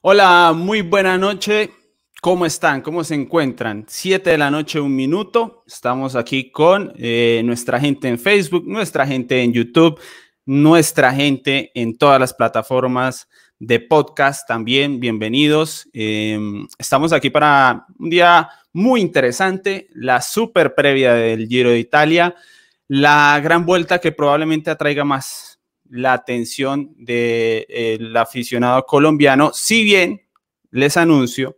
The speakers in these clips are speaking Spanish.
Hola, muy buena noche. ¿Cómo están? ¿Cómo se encuentran? Siete de la noche, un minuto. Estamos aquí con eh, nuestra gente en Facebook, nuestra gente en YouTube, nuestra gente en todas las plataformas de podcast también. Bienvenidos. Em, estamos aquí para un día muy interesante, la super previa del Giro de Italia, la gran vuelta que probablemente atraiga más la atención del aficionado colombiano, si bien les anuncio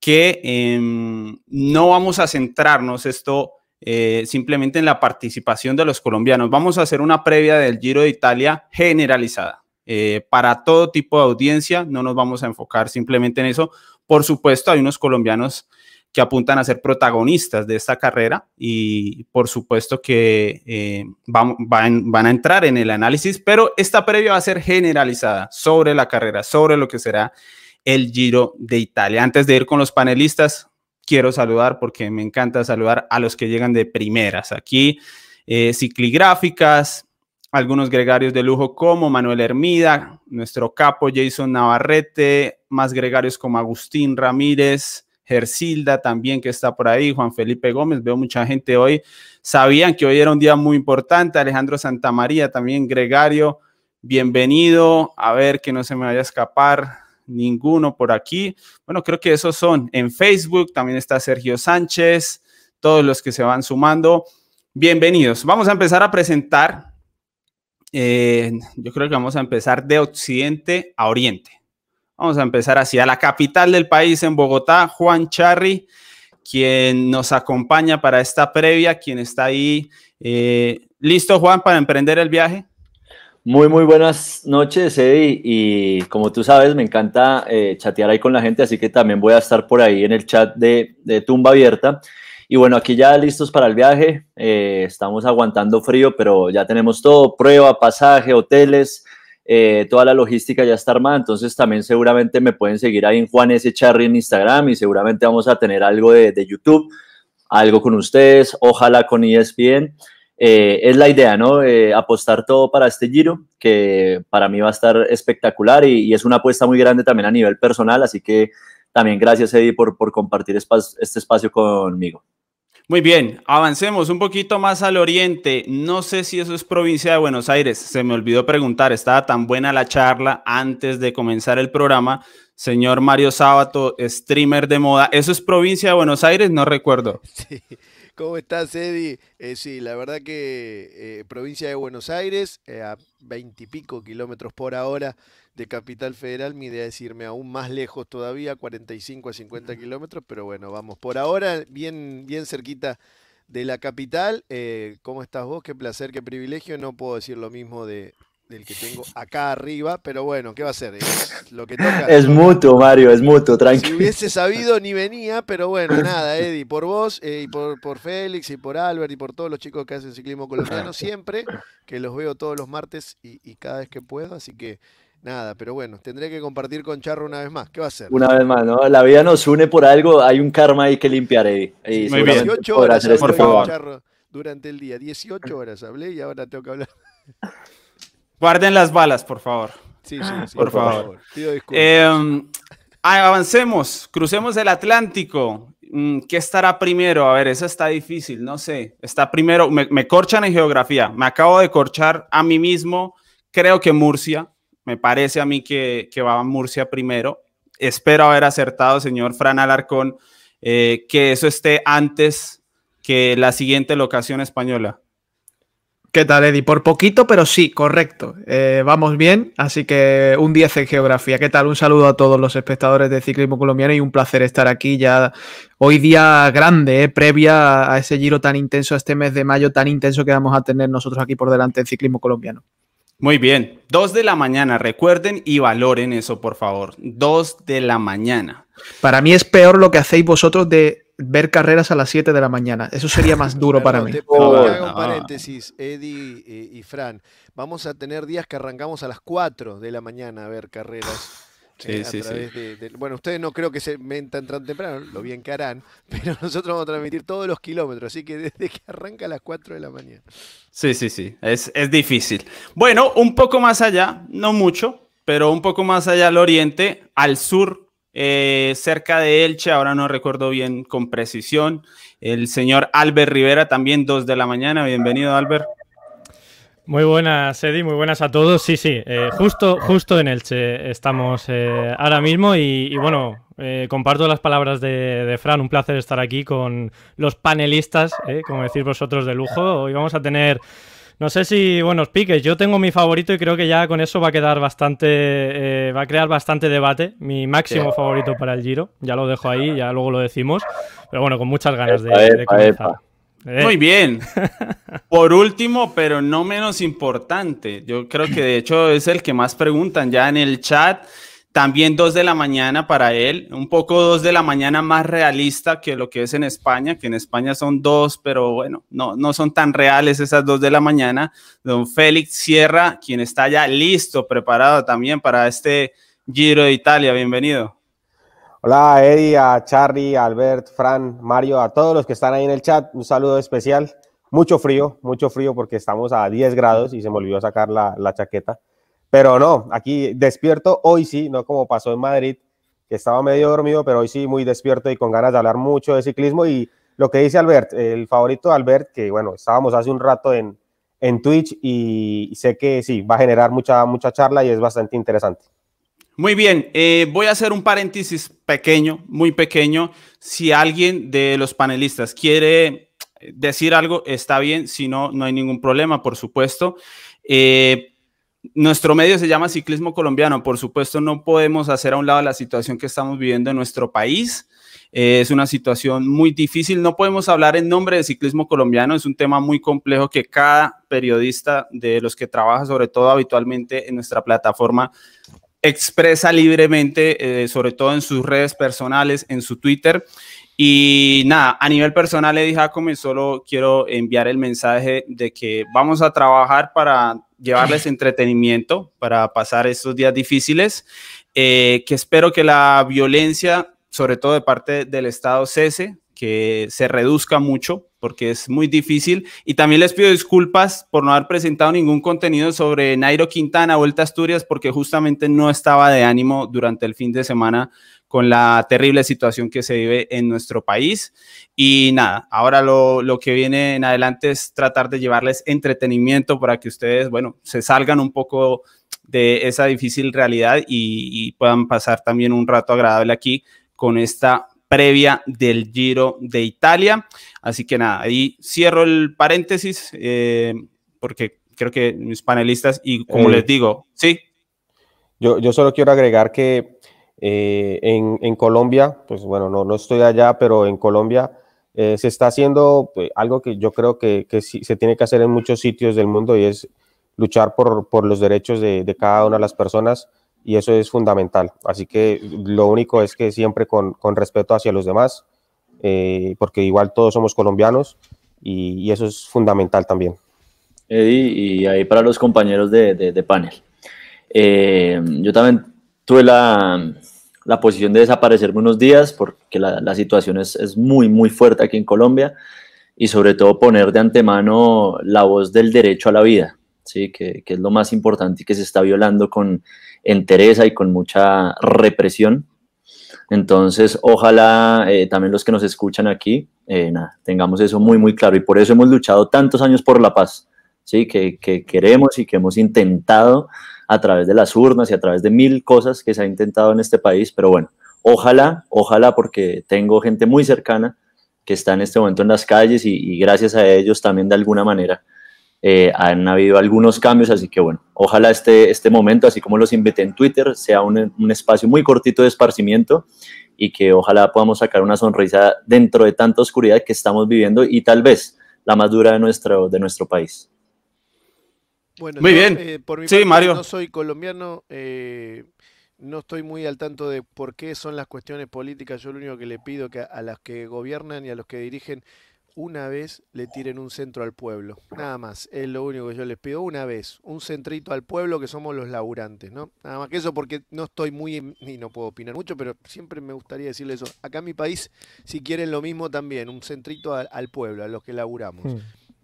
que em, no vamos a centrarnos esto eh, simplemente en la participación de los colombianos. Vamos a hacer una previa del Giro de Italia generalizada. Eh, para todo tipo de audiencia, no nos vamos a enfocar simplemente en eso. Por supuesto, hay unos colombianos que apuntan a ser protagonistas de esta carrera y por supuesto que eh, van, van, a entrar en el análisis, pero esta previa va a ser generalizada sobre la carrera, sobre lo que será el Giro de Italia. Antes de ir con los panelistas, quiero saludar porque me encanta saludar a los que llegan de primeras. Aquí, eh, cicligráficas, algunos gregarios de lujo como Manuel Hermida, nuestro capo Jason Navarrete, más gregarios como Agustín Ramírez, Gersilda también que está por ahí, Juan Felipe Gómez, veo mucha gente hoy. Sabían que hoy era un día muy importante, Alejandro Santamaría también, gregario, bienvenido, a ver que no se me vaya a escapar, ninguno por aquí. Bueno, creo que esos son en Facebook, también está Sergio Sánchez, todos los que se van sumando. Bienvenidos. Vamos a empezar a presentar. Eh, yo creo que vamos a empezar de occidente a oriente. Vamos a empezar hacia la capital del país, en Bogotá, Juan Charri, quien nos acompaña para esta previa, quien está ahí. Eh, ¿Listo, Juan, para emprender el viaje? Muy, muy buenas noches, Eddie. Y como tú sabes, me encanta eh, chatear ahí con la gente, así que también voy a estar por ahí en el chat de, Tumba Abierta. Y bueno, aquí ya listos para el viaje. Eh, estamos aguantando frío, pero ya tenemos todo: prueba, pasaje, hoteles, eh, toda la logística ya está armada. Entonces, también seguramente me pueden seguir ahí en Juan S. Charry en Instagram y seguramente vamos a tener algo de, YouTube, algo con ustedes, ojalá con ESPN. Eh, es la idea, ¿no? Eh, apostar todo para este giro, que para mí va a estar espectacular y, es una apuesta muy grande también a nivel personal, así que también gracias, Eddie, por compartir este espacio conmigo. Muy bien, avancemos un poquito más al oriente. No sé si eso es provincia de Buenos Aires. Se me olvidó preguntar, estaba tan buena la charla antes de comenzar el programa. Señor Mario Sábato, streamer de moda. ¿Eso es provincia de Buenos Aires? No recuerdo. Sí. ¿Cómo estás, Eddie? Eh, sí, la verdad que eh, provincia de Buenos Aires, eh, a veintipico kilómetros por hora de Capital Federal, mi idea es irme aún más lejos todavía, 45 a 50 kilómetros, pero bueno, vamos, por ahora bien, bien cerquita de la capital. ¿Cómo estás vos? Qué placer, qué privilegio. No puedo decir lo mismo de, del que tengo acá arriba, pero bueno, ¿qué va a ser? Es lo que toca. Es mutuo, Mario, es mutuo, tranquilo. Si hubiese sabido ni venía, pero bueno, nada, Eddie, por vos eh, y por, por Félix y por Albert y por todos los chicos que hacen ciclismo colombiano siempre, que los veo todos los martes y, cada vez que puedo, así que nada, pero bueno, tendré que compartir con Charro una vez más. ¿Qué va a ser? Una vez más, ¿no? La vida nos une por algo, hay un karma ahí que limpiar, Eddie. Muy bien. 18 horas, por favor. Charro, durante el día, 18 horas hablé y ahora tengo que hablar. Guarden las balas, por favor. Sí, sí, sí. Por, favor. Em, avancemos, crucemos el Atlántico. Mm, ¿Qué estará primero? A ver, esa está difícil, no sé. Está primero, me, corchan en geografía. Me acabo de corchar a mí mismo. Creo que Murcia. Me parece a mí que, que va a Murcia primero. Espero haber acertado, señor Fran Alarcón, eh, que eso esté antes que la siguiente locación española. ¿Qué tal, Eddie? Por poquito, pero sí, correcto. Eh, vamos bien, así que un 10 en geografía. ¿Qué tal? Un saludo a todos los espectadores de ciclismo colombiano y un placer estar aquí ya hoy día grande, eh, previa a ese giro tan intenso, a este mes de mayo tan intenso que vamos a tener nosotros aquí por delante en ciclismo colombiano. Muy bien, dos de la mañana, recuerden y valoren eso, por favor. Dos de la mañana. Para mí es peor lo que hacéis vosotros de ver carreras a las 7 de la mañana. Eso sería más duro para mí. Te hago un paréntesis, Eddie y, Fran. Vamos a tener días que arrancamos a las 4 de la mañana a ver carreras. Sí, sí, sí. bueno, ustedes no creo que se mentan tan temprano, lo bien que harán, pero nosotros vamos a transmitir todos los kilómetros, así que desde que arranca a las 4 de la mañana. Sí, sí, sí, es, es difícil. Bueno, un poco más allá, no mucho, pero un poco más allá al oriente, al sur, eh, cerca de Elche, ahora no recuerdo bien con precisión. El señor Albert Rivera, también dos de la mañana. Bienvenido, Albert. Muy buenas, Eddie, muy buenas a todos. Sí, sí, eh, justo, justo en Elche estamos eh, ahora mismo y, bueno, eh, comparto las palabras de, Fran. Un placer estar aquí con los panelistas, como decís vosotros, de lujo. Hoy vamos a tener, no sé si buenos piques. Yo tengo mi favorito y creo que ya con eso va a quedar bastante, va a crear bastante debate. Mi máximo favorito para el Giro. Ya lo dejo ahí, ya luego lo decimos. Pero bueno, con muchas ganas de, comenzar. Eh. Muy bien. Por último, pero no menos importante, yo creo que de hecho es el que más preguntan ya en el chat. También dos de la mañana para él, un poco dos de la mañana más realista que lo que es en España, que en España son dos, pero bueno, no, no son tan reales esas dos de la mañana. Don Félix Sierra, quien está ya listo, preparado también para este Giro de Italia. Bienvenido. Hola Eddie, a Charlie, a Albert, Fran, Mario, a todos los que están ahí en el chat, un saludo especial. Mucho frío, mucho frío porque estamos a 10 grados y se me olvidó sacar la, la chaqueta. Pero no, aquí despierto hoy sí, no como pasó en Madrid, que estaba medio dormido, pero hoy sí muy despierto y con ganas de hablar mucho de ciclismo. Y lo que dice Albert, el favorito de Albert, que bueno, estábamos hace un rato en, en Twitch y sé que sí, va a generar mucha, mucha charla y es bastante interesante. Muy bien, eh, voy a hacer un paréntesis pequeño, muy pequeño. Si alguien de los panelistas quiere decir algo, está bien, si no, no hay ningún problema, por supuesto. Eh, nuestro medio se llama Ciclismo Colombiano, por supuesto no podemos hacer a un lado la situación que estamos viviendo en nuestro país. Eh, es una situación muy difícil, no podemos hablar en nombre de ciclismo colombiano, es un tema muy complejo que cada periodista de los que trabaja, sobre todo habitualmente en nuestra plataforma, expresa libremente, eh, sobre todo en sus redes personales, en su Twitter. Y nada, a nivel personal, Eddie Jacome, solo quiero enviar el mensaje de que vamos a trabajar para llevarles entretenimiento, para pasar estos días difíciles, eh, que espero que la violencia, sobre todo de parte del Estado, cese, que se reduzca mucho, porque es muy difícil. Y también les pido disculpas por no haber presentado ningún contenido sobre Nairo Quintana, Vuelta a Asturias, porque justamente no estaba de ánimo durante el fin de semana con la terrible situación que se vive en nuestro país. Y nada, ahora lo, lo, que viene en adelante es tratar de llevarles entretenimiento para que ustedes, bueno, se salgan un poco de esa difícil realidad y, y puedan pasar también un rato agradable aquí con esta previa del Giro de Italia. Así que nada, ahí cierro el paréntesis eh, porque creo que mis panelistas y como les digo, sí. Yo, yo solo quiero agregar que eh, en, en, Colombia, pues bueno, no, no estoy allá, pero en Colombia eh, se está haciendo pues, algo que yo creo que, que sí, se tiene que hacer en muchos sitios del mundo y es luchar por, por los derechos de, de cada una de las personas y eso es fundamental. Así que lo único es que siempre con, con respeto hacia los demás, eh, porque igual todos somos colombianos y, y, eso es fundamental también. Eddie, y ahí para los compañeros de, de, de panel. Eh, yo también tuve la, la, posición de desaparecerme unos días porque la, la situación es, es, muy, muy fuerte aquí en Colombia y sobre todo poner de antemano la voz del derecho a la vida, ¿sí? que, que es lo más importante y que se está violando con entereza y con mucha represión. Entonces, ojalá eh, también los que nos escuchan aquí, eh, tengamos eso muy, muy claro. Y por eso hemos luchado tantos años por la paz, ¿sí? Que, que, queremos y que hemos intentado a través de las urnas y a través de mil cosas que se ha intentado en este país. Pero bueno, ojalá, ojalá, porque tengo gente muy cercana que está en este momento en las calles y gracias a ellos también de alguna manera eh, han habido algunos cambios, así que bueno, ojalá este, este momento, así como los invité en Twitter, sea un, un espacio muy cortito de esparcimiento y que ojalá podamos sacar una sonrisa dentro de tanta oscuridad que estamos viviendo y tal vez la más dura de nuestro, de nuestro país. Bueno, muy yo, bien. Eh, por mi sí, parte, Mario. No soy colombiano, eh, no estoy muy al tanto de por qué son las cuestiones políticas. Yo lo único que le pido que a las que gobiernan y a los que dirigen una vez le tiren un centro al pueblo. Nada más, es lo único que yo les pido. Una vez, un centrito al pueblo que somos los laburantes, ¿no? Nada más que eso porque no estoy muy, y no puedo opinar mucho, pero siempre me gustaría decirle eso. Acá en mi país, si quieren lo mismo también, un centrito al, al pueblo, a los que laburamos.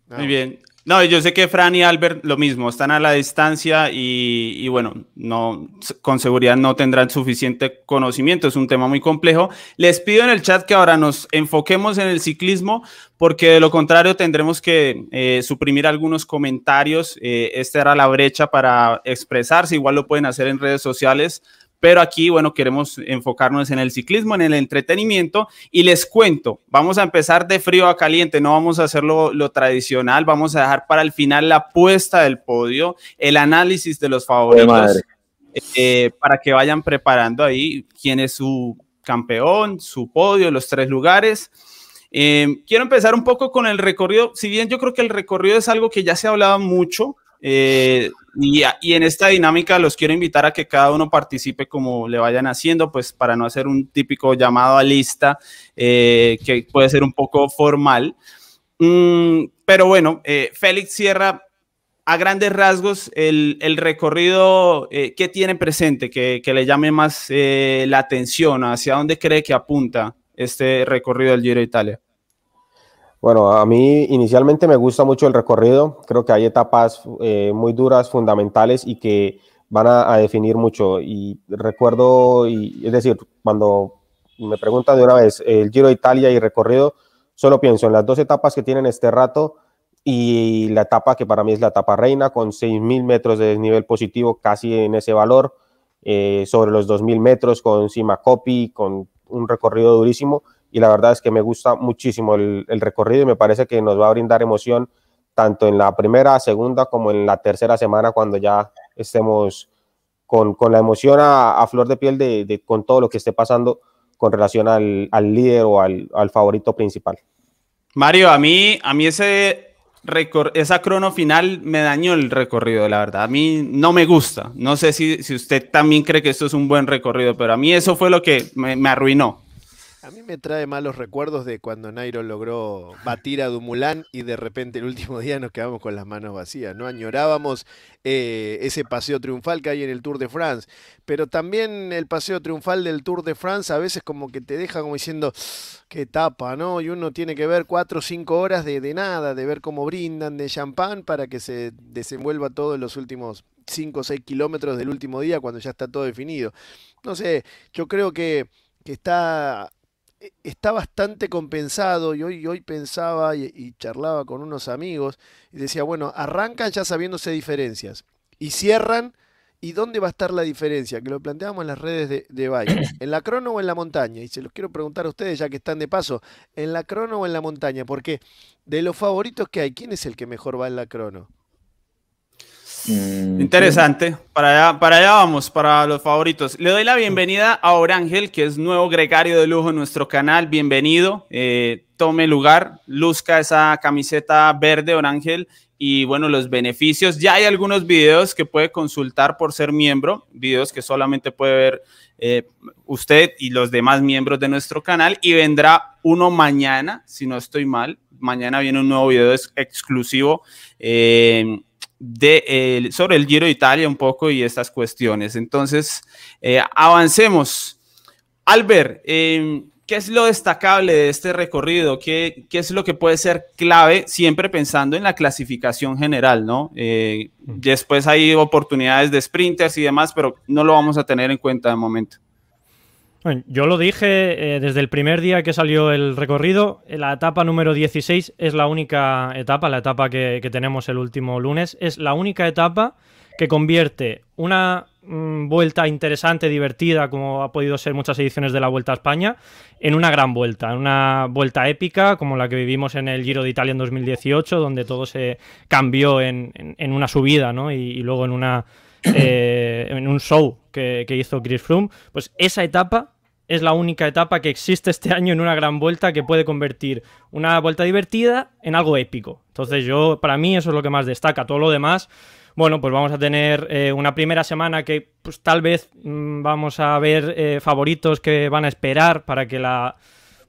Hmm. Muy bien. No, yo sé que Fran y Albert lo mismo, están a la distancia y, bueno, no, con seguridad no tendrán suficiente conocimiento, es un tema muy complejo. Les pido en el chat que ahora nos enfoquemos en el ciclismo, porque de lo contrario tendremos que eh, suprimir algunos comentarios. Eh, esta era la brecha para expresarse, igual lo pueden hacer en redes sociales pero aquí, bueno, queremos enfocarnos en el ciclismo, en el entretenimiento y les cuento, vamos a empezar de frío a caliente, no vamos a hacerlo lo tradicional, vamos a dejar para el final la puesta del podio, el análisis de los favoritos, eh, para que vayan preparando ahí quién es su campeón, su podio, los tres lugares. Eh, quiero empezar un poco con el recorrido, si bien yo creo que el recorrido es algo que ya se ha hablado mucho, eh, y, en esta dinámica los quiero invitar a que cada uno participe como le vayan haciendo, pues para no hacer un típico llamado a lista eh, que puede ser un poco formal. Mm, pero bueno, eh, Félix cierra a grandes rasgos el, recorrido que tiene presente, que, que, le llame más la atención, hacia dónde cree que apunta este recorrido del Giro de Italia. Bueno, a mí inicialmente me gusta mucho el recorrido. Creo que hay etapas eh, muy duras, fundamentales y que van a, definir mucho. Y recuerdo, y, es decir, cuando me preguntan de una vez el Giro de Italia y recorrido, solo pienso en las dos etapas que tienen este rato y la etapa que para mí es la etapa reina, con 6.000 metros de desnivel positivo, casi en ese valor, eh, sobre los 2.000 metros con Cima Copy, con un recorrido durísimo y la verdad es que me gusta muchísimo el, recorrido y me parece que nos va a brindar emoción tanto en la primera, segunda como en la tercera semana cuando ya estemos con, la emoción a, flor de piel de, con todo lo que esté pasando con relación al, líder o al, favorito principal. Mario, a mí, a mí ese esa crono final me dañó el recorrido, la verdad. A mí no me gusta. No sé si, si usted también cree que esto es un buen recorrido, pero a mí eso fue lo que me arruinó. A mí me trae malos recuerdos de cuando Nairo logró batir a Dumulán y de repente el último día nos quedamos con las manos vacías, ¿no? Añorábamos eh, ese paseo triunfal que hay en el Tour de France, pero también el paseo triunfal del Tour de France a veces como que te deja como diciendo, qué etapa, ¿no? Y uno tiene que ver cuatro o cinco horas de, nada, de ver cómo brindan de champán para que se desenvuelva todo en los últimos 5 o 6 kilómetros del último día cuando ya está todo definido. No sé, yo creo que, que está está bastante compensado y hoy, hoy pensaba y, charlaba con unos amigos y decía, bueno, arrancan ya sabiéndose diferencias y cierran. ¿Y dónde va a estar la diferencia? Que lo planteamos en las redes de, de ¿En la crono o en la montaña? Y se los quiero preguntar a ustedes, ya que están de paso, ¿en la crono o en la montaña? Porque de los favoritos que hay, ¿quién es el que mejor va en la crono? Mm, Interesante. Para allá, para allá vamos, para los favoritos. Le doy la bienvenida a Orangel, que es nuevo gregario de lujo en nuestro canal. Bienvenido. Eh, tome lugar, luzca esa camiseta verde, Orangel. Y bueno, los beneficios. Ya hay algunos videos que puede consultar por ser miembro, videos que solamente puede ver eh, usted y los demás miembros de nuestro canal. Y vendrá uno mañana, si no estoy mal. Mañana viene un nuevo video exclusivo. Eh, de, sobre el Giro de Italia un poco y estas cuestiones. Entonces, eh, avancemos. Albert, em, ¿qué es lo destacable de este recorrido? ¿Qué, ¿Qué, es lo que puede ser clave siempre pensando en la clasificación general, ¿no? Eh, después hay oportunidades de sprinters y demás, pero no lo vamos a tener en cuenta de momento. Yo lo dije eh, desde el primer día que salió el recorrido, la etapa número 16 es la única etapa, la etapa que, tenemos el último lunes, es la única etapa que convierte una mm, vuelta interesante, divertida, como ha podido ser muchas ediciones de la Vuelta a España, en una gran vuelta, en una vuelta épica como la que vivimos en el Giro de Italia en 2018, donde todo se cambió en, una subida ¿no? y, luego en una... Eh, en un show que, hizo Chris Froome, pues esa etapa es la única etapa que existe este año en una gran vuelta que puede convertir una vuelta divertida en algo épico. Entonces yo, para mí, eso es lo que más destaca. Todo lo demás, bueno, pues vamos a tener eh, una primera semana que pues tal vez mm, vamos a ver eh, favoritos que van a esperar para que la,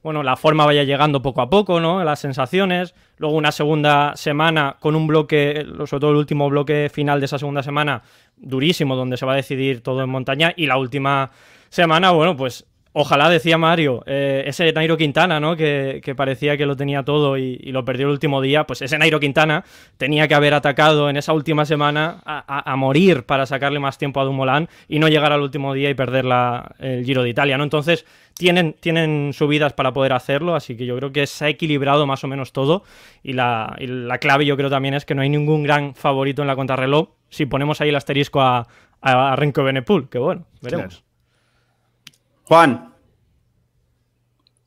bueno, la forma vaya llegando poco a poco, ¿no? Las sensaciones. Luego una segunda semana con un bloque, sobre todo el último bloque final de esa segunda semana, durísimo, donde se va a decidir todo en montaña. Y la última semana, bueno, pues Ojalá, decía Mario, eh, ese Nairo Quintana, ¿no? Que, parecía que lo tenía todo y, lo perdió el último día. Pues ese Nairo Quintana tenía que haber atacado en esa última semana a, morir para sacarle más tiempo a Dumoulin y no llegar al último día y perder el Giro de Italia, ¿no? Entonces, tienen, tienen subidas para poder hacerlo, así que yo creo que se ha equilibrado más o menos todo. Y la, clave, yo creo también, es que no hay ningún gran favorito en la contrarreloj. Si ponemos ahí el asterisco a, a Renko Benepul, que bueno, veremos. Juan.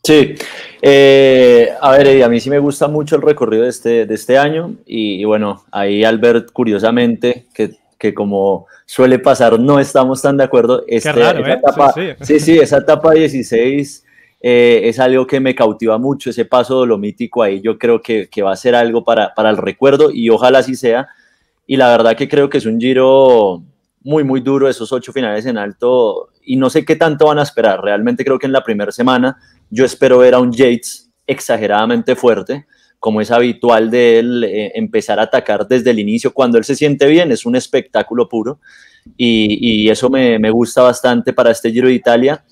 Sí, eh, a ver, a mí sí me gusta mucho el recorrido de este, de este año y, bueno, ahí Albert, curiosamente, que, que, como suele pasar, no estamos tan de acuerdo. Este, esa ¿eh? etapa, sí, sí. esa etapa 16 eh, es algo que me cautiva mucho, ese paso lo mítico ahí, yo creo que, que va a ser algo para, para el recuerdo y ojalá así sea. Y la verdad que creo que es un giro muy, muy duro, esos ocho finales en alto, y no sé qué tanto van a esperar. Realmente creo que en la primera semana yo espero ver a un Yates exageradamente fuerte, como es habitual de él eh, empezar a atacar desde el inicio. Cuando él se siente bien, es un espectáculo puro, y, eso me, gusta bastante para este Giro de Italia.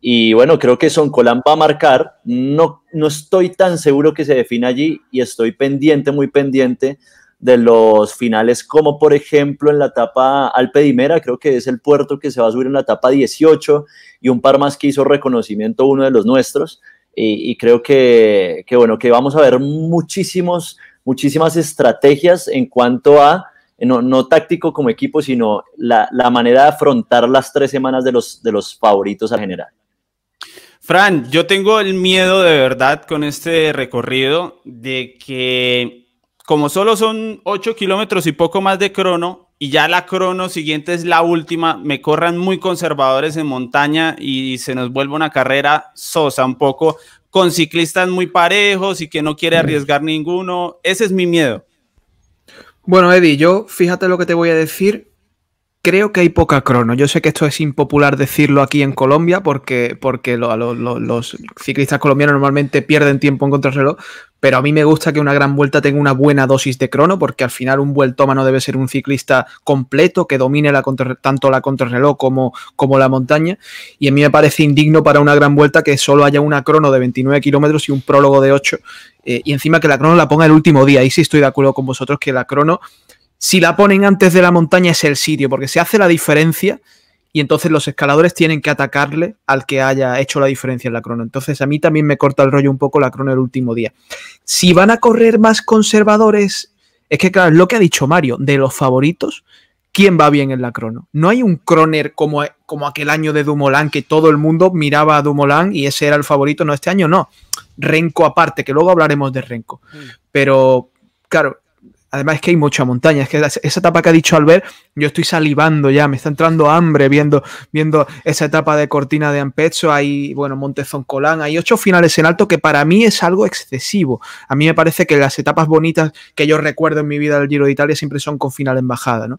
Y bueno, creo que Son Colán va a marcar. No, no estoy tan seguro que se defina allí y estoy pendiente, muy pendiente de los finales, como por ejemplo en la etapa Alpedimera, creo que es el puerto que se va a subir en la etapa 18 y un par más que hizo reconocimiento uno de los nuestros. Y, creo que, bueno, que vamos a ver muchísimos, muchísimas estrategias en cuanto a, no, táctico como equipo, sino la, la, manera de afrontar las tres semanas de los, de los favoritos a general. Fran, yo tengo el miedo de verdad con este recorrido de que como solo son 8 kilómetros y poco más de crono, y ya la crono siguiente es la última, me corran muy conservadores en montaña y se nos vuelve una carrera sosa un poco, con ciclistas muy parejos y que no quiere arriesgar ninguno. Ese es mi miedo. Bueno, Eddie, yo fíjate lo que te voy a decir creo que hay poca crono. Yo sé que esto es impopular decirlo aquí en Colombia porque, porque los ciclistas colombianos normalmente pierden tiempo en contrarreloj, pero a mí me gusta que una gran vuelta tenga una buena dosis de crono porque al final un vueltómano debe ser un ciclista completo que domine tanto la contrarreloj como, como la montaña y a mí me parece indigno para una gran vuelta que solo haya una crono de 29 kilómetros y un prólogo de 8 eh, y encima que la crono la ponga el último día. Ahí sí estoy de acuerdo con vosotros que la crono si la ponen antes de la montaña es el sitio, porque se hace la diferencia y entonces los escaladores tienen que atacarle al que haya hecho la diferencia en la crono. Entonces a mí también me corta el rollo un poco la crono el último día. Si van a correr más conservadores, es que claro, lo que ha dicho Mario, de los favoritos, ¿quién va bien en la crono? No hay un croner como, como aquel año de Dumoulin que todo el mundo miraba a Dumoulin y ese era el favorito, no este año no. Renko aparte, que luego hablaremos de Renko. Mm. Pero claro, Además es que hay mucha montaña, es que esa etapa que ha dicho Albert, yo estoy salivando ya, me está entrando hambre viendo, viendo esa etapa de Cortina de Ampezzo, hay, bueno, Montezón Colán, hay ocho finales en alto que para mí es algo excesivo. A mí me parece que las etapas bonitas que yo recuerdo en mi vida del Giro de Italia siempre son con final en bajada, ¿no?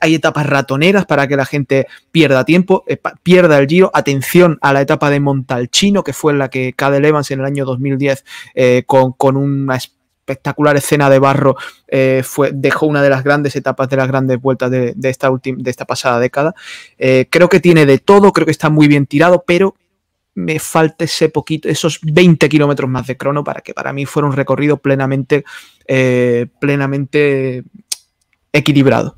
Hay etapas ratoneras para que la gente pierda tiempo, eh, pierda el Giro, atención a la etapa de Montalcino, que fue la que Cadel Evans en el año 2010 eh, con, con una espectacular escena de barro eh, fue, dejó una de las grandes etapas de las grandes vueltas de, esta, de esta pasada década. Eh, creo que tiene de todo, creo que está muy bien tirado, pero me falta ese poquito, esos 20 kilómetros más de crono para que para mí fuera un recorrido plenamente, eh, plenamente equilibrado.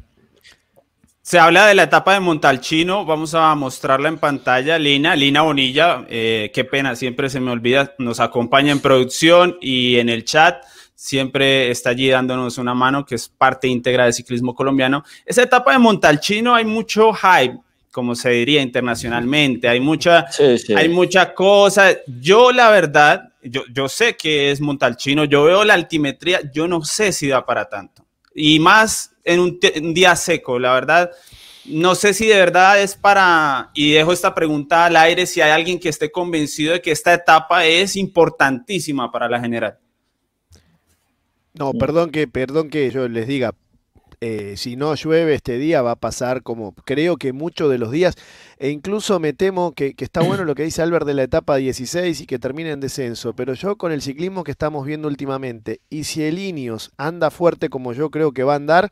Se habla de la etapa de Montalcino, vamos a mostrarla en pantalla. Lina, Lina Bonilla, qué pena, siempre se me olvida, nos acompaña en producción y en el chat siempre está allí dándonos una mano, que es parte íntegra del ciclismo colombiano. Esa etapa de Montalcino hay mucho hype, como se diría internacionalmente, hay mucha, hay mucha cosa. Yo la verdad, yo, yo sé que es Montalcino, yo veo la altimetría, yo no sé si da para tanto. Y más en un, un día seco, la verdad. No sé si de verdad es para, y dejo esta pregunta al aire, si hay alguien que esté convencido de que esta etapa es importantísima para la general. No, perdón que, perdón que yo les diga, eh, si no llueve este día va a pasar como creo que muchos de los días, e incluso me temo que, está bueno lo que dice Albert de la etapa 16 y que termine en descenso, pero yo con el ciclismo que estamos viendo últimamente, y si el Ineos anda fuerte como yo creo que va a andar,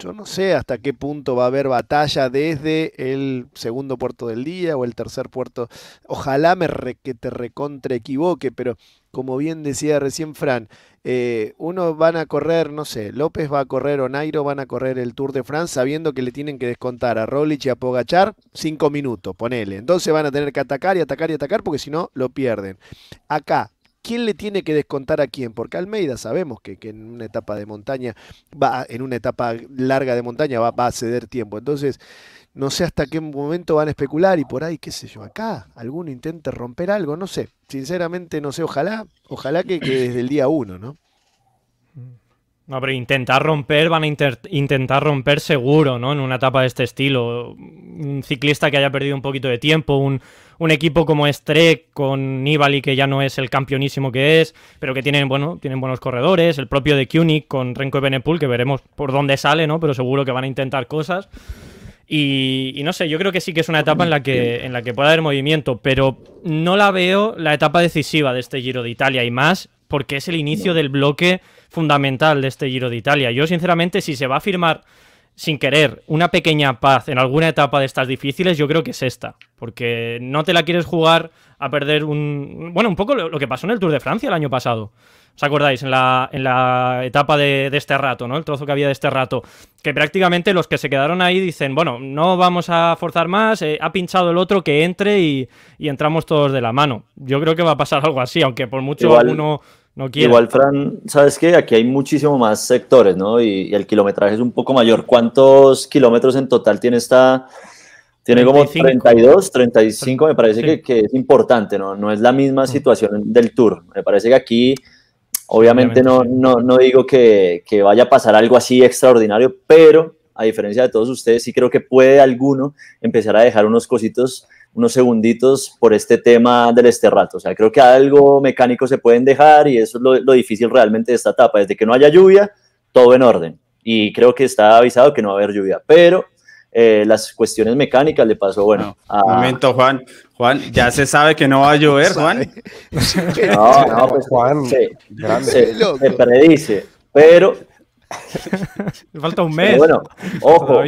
yo no sé hasta qué punto va a haber batalla desde el segundo puerto del día o el tercer puerto. Ojalá me que te recontra equivoque, pero como bien decía recién Fran, eh, uno van a correr, no sé, López va a correr o Nairo van a correr el Tour de France sabiendo que le tienen que descontar a Rolich y a Pogachar cinco minutos, ponele. Entonces van a tener que atacar y atacar y atacar porque si no lo pierden. Acá, ¿quién le tiene que descontar a quién? Porque Almeida sabemos que, en una etapa de montaña, va, en una etapa larga de montaña va, a ceder tiempo. Entonces, no sé hasta qué momento van a especular y por ahí, qué sé yo, acá alguno intente romper algo, no sé. Sinceramente no sé, ojalá, ojalá que, que desde el día uno, ¿no? No, pero intentar romper, van a intentar romper seguro, ¿no? En una etapa de este estilo. Un ciclista que haya perdido un poquito de tiempo, un, equipo como Strek con Nibali, que ya no es el campeonísimo que es, pero que tienen, bueno, tienen buenos corredores. El propio de Kunik con Renko y Benepul, que veremos por dónde sale, ¿no? Pero seguro que van a intentar cosas. Y, y, no sé, yo creo que sí que es una etapa en la que, en la que puede haber movimiento, pero no la veo la etapa decisiva de este Giro de Italia y más porque es el inicio del bloque fundamental de este Giro de Italia. Yo, sinceramente, si se va a firmar sin querer una pequeña paz en alguna etapa de estas difíciles, yo creo que es esta. Porque no te la quieres jugar a perder un. Bueno, un poco lo, que pasó en el Tour de Francia el año pasado. ¿Os acordáis? En la, en la etapa de, este rato, ¿no? El trozo que había de este rato. Que prácticamente los que se quedaron ahí dicen, bueno, no vamos a forzar más, eh, ha pinchado el otro que entre y, entramos todos de la mano. Yo creo que va a pasar algo así, aunque por mucho alguno Igual, Fran, ¿sabes qué? Aquí hay muchísimo más sectores, ¿no? Y, el kilometraje es un poco mayor. ¿Cuántos kilómetros en total tiene esta? Tiene como 32, 35, me parece que, es importante, ¿no? No es la misma mm. situación del Tour. Me parece que aquí, obviamente, no, no, no, digo que, que vaya a pasar algo así extraordinario, pero a diferencia de todos ustedes, sí creo que puede alguno empezar a dejar unos cositos unos segunditos por este tema del esterrato. O sea, creo que algo mecánico se pueden dejar y eso es lo, difícil realmente de esta etapa. Desde que no haya lluvia, todo en orden. Y creo que está avisado que no va a haber lluvia. Pero eh, las cuestiones mecánicas le pasó, bueno. a... Un momento, Juan. Juan, ya se sabe que no va a llover, Juan. No, no, pues Juan, se, se predice. Pero Falta un mes. bueno, ojo.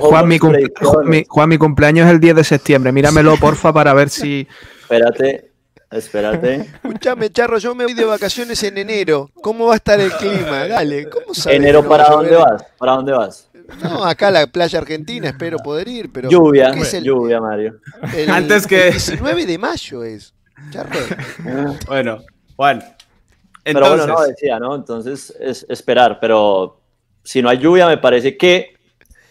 Juan, mi cumpleaños es el 10 de septiembre. Míramelo, porfa, para ver si. Espérate, espérate. Escúchame, Charro, yo me voy de vacaciones en enero. ¿Cómo va a estar el clima? Dale, ¿cómo sabes? ¿Enero para dónde vas? ¿Para dónde vas? No, acá a la playa argentina espero poder ir, pero. Lluvia, lluvia, Mario. Antes que. El 19 de mayo es. Charro. bueno, Juan, pero bueno, no, decía, ¿no? Entonces es esperar, pero si no hay lluvia, me parece que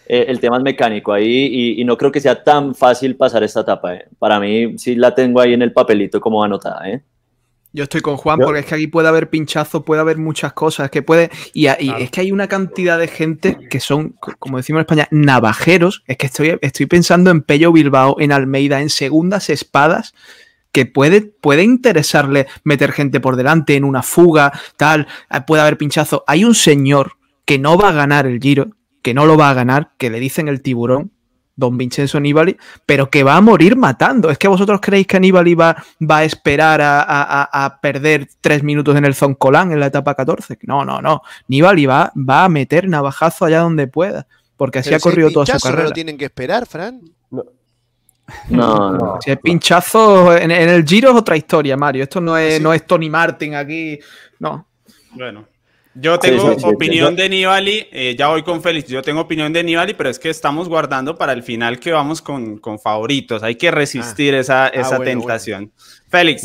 eh, el tema es mecánico ahí y, no creo que sea tan fácil pasar esta etapa. ¿eh? Para mí sí la tengo ahí en el papelito como anotada. ¿eh? Yo estoy con Juan porque es que aquí puede haber pinchazo, puede haber muchas cosas, que puede y, es que hay una cantidad de gente que son, como decimos en España, navajeros. Es que estoy, estoy pensando en Pello Bilbao, en Almeida, en segundas espadas que puede, puede interesarle meter gente por delante en una fuga, tal, eh, puede haber pinchazo. Hay un señor que no va a ganar el Giro, que no lo va a ganar, que le dicen el tiburón, don Vincenzo Nibali, pero que va a morir matando. Es que vosotros creéis que Nibali va, va a esperar a, perder tres minutos en el Zoncolán en la etapa 14. No, no, no. Nibali va, va a meter navajazo allá donde pueda, porque así ha corrido toda su carrera. ¿No lo tienen que esperar, Fran? No. No, no. Si es pinchazo en, el Giro es otra historia, Mario. Esto no es, no es Tony Martin aquí. No. Bueno. Yo tengo opinión de Nibali, eh, ya voy con Félix, yo tengo opinión de Nibali, pero es que estamos guardando para el final que vamos con, favoritos, hay que resistir ah. esa, ah, tentación. Félix.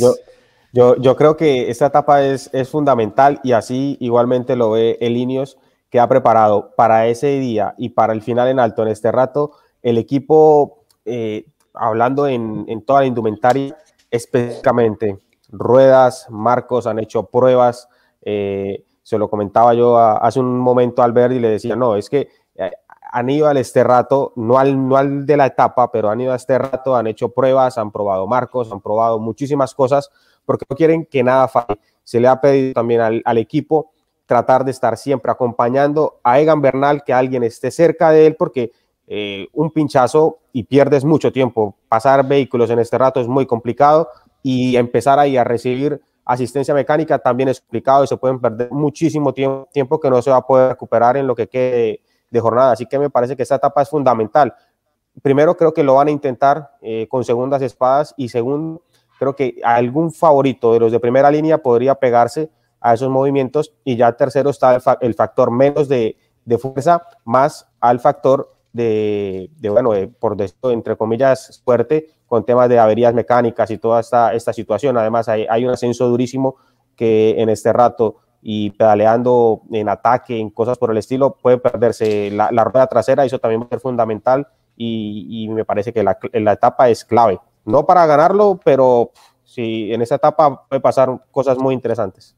Yo, yo, creo que esta etapa es, es fundamental y así igualmente lo ve Elinios, que ha preparado para ese día y para el final en alto en este rato el equipo eh, hablando en, toda la indumentaria, específicamente ruedas, marcos, han hecho pruebas. Eh, se lo comentaba yo hace un momento al ver y le decía, no, es que eh, han ido al este rato, no al, no al de la etapa, pero han ido a este rato, han hecho pruebas, han probado marcos, han probado muchísimas cosas, porque no quieren que nada falle. Se le ha pedido también al, al equipo tratar de estar siempre acompañando a Egan Bernal, que alguien esté cerca de él, porque eh, un pinchazo y pierdes mucho tiempo. Pasar vehículos en este rato es muy complicado y empezar ahí a recibir asistencia mecánica también es complicado y se pueden perder muchísimo tiempo, tiempo que no se va a poder recuperar en lo que quede de jornada. Así que me parece que esta etapa es fundamental. Primero, creo que lo van a intentar eh, con segundas espadas y segundo, creo que algún favorito de los de primera línea podría pegarse a esos movimientos y ya tercero está el, factor menos de, de, fuerza más al factor de, de bueno, por esto, entre comillas, fuerte con temas de averías mecánicas y toda esta, esta situación. Además, hay, hay un ascenso durísimo que en este rato y pedaleando en ataque, en cosas por el estilo, puede perderse la, rueda trasera, eso también va a ser fundamental y, me parece que la, etapa es clave. No para ganarlo, pero sí, en esa etapa puede pasar cosas muy interesantes.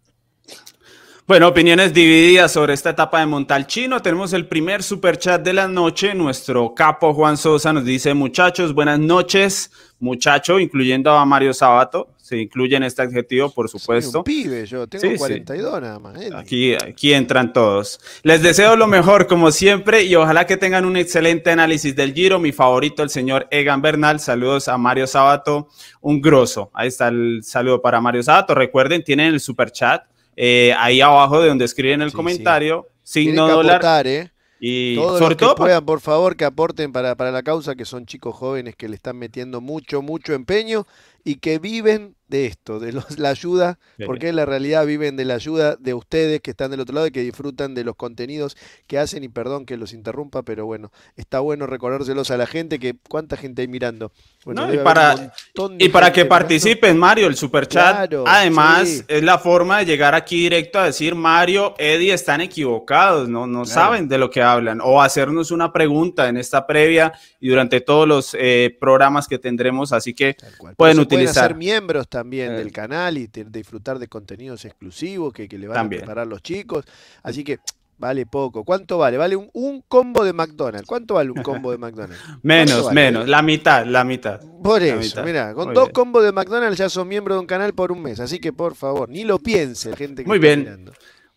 Bueno, opiniones divididas sobre esta etapa de Montalchino. Tenemos el primer super chat de la noche. Nuestro capo Juan Sosa nos dice, muchachos, buenas noches. Muchacho, incluyendo a Mario Sabato. Se incluye en este adjetivo, por supuesto. Sí, un pibe, yo tengo 42 nada más. Aquí, aquí entran todos. Les deseo lo mejor, como siempre, y ojalá que tengan un excelente análisis del Giro. Mi favorito, el señor Egan Bernal. Saludos a Mario Sabato, un grosso. Ahí está el saludo para Mario Sabato. Recuerden, tienen el super chat eh, ahí abajo de donde escriben el comentario, signo dólar. ¿eh? Y sobre todo puedan, por favor, que aporten para, para la causa, que son chicos jóvenes que le están metiendo mucho, mucho empeño y que viven de esto, de la ayuda, porque en la realidad viven de la ayuda de ustedes que están del otro lado y que disfrutan de los contenidos que hacen. Y perdón que los interrumpa, pero bueno, está bueno recordárselos a la gente que cuánta gente hay mirando. y para, y para que participen, Mario, el super chat, además, es la forma de llegar aquí directo a decir, Mario, Eddie están equivocados, no, no saben de lo que hablan, o hacernos una pregunta en esta previa y durante todos los eh, programas que tendremos, así que pueden utilizar. Pueden ser miembros también del canal y disfrutar de contenidos exclusivos que, le van a preparar los chicos. Así que vale poco. ¿Cuánto vale? Vale un, combo de McDonald's. ¿Cuánto vale un combo de McDonald's? menos, menos, la mitad, la mitad. Por eso, mira, con dos combos de McDonald's ya son miembro de un canal por un mes. Así que por favor, ni lo piense, gente que Muy bien.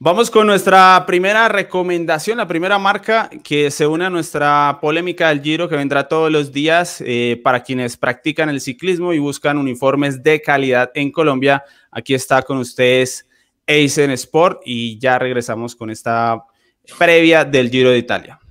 Vamos con nuestra primera recomendación, la primera marca que se une a nuestra polémica del Giro que vendrá todos los días eh, para quienes practican el ciclismo y buscan uniformes de calidad en Colombia. Aquí está con ustedes Eisen Sport y ya regresamos con esta previa del Giro de Italia.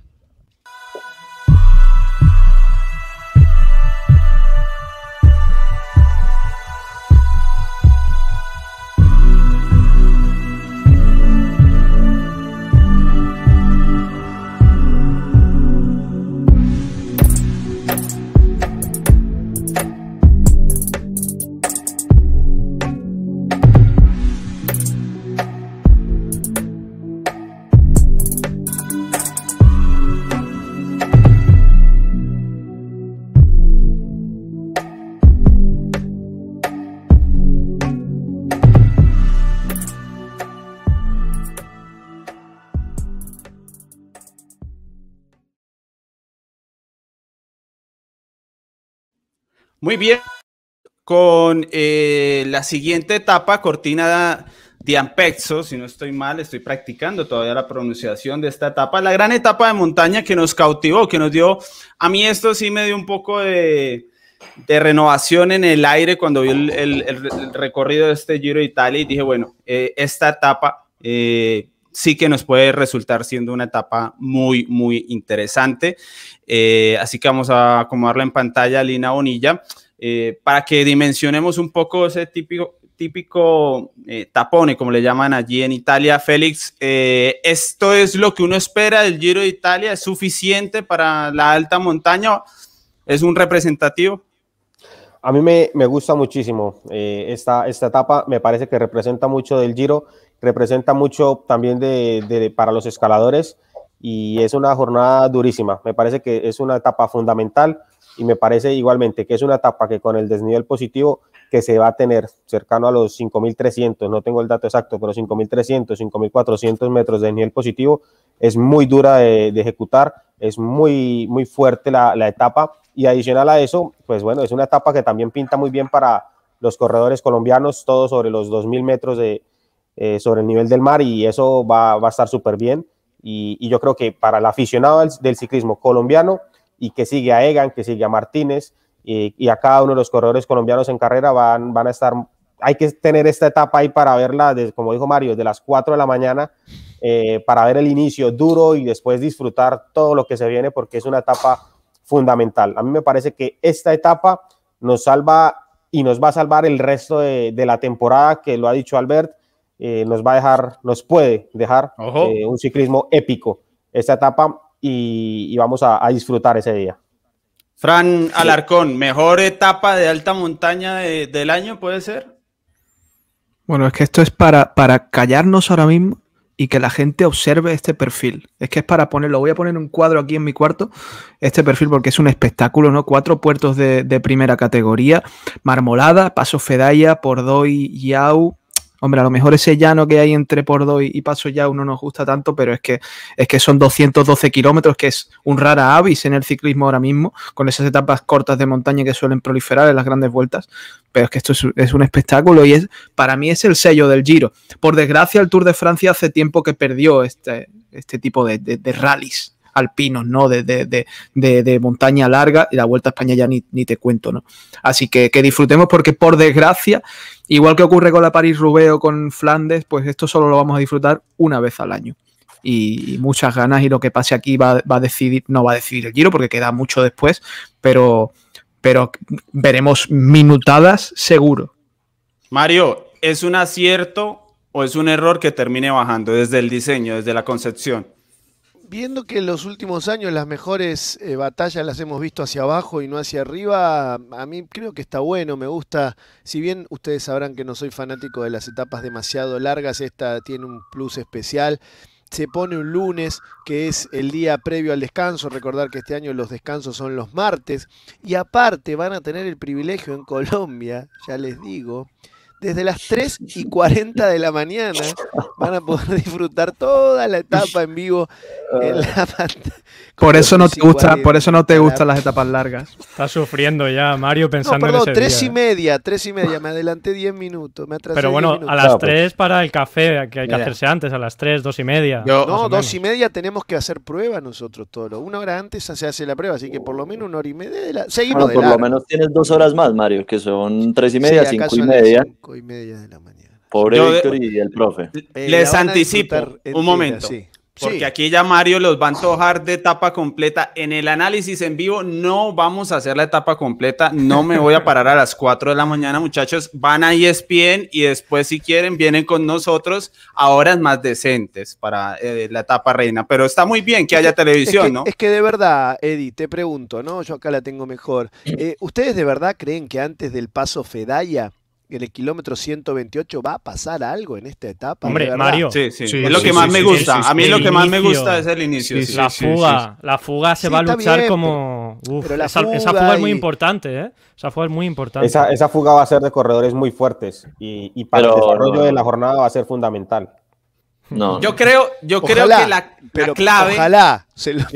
Muy bien. Con eh, la siguiente etapa, cortina de Ampezzo, si no estoy mal, estoy practicando todavía la pronunciación de esta etapa, la gran etapa de montaña que nos cautivó, que nos dio, a mí esto sí me dio un poco de, renovación en el aire cuando vi el, recorrido de este Giro de Italia y dije, bueno, eh, esta etapa eh, sí que nos puede resultar siendo una etapa muy, muy interesante. Eh, así que vamos a acomodarla en pantalla, Lina Bonilla, eh, para que dimensionemos un poco ese típico, típico eh, tapone, como le llaman allí en Italia. Félix, ¿esto es lo que uno espera del Giro de Italia? ¿Es suficiente para la alta montaña? ¿Es un representativo? A mí me, me gusta muchísimo esta, esta etapa, me parece que representa mucho del Giro representa mucho también de, para los escaladores y es una jornada durísima. Me parece que es una etapa fundamental y me parece igualmente que es una etapa que con el desnivel positivo que se va a tener cercano a los 5.300, no tengo el dato exacto, pero 5.300, 5.400 metros de desnivel positivo es muy dura de, ejecutar, es muy, muy fuerte la, la etapa y adicional a eso, pues bueno, es una etapa que también pinta muy bien para los corredores colombianos, todos sobre los 2.000 metros de, eh, sobre el nivel del mar y eso va, a estar súper bien. Y, yo creo que para el aficionado del, ciclismo colombiano y que sigue a Egan, que sigue a Martínez y, a cada uno de los corredores colombianos en carrera van, van a estar, hay que tener esta etapa ahí para verla, como dijo Mario, de las 4 de la mañana eh, para ver el inicio duro y después disfrutar todo lo que se viene porque es una etapa fundamental. A mí me parece que esta etapa nos salva y nos va a salvar el resto de, la temporada, que lo ha dicho Albert, eh, nos va a dejar, nos puede dejar eh, un ciclismo épico esta etapa y, vamos a, disfrutar ese día. Fran Alarcón, mejor etapa de alta montaña del año puede ser. Bueno, es que esto es para, para callarnos ahora mismo y que la gente observe este perfil. Es que es para ponerlo, voy a poner un cuadro aquí en mi cuarto, este perfil porque es un espectáculo, ¿no? Cuatro puertos de, de primera categoría, Marmolada, Paso Fedaya, Pordoy, Yau, Hombre, a lo mejor ese llano que hay entre Pordo y, Paso ya no nos gusta tanto, pero es que, es que son 212 kilómetros, que es un rara avis en el ciclismo ahora mismo, con esas etapas cortas de montaña que suelen proliferar en las grandes vueltas. Pero es que esto es, un espectáculo y es, para mí es el sello del Giro. Por desgracia, el Tour de Francia hace tiempo que perdió este, este tipo de, de rallies alpinos, ¿no? De, de, montaña larga y la Vuelta a España ya ni, te cuento, ¿no? Así que, que disfrutemos porque por desgracia, igual que ocurre con la París-Roubaix o con Flandes, pues esto solo lo vamos a disfrutar una vez al año. Y, muchas ganas y lo que pase aquí va, a decidir, no va a decidir el giro porque queda mucho después, pero, pero veremos minutadas seguro. Mario, ¿es un acierto o es un error que termine bajando desde el diseño, desde la concepción? Viendo que en los últimos años las mejores eh, batallas las hemos visto hacia abajo y no hacia arriba, a mí creo que está bueno, me gusta, si bien ustedes sabrán que no soy fanático de las etapas demasiado largas, esta tiene un plus especial. Se pone un lunes, que es el día previo al descanso. Recordar que este año los descansos son los martes. Y aparte van a tener el privilegio en Colombia, ya les digo, desde las 3 y 40 de la mañana van a poder disfrutar toda la etapa en vivo en la Por eso no te gusta, por eso no te gustan las etapas largas. Está sufriendo ya Mario pensando no, perdón, en ese 3 y media, 3 y media, me adelanté 10 minutos, me atrasé Pero bueno, a las 3 para el café, que hay que hacerse antes, a las 3, 2 y media. no, 2 y media tenemos que hacer prueba nosotros todos. Una hora antes se hace la prueba, así que por lo menos una hora y media de la... Seguimos bueno, por lo menos tienes dos horas más, Mario, que son 3 y media, 5 y media y media de la mañana. Pobre Víctor y el profe. Eh, les anticipo un momento. Porque aquí ya Mario los va a antojar de etapa completa. En el análisis en vivo no vamos a hacer la etapa completa. No me voy a parar a las 4 de la mañana, muchachos. Van a ESPN y después, si quieren, vienen con nosotros a horas más decentes para eh, la etapa reina. Pero está muy bien que haya televisión, ¿no? Es que de verdad, Eddie, te pregunto, ¿no? Yo acá la tengo mejor. Eh, ¿Ustedes de verdad creen que antes del paso Fedaya en el kilómetro 128 va a pasar algo en esta etapa. Hombre, Mario. Sí, sí, es lo que más me gusta. a mí lo que más me gusta es el inicio. la fuga, la fuga se va a luchar como. esa, fuga es muy importante, ¿eh? Esa fuga es muy importante. Esa, fuga va a ser de corredores muy fuertes y, para el desarrollo de la jornada va a ser fundamental. No. Yo creo, yo creo que la, clave. Ojalá,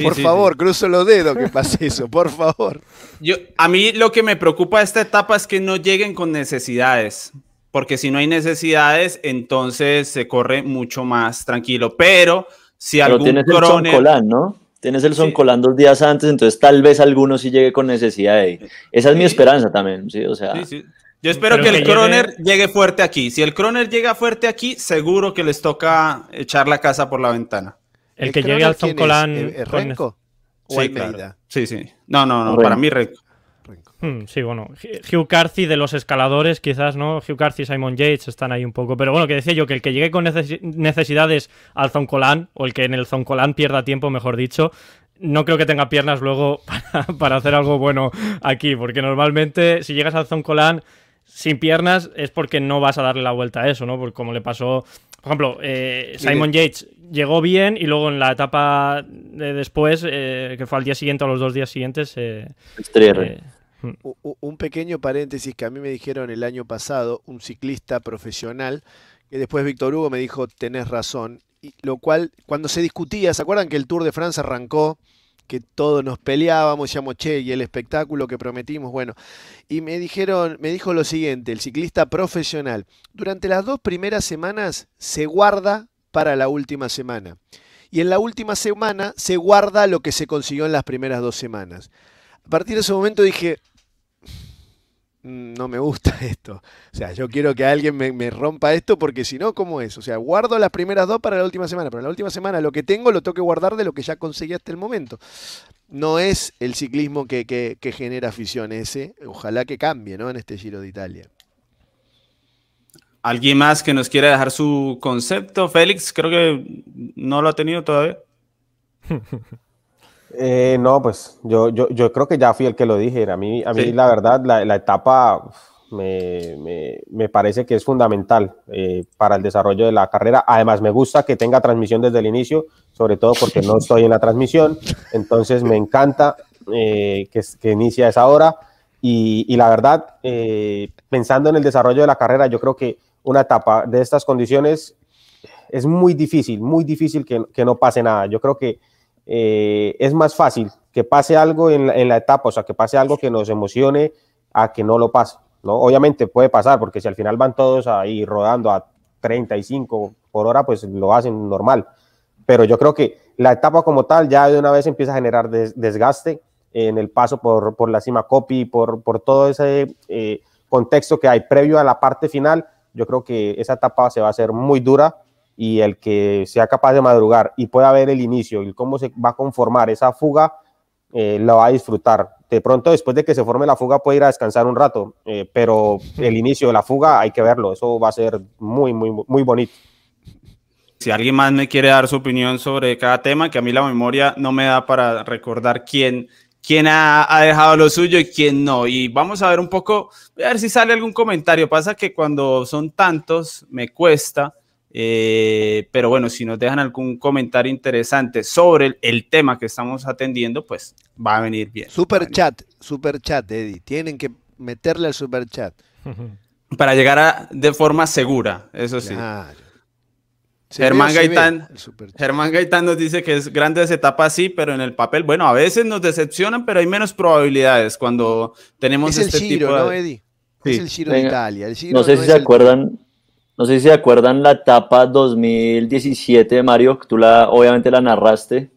por favor, cruzo los dedos que pase eso, por favor. Yo, a mí lo que me preocupa de esta etapa es que no lleguen con necesidades. Porque si no hay necesidades, entonces se corre mucho más tranquilo. Pero si Pero algún tienes el Colán, ¿no? Tienes el Son Colán dos días antes, entonces tal vez alguno sí llegue con necesidad de Esa es mi esperanza también, ¿sí? O sea. Yo espero que el Croner llegue... fuerte aquí. Si el Croner llega fuerte aquí, seguro que les toca echar la casa por la ventana. El, que llegue al Zoncolan. ¿Es, Renko? ¿O sí, sí, sí. No, no, no. Para mí, Renko. Hmm, sí, bueno, Hugh Carthy de los escaladores, quizás, ¿no? Hugh Carthy y Simon Yates están ahí un poco. Pero bueno, que decía yo que el que llegue con necesidades al Zoncolan, o el que en el Zoncolan pierda tiempo, mejor dicho, no creo que tenga piernas luego para, hacer algo bueno aquí, porque normalmente si llegas al Zoncolan sin piernas es porque no vas a darle la vuelta a eso, ¿no? Porque como le pasó, por ejemplo, eh, Simon Yates llegó bien y luego en la etapa de después, eh, que fue al día siguiente o los dos días siguientes, eh, hmm. un pequeño paréntesis que a mí me dijeron el año pasado, un ciclista profesional, que después Víctor Hugo me dijo, tenés razón, y lo cual, cuando se discutía, ¿se acuerdan que el Tour de Francia arrancó? Que todos nos peleábamos, llamo che, y el espectáculo que prometimos, bueno, y me dijeron, me dijo lo siguiente, el ciclista profesional, durante las dos primeras semanas se guarda para la última semana. Y en la última semana se guarda lo que se consiguió en las primeras dos semanas. A partir de ese momento dije, no me gusta esto. O sea, yo quiero que alguien me, rompa esto porque si no, ¿cómo es? O sea, guardo las primeras dos para la última semana, pero en la última semana lo que tengo lo tengo que guardar de lo que ya conseguí hasta el momento. No es el ciclismo que, que genera afición ese. Ojalá que cambie, ¿no? En este Giro de Italia. ¿Alguien más que nos quiera dejar su concepto? Félix, creo que no lo ha tenido todavía. Eh, no, pues yo, yo, yo, creo que ya fui el que lo dije. A mí, a mí la verdad, la, etapa me, me, me, parece que es fundamental eh, para el desarrollo de la carrera. Además, me gusta que tenga transmisión desde el inicio, sobre todo porque no estoy en la transmisión. Entonces, me encanta eh, que, que inicie a esa hora. Y, y la verdad, pensando en el desarrollo de la carrera, yo creo que una etapa de estas condiciones es muy difícil, muy difícil que, que no pase nada. Yo creo que eh, es más fácil que pase algo en la, etapa, o sea, que pase algo que nos emocione a que no lo pase. ¿no? Obviamente puede pasar, porque si al final van todos ahí rodando a 35 por hora, pues lo hacen normal. Pero yo creo que la etapa como tal ya de una vez empieza a generar desgaste en el paso por, la cima copy, por, por todo ese eh, contexto que hay previo a la parte final. Yo creo que esa etapa se va a hacer muy dura y el que sea capaz de madrugar y pueda ver el inicio y cómo se va a conformar esa fuga, eh, lo va a disfrutar. De pronto, después de que se forme la fuga, puede ir a descansar un rato, eh, pero el inicio de la fuga hay que verlo, eso va a ser muy, muy, muy bonito. Si alguien más me quiere dar su opinión sobre cada tema, que a mí la memoria no me da para recordar quién, quién ha, ha, dejado lo suyo y quién no. Y vamos a ver un poco, a ver si sale algún comentario. Pasa que cuando son tantos, me cuesta. Eh, pero bueno, si nos dejan algún comentario interesante sobre el, tema que estamos atendiendo, pues va a venir bien. Super chat, super chat, Eddie. Tienen que meterle al super chat. Para llegar a, de forma segura, eso sí. Germán, Gaitán, Germán Gaitán nos dice que es grande esa etapa, sí, pero en el papel, bueno, a veces nos decepcionan, pero hay menos probabilidades cuando tenemos es este el Giro, tipo ¿no, Eddie? Es el Giro de Italia. no sé si se acuerdan, no sé si se acuerdan la etapa 2017 de Mario, tú la, obviamente la narraste.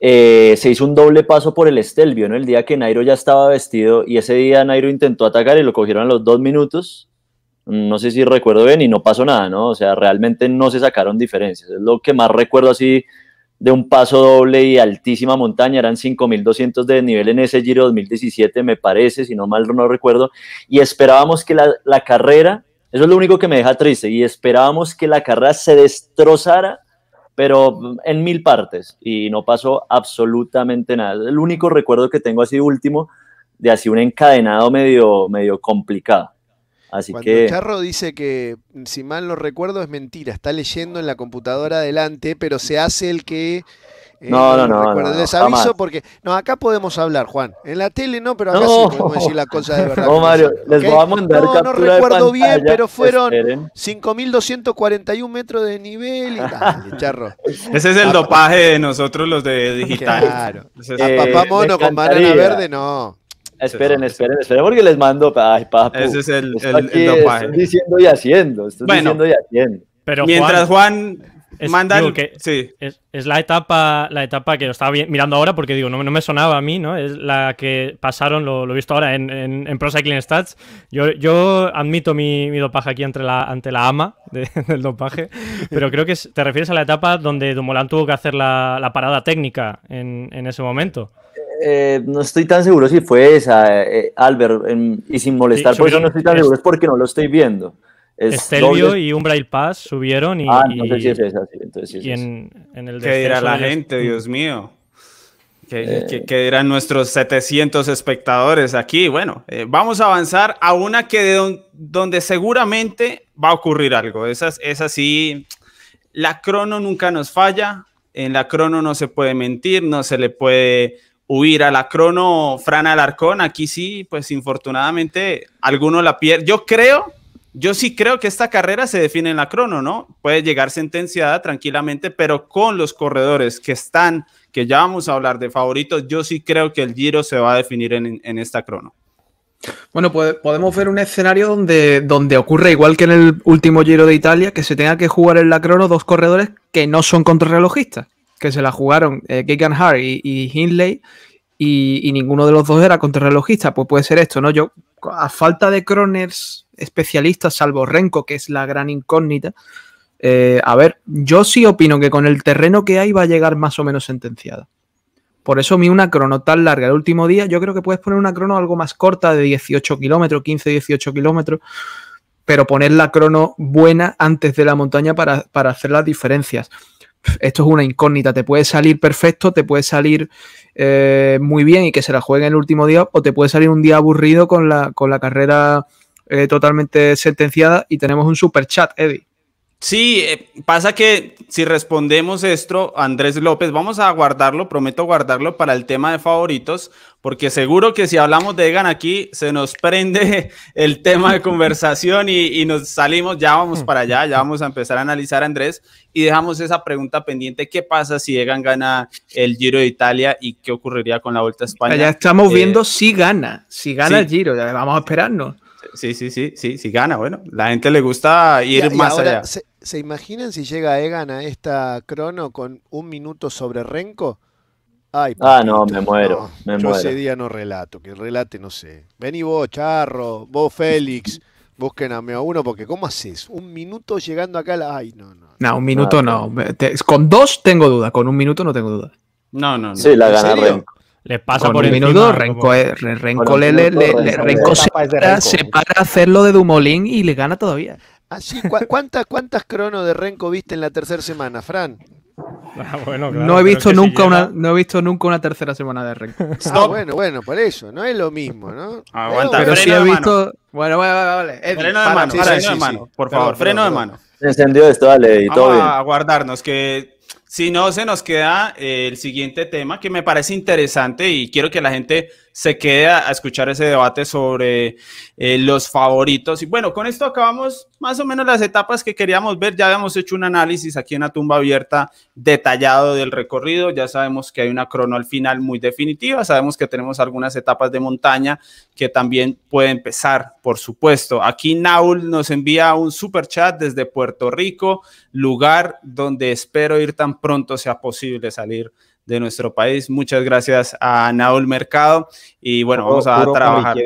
Eh, se hizo un doble paso por el Estelvio, ¿no? El día que Nairo ya estaba vestido y ese día Nairo intentó atacar y lo cogieron a los dos minutos. No sé si recuerdo bien y no pasó nada, ¿no? O sea, realmente no se sacaron diferencias. Es lo que más recuerdo así de un paso doble y altísima montaña. Eran 5.200 de nivel en ese Giro 2017, me parece, si no mal no recuerdo. Y esperábamos que la carrera eso es lo único que me deja triste y esperábamos que la carrera se destrozara, pero en mil partes y no pasó absolutamente nada. El único recuerdo que tengo así último de así un encadenado medio, medio complicado. Así Cuando que... Charro dice que, si mal no recuerdo, es mentira. Está leyendo en la computadora adelante, pero se hace el que eh, no, no, no, no, Les aviso porque. No, acá podemos hablar, Juan. En la tele no, pero acá sí podemos decir la cosa de verdad. No, Mario, les voy a mandar No, no recuerdo bien, pero fueron 5.241 metros de nivel y dale, charro. Ese es el dopaje de nosotros, los de digital. Claro. a papá mono con banana verde, no. Esperen, esperen, esperen, porque les mando. Ay, papu. Ese es el, el, dopaje. Estoy diciendo y haciendo. Estoy diciendo y haciendo. Pero Mientras Juan es, que sí. es, la etapa la etapa que lo estaba mirando ahora porque digo, no, no, me sonaba a mí, ¿no? Es la que pasaron, lo, he visto ahora en, en, Pro Cycling Stats. Yo, yo admito mi, mi dopaje aquí ante la, ante la ama del dopaje, pero creo que te refieres a la etapa donde Dumoulin tuvo que hacer la, la parada técnica en, en ese momento. Eh, no estoy tan seguro si fue esa, eh, Albert, y sin molestar, por eso no estoy tan seguro, es porque no lo estoy viendo. Estelvio y Umbrail Pass subieron y. Ah, entonces sí es esa, Entonces sí en, el ¿Qué dirá la gente, Dios mío? ¿Qué, eh. dirán nuestros 700 espectadores aquí? Bueno, eh, vamos a avanzar a una que de donde seguramente va a ocurrir algo. Esa, es así. La crono nunca nos falla. En la crono no se puede mentir, no se le puede huir a la crono Fran Alarcón. Aquí sí, pues infortunadamente alguno la pierde. Yo creo yo sí creo que esta carrera se define en la crono, ¿no? Puede llegar sentenciada tranquilamente, pero con los corredores que están, que ya vamos a hablar de favoritos, yo sí creo que el Giro se va a definir en, esta crono. Bueno, podemos ver un escenario donde, donde ocurre igual que en el último Giro de Italia, que se tenga que jugar en la crono dos corredores que no son contrarrelojistas, que se la jugaron eh, Hart y, Hindley, y, ninguno de los dos era contrarrelojista. Pues puede ser esto, ¿no? Yo a falta de croners especialistas, salvo Renko, que es la gran incógnita, eh, a ver, yo sí opino que con el terreno que hay va a llegar más o menos sentenciada. Por eso mi una crono tan larga el último día, yo creo que puedes poner una crono algo más corta de 18 kilómetros, 15, 18 kilómetros, pero poner la crono buena antes de la montaña para, para hacer las diferencias esto es una incógnita. Te puede salir perfecto, te puede salir eh, muy bien y que se la juegue el último día, o te puede salir un día aburrido con la, con la carrera eh, totalmente sentenciada y tenemos un super chat, Eddie. Sí, eh, pasa que si respondemos esto, Andrés López, vamos a guardarlo, prometo guardarlo para el tema de favoritos, porque seguro que si hablamos de Egan aquí, se nos prende el tema de conversación y, nos salimos, ya vamos para allá, ya vamos a empezar a analizar a Andrés y dejamos esa pregunta pendiente, ¿qué pasa si Egan gana el Giro de Italia y qué ocurriría con la Vuelta a España? Ya estamos viendo eh, si gana, si gana el Giro, ya vamos a esperarnos. Sí, sí, sí, sí, sí gana. Bueno, la gente le gusta ir más allá. Se, imaginan si llega Egan a esta crono con un minuto sobre Renko? Ay, ah, no, me muero. me yo ese día no relato, que relate, no sé. Vení vos, Charro, vos, Félix, busquen a uno, porque ¿cómo haces? Un minuto llegando acá la. Ay, no, no. No, un minuto no. con dos tengo duda, con un minuto no tengo duda. No, no, no. Sí, la gana Renko. Le pasa por un minuto, Renko, Renko, le, le, se, para, a hacerlo de Dumolín y le gana todavía. Ah, sí. ¿Cuántas, ¿Cuántas cronos de Renko viste en la tercera semana, Fran? Ah, bueno, no he visto nunca una no he visto nunca una tercera semana de Renko. Ah, bueno, bueno, por eso, no es lo mismo, ¿no? Aguanta, pero, sí he visto. Bueno, vale, vale. freno de mano, freno de mano, por favor, freno de mano. Se encendió esto, dale, y todo bien. a guardarnos que si no, se nos queda eh, el siguiente tema que me parece interesante y quiero que la gente se quede a, escuchar ese debate sobre eh, los favoritos. Y bueno, con esto acabamos más o menos las etapas que queríamos ver. Ya habíamos hecho un análisis aquí en la tumba abierta detallado del recorrido. Ya sabemos que hay una crono al final muy definitiva. Sabemos que tenemos algunas etapas de montaña que también puede empezar, por supuesto. Aquí Naul nos envía un super chat desde Puerto Rico, lugar donde espero ir tan pronto sea posible salir de nuestro país. Muchas gracias a Naul Mercado y bueno, vamos a trabajar.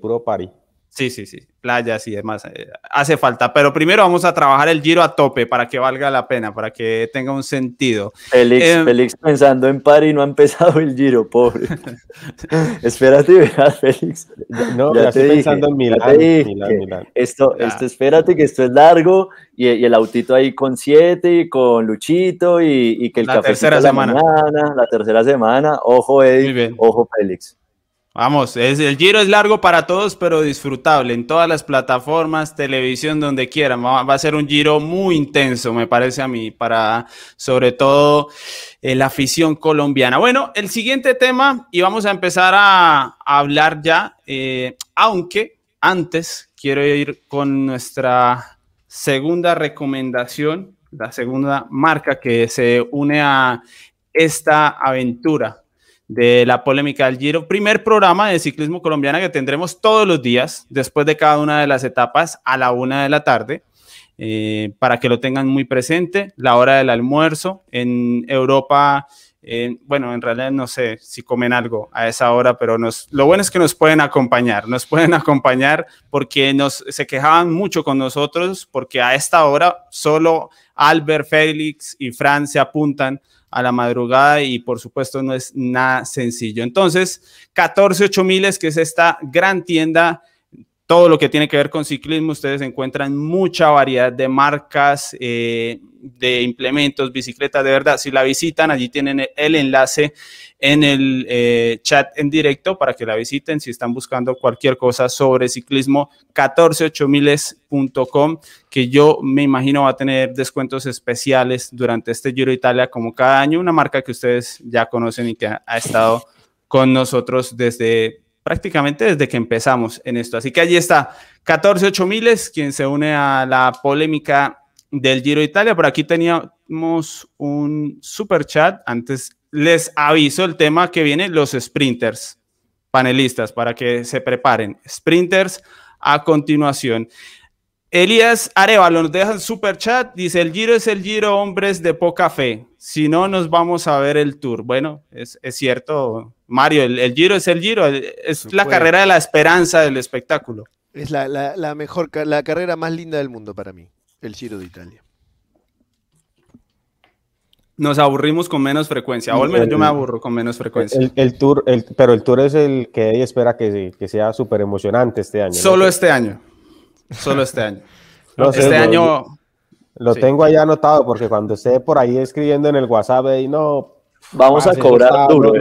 puro. Sí, sí, sí, playas y demás. Eh, hace falta, pero primero vamos a trabajar el giro a tope para que valga la pena, para que tenga un sentido. Félix, em, Félix pensando en París no ha empezado el giro, pobre. espérate y Félix. No, ya, estoy pensando en Milán, Esto, esto, espérate que esto es largo y, el autito ahí con siete y con Luchito y, que el la tercera semana. la tercera semana. Ojo, Eddie, ojo, Félix. Vamos, el giro es largo para todos, pero disfrutable en todas las plataformas, televisión, donde quieran. Va, a ser un giro muy intenso, me parece a mí, para sobre todo eh, la afición colombiana. Bueno, el siguiente tema, y vamos a empezar a, hablar ya, eh, aunque antes quiero ir con nuestra segunda recomendación, la segunda marca que se une a esta aventura de la polémica del Giro. Primer programa de ciclismo colombiana que tendremos todos los días, después de cada una de las etapas, a la una de la tarde, eh, para que lo tengan muy presente. La hora del almuerzo en Europa. bueno, en realidad no sé si comen algo a esa hora, pero nos, lo bueno es que nos pueden acompañar, nos pueden acompañar porque nos, se quejaban mucho con nosotros porque a esta hora solo Albert, Félix y Fran se apuntan a la madrugada y por supuesto no es nada sencillo. Entonces, 14 miles, que es esta gran tienda, todo lo que tiene que ver con ciclismo, ustedes encuentran mucha variedad de marcas, eh, de implementos, bicicletas, de verdad, si la visitan, allí tienen el enlace en el eh, chat en directo para que la visiten si están buscando cualquier cosa sobre ciclismo, 148miles.com, que yo me imagino va a tener descuentos especiales durante este Giro Italia como cada año, una marca que ustedes ya conocen y que ha, estado con nosotros desde prácticamente desde que empezamos en esto. Así que allí está, 14 miles, quien se une a la polémica del Giro Italia. Por aquí teníamos un super chat. Antes les aviso el tema que viene, los sprinters, panelistas, para que se preparen. Sprinters a continuación. Elías Arevalo nos deja el super chat, dice, el Giro es el Giro, hombres de poca fe, si no nos vamos a ver el Tour. Bueno, es, cierto, Mario, el, Giro es el Giro, es la carrera de la esperanza del espectáculo. Es la, la, mejor, la carrera más linda del mundo para mí, el Giro de Italia. Nos aburrimos con menos frecuencia, o al menos yo me aburro con menos frecuencia. El, tour, pero el tour es el que ella espera que, que sea súper emocionante este año. Solo este año. Solo este año. este año. Lo tengo ahí anotado porque cuando esté por ahí escribiendo en el WhatsApp y no. Vamos a cobrar duro.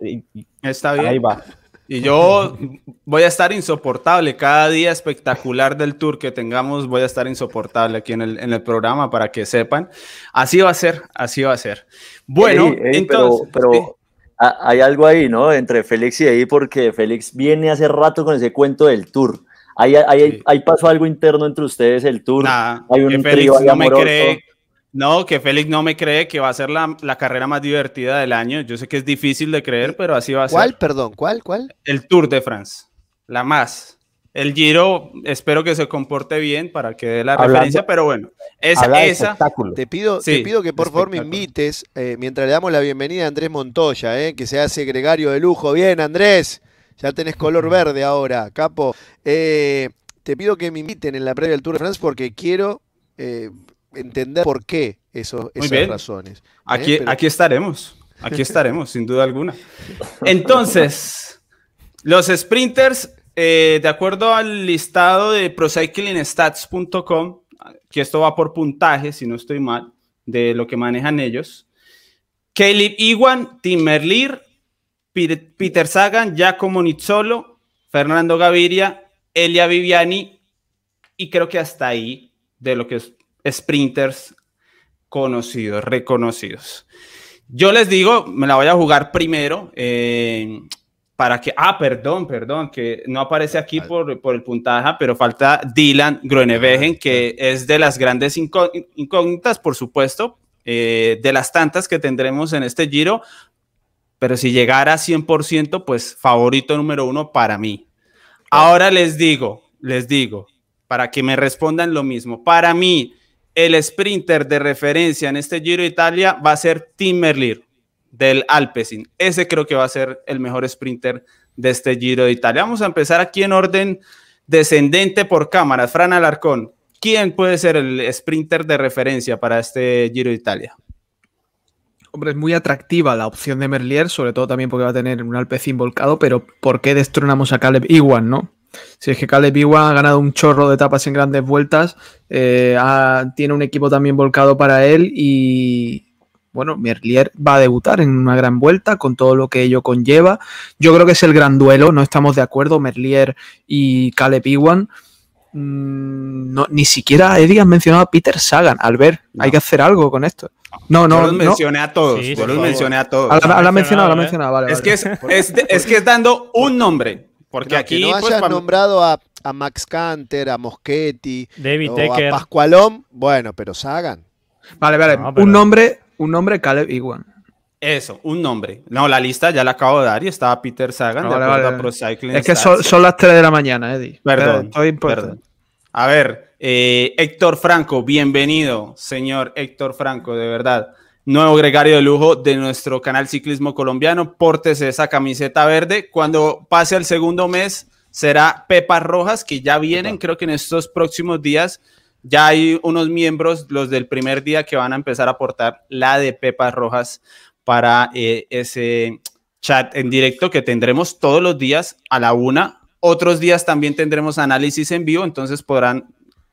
Eh. está bien. Ahí va. Y yo voy a estar insoportable. Cada día espectacular del tour que tengamos, voy a estar insoportable aquí en el, en el programa para que sepan. Así va a ser, así va a ser. Bueno, entonces. Pero, hay algo ahí, ¿no? Entre Félix y ahí, porque Félix viene hace rato con ese cuento del tour. Ahí, pasó algo interno entre ustedes, el tour. hay un Félix no me cree, no, que Félix no me cree que va a ser la, carrera más divertida del año. Yo sé que es difícil de creer, pero así va a ser. ¿Cuál, perdón? ¿Cuál, cuál? El Tour de France. La más. El Giro, espero que se comporte bien para que dé la referencia, pero bueno, esa, esa te pido, te pido que por favor me invites, eh, mientras le damos la bienvenida a Andrés Montoya, eh, que se hace gregario de lujo. Bien, Andrés. Ya tenés color verde ahora, capo. Eh, te pido que me inviten en la previa del Tour de France porque quiero eh, entender por qué eso, esas razones. ¿eh? Aquí, aquí estaremos, aquí estaremos, sin duda alguna. Entonces, los sprinters, de acuerdo al listado de procyclingstats.com, que esto va por puntaje, si no estoy mal, de lo que manejan ellos. Caleb Iwan, Tim Merlier, Peter Sagan, Giacomo Nizzolo, Fernando Gaviria, Elia Viviani y creo que hasta ahí de lo que es sprinters conocidos, reconocidos. Yo les digo, me la voy a jugar primero eh, para que, ah, perdón, perdón, que no aparece aquí por, por el puntaje, pero falta Dylan Groenewegen, que es de las grandes incógnitas, por supuesto, eh, de las tantas que tendremos en este giro, pero si llegara a 100%, pues favorito número uno para mí. Ahora les digo, les digo, para que me respondan lo mismo. Para mí, el sprinter de referencia en este Giro de Italia va a ser Tim Merlier del Alpecin. Ese creo que va a ser el mejor sprinter de este Giro de Italia. Vamos a empezar aquí en orden descendente por cámaras. Fran Alarcón, ¿quién puede ser el sprinter de referencia para este Giro de Italia? Hombre, es muy atractiva la opción de Merlier, sobre todo también porque va a tener un Alpecin volcado, pero ¿por qué destronamos a Caleb Iwan, no? Si es que Caleb Iwan ha ganado un chorro de etapas en grandes vueltas, eh, tiene un equipo también volcado para él y, bueno, Merlier va a debutar en una gran vuelta con todo lo que ello conlleva. Yo creo que es el gran duelo, no estamos de acuerdo, Merlier y Caleb Iwan. Mm, no, ni siquiera Eddie ha mencionado a Peter Sagan. Al ver, hay que hacer algo con esto. No, no. Yo los mencioné a todos. yo los mencioné a todos. La, ha mencionado, la ha mencionado. Vale, es, Que es, es, que es dando un nombre. Porque aquí. no pues, nombrado a, a, Max Canter, a Moschetti, David o a Pascualón. Bueno, pero Sagan. Vale, vale. Un nombre, un nombre Caleb Iwan. Eso, un nombre. No, la lista ya la acabo de dar y estaba Peter Sagan de vale, Pro Cycling. Es que son, las 3 de la mañana, Eddie. Perdón. perdón. A ver, eh, Héctor Franco, bienvenido, señor Héctor Franco, de verdad. Nuevo gregario de lujo de nuestro canal Ciclismo Colombiano. Pórtese esa camiseta verde. Cuando pase el segundo mes, será Pepa Rojas, que ya vienen, creo que en estos próximos días. Ya hay unos miembros, los del primer día, que van a empezar a aportar la de Pepa Rojas para eh, ese chat en directo que tendremos todos los días a la una otros días también tendremos análisis en vivo, entonces podrán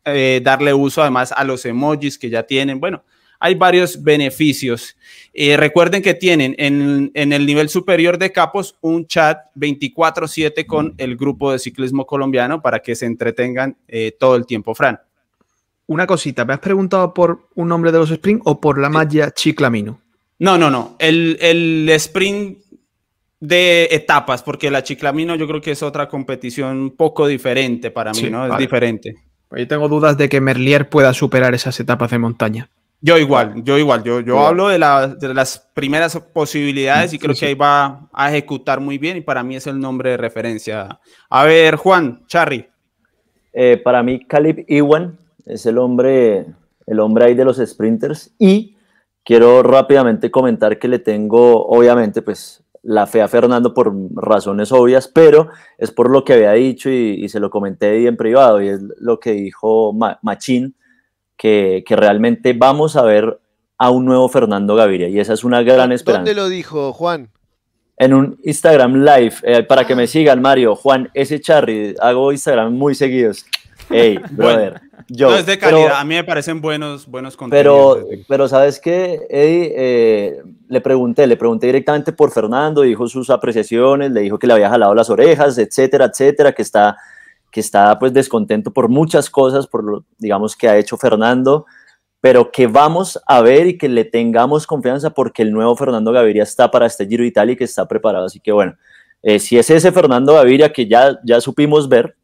eh, darle uso además a los emojis que ya tienen. Bueno, hay varios beneficios. Eh, recuerden que tienen en, el nivel superior de capos un chat 24/7 con el grupo de ciclismo colombiano para que se entretengan eh, todo el tiempo. Fran. Una cosita, ¿me has preguntado por un nombre de los sprint o por la malla Chiclamino? No, no, no. El, el sprint de etapas, porque la Chiclamino yo creo que es otra competición un poco diferente para mí, ¿no? Es diferente. Pues yo tengo dudas de que Merlier pueda superar esas etapas de montaña. Yo igual, yo igual, yo, yo hablo de, las primeras posibilidades y creo que ahí va a ejecutar muy bien y para mí es el nombre de referencia. A ver, Juan, Charry. eh, para mí Caleb Iwan es el hombre, el hombre ahí de los sprinters y quiero rápidamente comentar que le tengo, obviamente, pues la fe a Fernando por razones obvias, pero es por lo que había dicho y, se lo comenté ahí en privado y es lo que dijo Machín, que, que realmente vamos a ver a un nuevo Fernando Gaviria y esa es una gran esperanza. ¿Dónde lo dijo Juan? En un Instagram live, eh, para que me ah. sigan, Mario, Juan S. Charry, hago Instagram muy seguidos. Hey, brother. Yo, no, es de calidad, a mí me parecen buenos, buenos contenidos. Pero, pero ¿sabes qué, Eddie? Eh, le pregunté, le pregunté directamente por Fernando, dijo sus apreciaciones, le dijo que le había jalado las orejas, etcétera, etcétera, que está, que está pues descontento por muchas cosas, por lo, digamos, que ha hecho Fernando, pero que vamos a ver y que le tengamos confianza porque el nuevo Fernando Gaviria está para este Giro Italia y que está preparado. Así que bueno, eh, si es ese Fernando Gaviria que ya, ya supimos ver,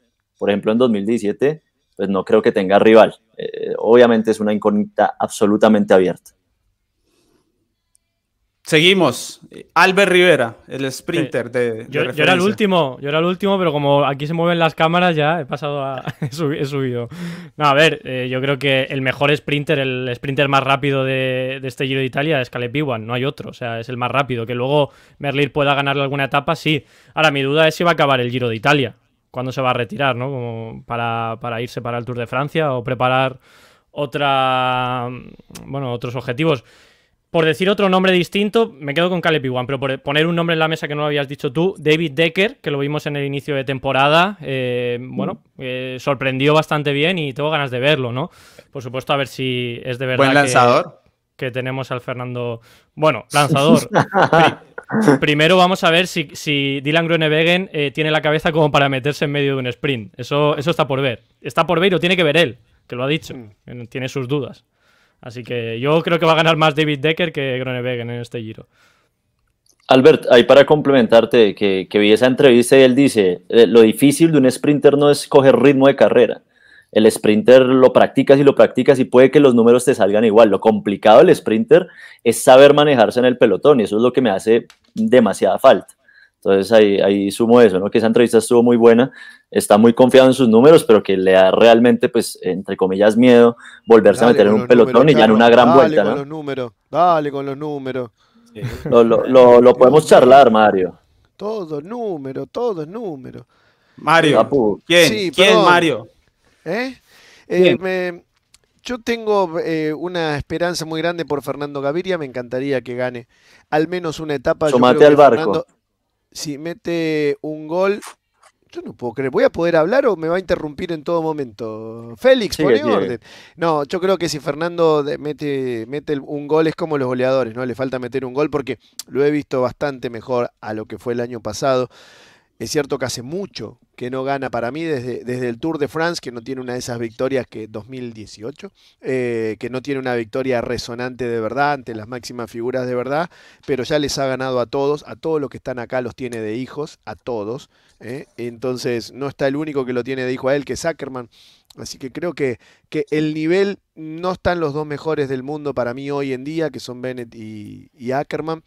por ejemplo en 2017, pues no creo que tenga rival. Eh, obviamente es una incógnita absolutamente abierta. Seguimos. Albert Rivera, el sprinter de, yo, era el último, yo era el último, pero como aquí se mueven las cámaras ya he pasado a he subido. No, a ver, eh, yo creo que el mejor sprinter, el sprinter más rápido de, este Giro de Italia es Caleb Iwan, no hay otro, o sea, es el más rápido. Que luego Merlir pueda ganarle alguna etapa, sí. Ahora mi duda es si va a acabar el Giro de Italia, cuándo se va a retirar, ¿no? Como para, para irse para el Tour de Francia o preparar otra, bueno, otros objetivos por decir otro nombre distinto, me quedo con Caleb Iwan, pero por poner un nombre en la mesa que no lo habías dicho tú, David Decker, que lo vimos en el inicio de temporada, eh, bueno, eh, sorprendió bastante bien y tengo ganas de verlo, ¿no? Por supuesto, a ver si es de verdad. Buen lanzador. Que, tenemos al Fernando. Bueno, lanzador. Primero vamos a ver si, si Dylan Groenewegen eh, tiene la cabeza como para meterse en medio de un sprint. Eso, eso está por ver. Está por ver y lo tiene que ver él, que lo ha dicho. Mm. Tiene sus dudas. Así que yo creo que va a ganar más David Decker que Groenewegen en este giro. Albert, ahí para complementarte, que, vi esa entrevista y él dice, eh, lo difícil de un sprinter no es coger ritmo de carrera. El sprinter lo practicas y lo practicas y puede que los números te salgan igual. Lo complicado del sprinter es saber manejarse en el pelotón y eso es lo que me hace demasiada falta. Entonces ahí, ahí sumo eso, ¿no? Que esa entrevista estuvo muy buena, está muy confiado en sus números, pero que le da realmente, pues, entre comillas, miedo volverse a meter en un pelotón y ya en una gran dale vuelta, con ¿no? Los números, dale con los números. Lo, lo, lo, podemos charlar, Mario. Todo número, todo número. Mario, ¿quién? ¿Quién, Mario? ¿Eh? eh yo tengo eh, una esperanza muy grande por Fernando Gaviria, me encantaría que gane al menos una etapa. Tomate al barco si mete un gol, yo no puedo creer. ¿Voy a poder hablar o me va a interrumpir en todo momento? Félix, pone orden. No, yo creo que si Fernando mete, mete un gol es como los goleadores, ¿no? Le falta meter un gol porque lo he visto bastante mejor a lo que fue el año pasado. Es cierto que hace mucho que no gana para mí desde, desde el Tour de France, que no tiene una de esas victorias que 2018, eh, que no tiene una victoria resonante de verdad ante las máximas figuras de verdad, pero ya les ha ganado a todos, a todos los que están acá los tiene de hijos, a todos. ¿eh? Entonces no está el único que lo tiene de hijo a él, que es Ackerman. Así que creo que, que el nivel no están los dos mejores del mundo para mí hoy en día, que son Bennett y, y Ackerman.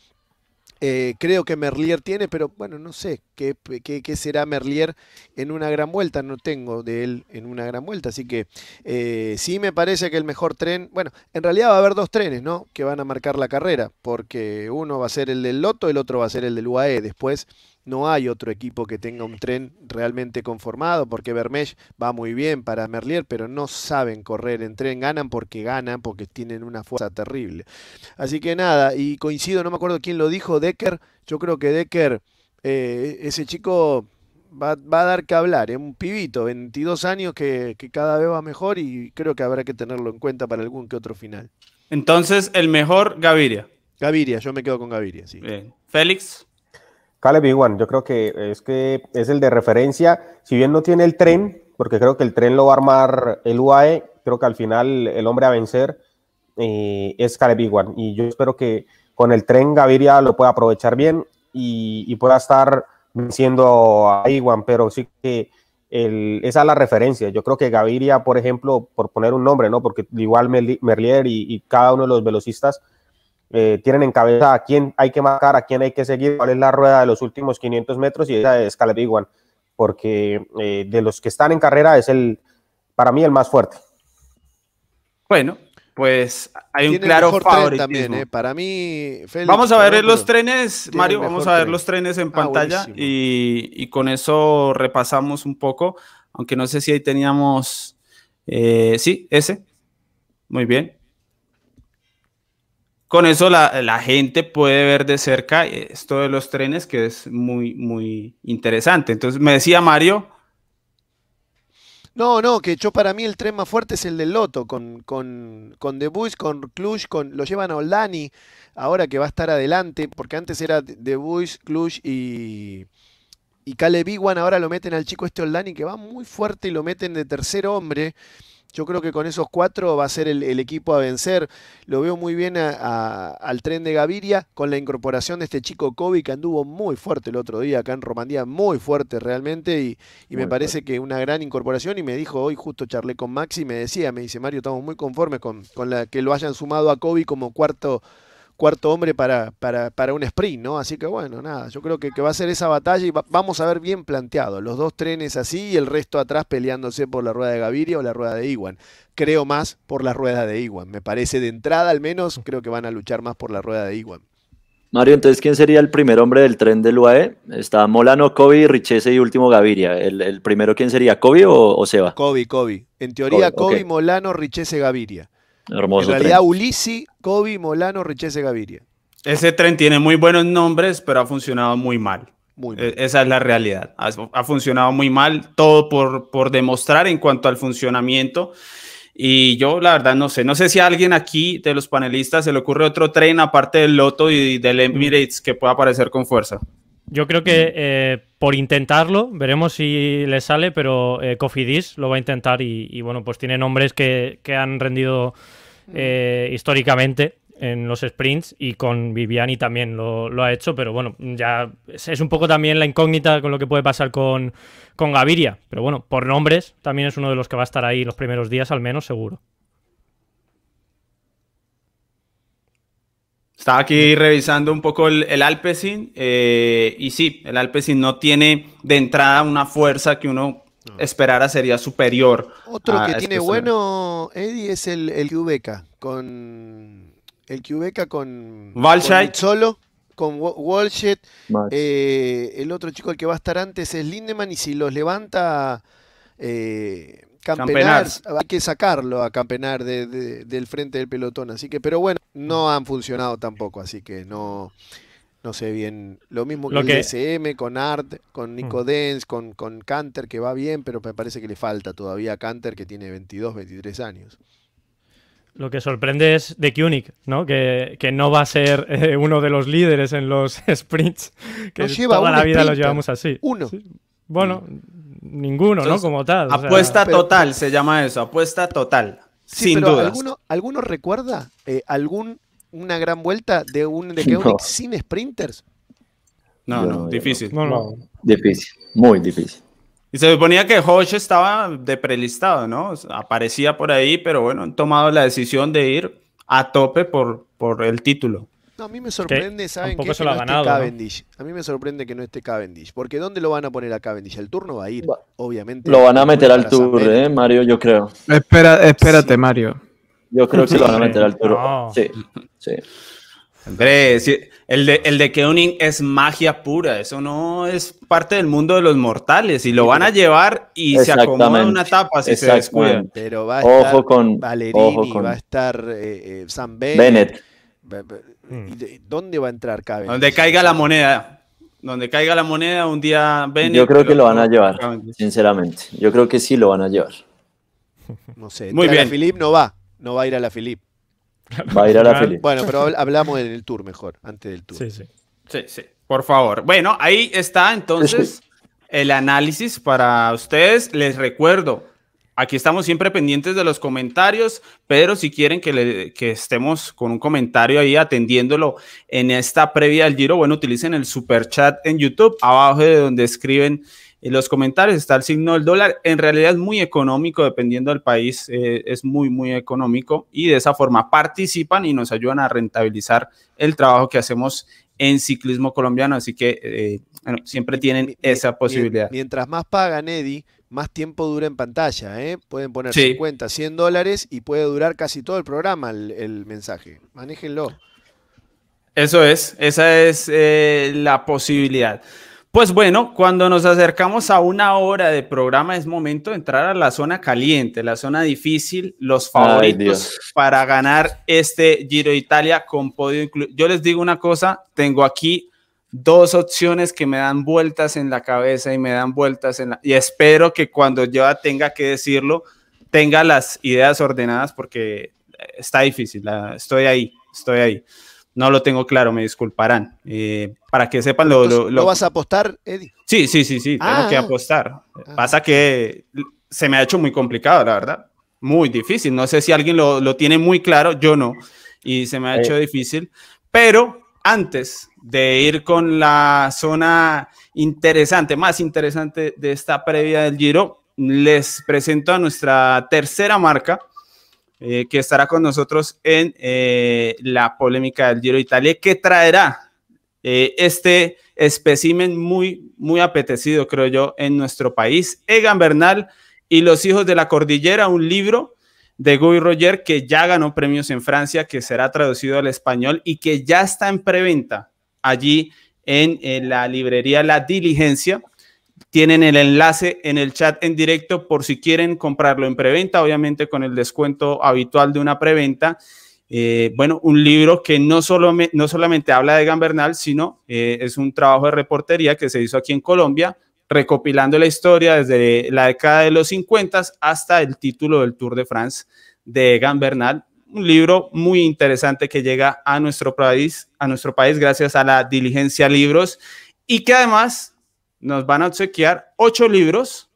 Eh, creo que Merlier tiene, pero bueno, no sé qué, qué, será Merlier en una gran vuelta. No tengo de él en una gran vuelta. Así que eh, sí me parece que el mejor tren. Bueno, en realidad va a haber dos trenes, ¿no? Que van a marcar la carrera. Porque uno va a ser el del Loto, el otro va a ser el del UAE. Después no hay otro equipo que tenga un tren realmente conformado, porque Bermesh va muy bien para Merlier, pero no saben correr en tren, ganan porque ganan, porque tienen una fuerza terrible. Así que nada, y coincido, no me acuerdo quién lo dijo, Decker, yo creo que Decker, eh, ese chico va, a dar que hablar, es un pibito, 22 años que, cada vez va mejor y creo que habrá que tenerlo en cuenta para algún que otro final. Entonces, el mejor Gaviria. Gaviria, yo me quedo con Gaviria, sí. Félix. Caleb Iwan, yo creo que es que es el de referencia, si bien no tiene el tren, porque creo que el tren lo va a armar el UAE, creo que al final el hombre a vencer eh, es Caleb Iwan, y yo espero que con el tren Gaviria lo pueda aprovechar bien y, pueda estar venciendo a Iwan, pero sí que esa es la referencia. Yo creo que Gaviria, por ejemplo, por poner un nombre, ¿no? Porque igual Merlier y, y cada uno de los velocistas eh, tienen en cabeza a quién hay que marcar, a quién hay que seguir, cuál es la rueda de los últimos 500 metros y esa es Caleb Iwan. porque eh, de los que están en carrera es el, para mí, el más fuerte. Bueno, pues hay un claro favoritismo. también, ¿eh? Para mí, Félix, Vamos a ver los trenes, Mario, vamos a ver tren. los trenes en Ah, pantalla y, y con eso repasamos un poco, aunque no sé si ahí teníamos, eh, sí, ese, muy bien. Con eso la, la gente puede ver de cerca esto de los trenes, que es muy, muy interesante. Entonces me decía Mario, No, no, que yo para mí el tren más fuerte es el del Loto, con, con, con Boys, con Cluj, con, lo llevan a Oldani, ahora que va a estar adelante, porque antes era Boys, Cluj y, y Caleb Iwan, ahora lo meten al chico este Oldani que va muy fuerte y lo meten de tercer hombre. Yo creo que con esos cuatro va a ser el, el equipo a vencer. Lo veo muy bien a- a- al tren de Gaviria con la incorporación de este chico Kobe que anduvo muy fuerte el otro día acá en Romandía, muy fuerte realmente y, y me parece que una gran incorporación y me dijo hoy, justo charlé con Maxi, me decía, me dice Mario, estamos muy conformes con, con la que lo hayan sumado a Kobe como cuarto, cuarto hombre para, para, para un sprint, ¿no? Así que bueno, nada, yo creo que, que va a ser esa batalla y va- vamos a ver bien planteado, los dos trenes así y el resto atrás peleándose por la rueda de Gaviria o la rueda de Iwan. Creo más por la rueda de Iwan, me parece de entrada al menos, creo que van a luchar más por la rueda de Iwan. Mario, entonces, ¿quién sería el primer hombre del tren del UAE? Está Molano, Kobe, Richese y último Gaviria. ¿El, el primero quién sería? ¿Kobe o, o Seba? Kobe, Kobe. En teoría, Kobe. Molano, Richese, Gaviria. Hermoso en realidad, tren. Ulisi, Kobe, Molano, Richese, Gaviria. ese tren tiene muy buenos nombres, pero ha funcionado muy mal. Muy E- mal. Esa es la realidad. Ha, ha funcionado muy mal, todo por, por demostrar en cuanto al funcionamiento. Y yo, la verdad, no sé. No sé si a alguien aquí de los panelistas se le ocurre otro tren aparte del Loto y del Emirates que pueda aparecer con fuerza. Yo creo que eh, por intentarlo, veremos si le sale, pero eh, Cofidis lo va a intentar y, y, bueno, pues tiene nombres que, que han rendido eh, históricamente en los sprints y con Viviani también lo, ha hecho, pero bueno, ya es, es un poco también la incógnita con lo que puede pasar con, con Gaviria, pero bueno, por nombres también es uno de los que va a estar ahí los primeros días al menos seguro. Estaba aquí revisando un poco el, el Alpecin eh, y sí, el Alpecin no tiene de entrada una fuerza que uno esperara sería superior. Otro que este tiene bueno, Eddie, es el, el Qubeca, con el Qubeca con Walscheid. solo, con Wa- Walshed. Max. Eh, el otro chico el que va a estar antes es Lindemann y si los levanta eh, Campenar, hay que sacarlo a Campenar de- de- del frente del pelotón. Así que, pero bueno, no han funcionado tampoco, así que no, no sé bien. Lo mismo que Lo el que- DSM, con Art, con Nico Dens, con, con Canter, que va bien, pero me parece que le falta todavía a Canter, que tiene 22, 23 años. Lo que sorprende es de Koenig, ¿no? Que, que no va a ser eh, uno de los líderes en los sprints. Que Nos lleva toda la vida lo llevamos así. Uno. Sí. Bueno, ninguno, ¿no? Como tal. o sea, Apuesta Pero- total, se llama eso, apuesta total. Sí, sin pero dudas. ¿alguno, ¿alguno recuerda eh, algún una gran vuelta de un de No. Sin sprinters? No, no, no, difícil. no, no. Difícil, muy difícil. Y se suponía que Hodge estaba de prelistado, ¿no? O sea, Aparecía por ahí, pero bueno, han tomado la decisión de ir a tope por, por el título. No, a mí me sorprende, ¿saben qué? se Que lo no ha esté ganado, ¿no? Cavendish. A mí me sorprende que no esté Cavendish. Porque ¿dónde lo van a poner a Cavendish? El turno va a ir, Va- obviamente. Lo van a meter al tour. ¿eh, Mario? Yo creo. Espera, espérate, Sí. Mario. Yo creo que lo van a Sí. meter al tour. No. Sí, sí. Hombre, sí, el de, el de es magia pura, eso no es parte del mundo de los mortales y lo van a llevar y se acomoda una etapa si se descuida. exactamente. Pero va a Ojo estar con- Valerini, ojo con- va a estar eh, eh, Sam Bennett. Bennett. Mm. ¿y de- ¿Dónde va a entrar Cavendish? Donde caiga la moneda, donde caiga la moneda, un día ven. Yo creo que lo van a llevar, sinceramente. Yo creo que sí lo van a llevar. No sé. Muy bien. Philip no va. No va a ir a la Philip. Va a ir a la Philip. Bueno, pero habl- hablamos en el tour mejor, antes del tour. Sí, sí. Sí, sí, por favor. Bueno, ahí está entonces el análisis para ustedes. Les recuerdo, aquí estamos siempre pendientes de los comentarios, pero si quieren que, le- que estemos con un comentario ahí atendiéndolo en esta previa del Giro, bueno, utilicen el super chat en YouTube, abajo de donde escriben en los comentarios está el signo del dólar. En realidad es muy económico, dependiendo del país, eh, es muy, muy económico y de esa forma participan y nos ayudan a rentabilizar el trabajo que hacemos en ciclismo colombiano. Así que eh, siempre tienen esa posibilidad. Mientras más pagan, Eddie, más tiempo dura en pantalla. ¿eh? Pueden poner 50, 100 dólares y puede durar casi todo el programa el, mensaje. Manéjenlo. Eso es, esa es la posibilidad. Pues bueno, cuando nos acercamos a una hora de programa es momento de entrar a la zona caliente, la zona difícil, los favoritos para ganar este Giro de Italia con podio incluido. Yo les digo una cosa, tengo aquí dos opciones que me dan vueltas en la cabeza y me dan vueltas en la... Y espero que cuando yo tenga que decirlo, tenga las ideas ordenadas porque está difícil, estoy ahí, estoy ahí. No lo tengo claro, me disculparán. Eh, para que sepan lo, lo, vas a apostar, Eddie? Sí, sí, sí, sí, tengo que ah. apostar. Ah. Pasa que se me ha hecho muy complicado, la verdad. Muy difícil. No sé si alguien lo, lo tiene muy claro, yo no. Y se me ha hecho difícil. Pero antes de ir con la zona interesante, más interesante de esta previa del Giro, les presento a nuestra tercera marca eh, que estará con nosotros en eh, la polémica del Giro Italia, que traerá eh, este espécimen muy, muy apetecido, creo yo, en nuestro país. Egan Bernal y los hijos de la cordillera, un libro de Guy Roger que ya ganó premios en Francia, que será traducido al español y que ya está en preventa allí en la librería La Diligencia. Tienen el enlace en el chat en directo por si quieren comprarlo en preventa, obviamente con el descuento habitual de una preventa. Eh, bueno, un libro que no, solo no solamente habla de Gambernal, sino eh, es un trabajo de reportería que se hizo aquí en Colombia, recopilando la historia desde la década de los 50 hasta el título del Tour de France de Gambernal. Un libro muy interesante que llega a nuestro país, a nuestro país gracias a la diligencia libros y que además nos van a obsequiar ocho libros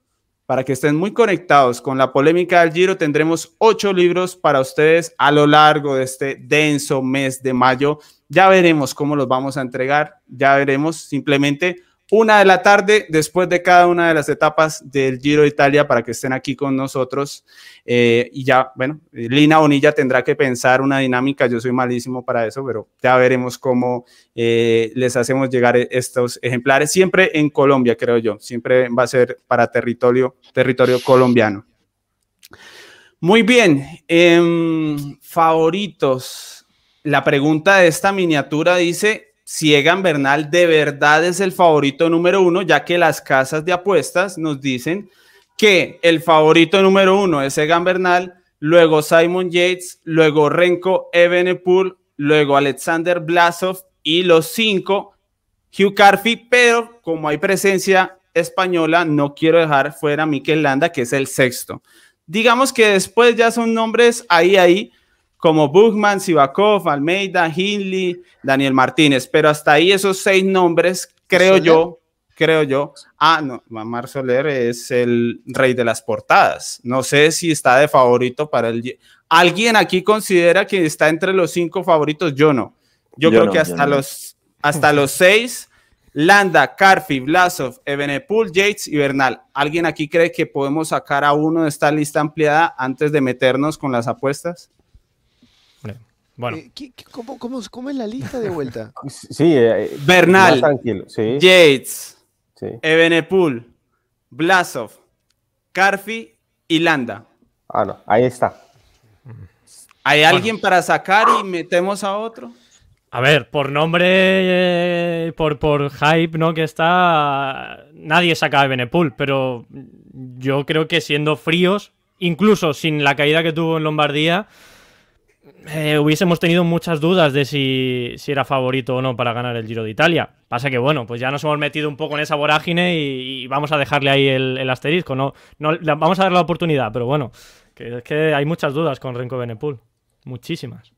para que estén muy conectados con la polémica del Giro. Tendremos ocho libros para ustedes a lo largo de este denso mes de mayo. Ya veremos cómo los vamos a entregar, ya veremos simplemente una de la tarde después de cada una de las etapas del Giro de Italia para que estén aquí con nosotros. Eh, y ya, bueno, Lina Bonilla tendrá que pensar una dinámica. Yo soy malísimo para eso, pero ya veremos cómo eh, les hacemos llegar estos ejemplares. Siempre en Colombia, creo yo. Siempre va a ser para territorio, territorio colombiano. Muy bien. Em, favoritos. La pregunta de esta miniatura dice, si Egan Bernal de verdad es el favorito número uno, ya que las casas de apuestas nos dicen que el favorito número uno es Egan Bernal, luego Simon Yates, luego Renko Evenepoel, luego Alexander Blasov y los cinco Hugh Carthy, pero como hay presencia española, no quiero dejar fuera a Mikel Landa, que es el sexto. Digamos que después ya son nombres ahí, ahí, como Bugman, Sivakov, Almeida, Hindley, Daniel Martínez, pero hasta ahí esos seis nombres, creo yo, creo yo. Ah, no, Mar Soler es el rey de las portadas. No sé si está de favorito para el. ¿Alguien aquí considera que está entre los cinco favoritos? Yo no. Yo, creo que hasta los hasta los seis. Landa, Carfi, Blasov, Ebenepool, Yates y Bernal. ¿Alguien aquí cree que podemos sacar a uno de esta lista ampliada antes de meternos con las apuestas? Bueno. Eh, cómo, es la lista de vuelta? sí, eh, Bernal, Yates, sí. Ebenepool, Blasov, Carfi y Landa. Ah, no, ahí está. ¿Hay alguien para sacar y metemos a otro? A ver, por nombre, eh, por, por hype, ¿no? Que está. Nadie saca a Ebenepool, pero yo creo que siendo fríos, incluso sin la caída que tuvo en Lombardía, eh, hubiésemos tenido muchas dudas de si, era favorito o no para ganar el Giro de Italia. Pasa que, bueno, pues ya nos hemos metido un poco en esa vorágine y, vamos a dejarle ahí el, asterisco. No, no, vamos a darle la oportunidad, pero bueno, que es que hay muchas dudas con Renko Benepul. Muchísimas.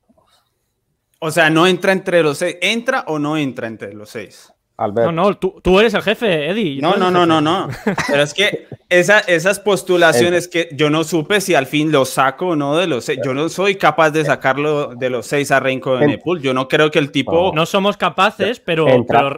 O sea, no entra entre los seis. ¿Entra o no entra entre los seis? No, no, tú, eres el jefe, Eddie. No, no, no, no, no. Pero es que esas postulaciones que yo no supe si al fin lo saco o no de los seis. Yo no soy capaz de sacarlo de los seis a Renko de Nepal. Yo no creo que el tipo. No somos capaces, pero,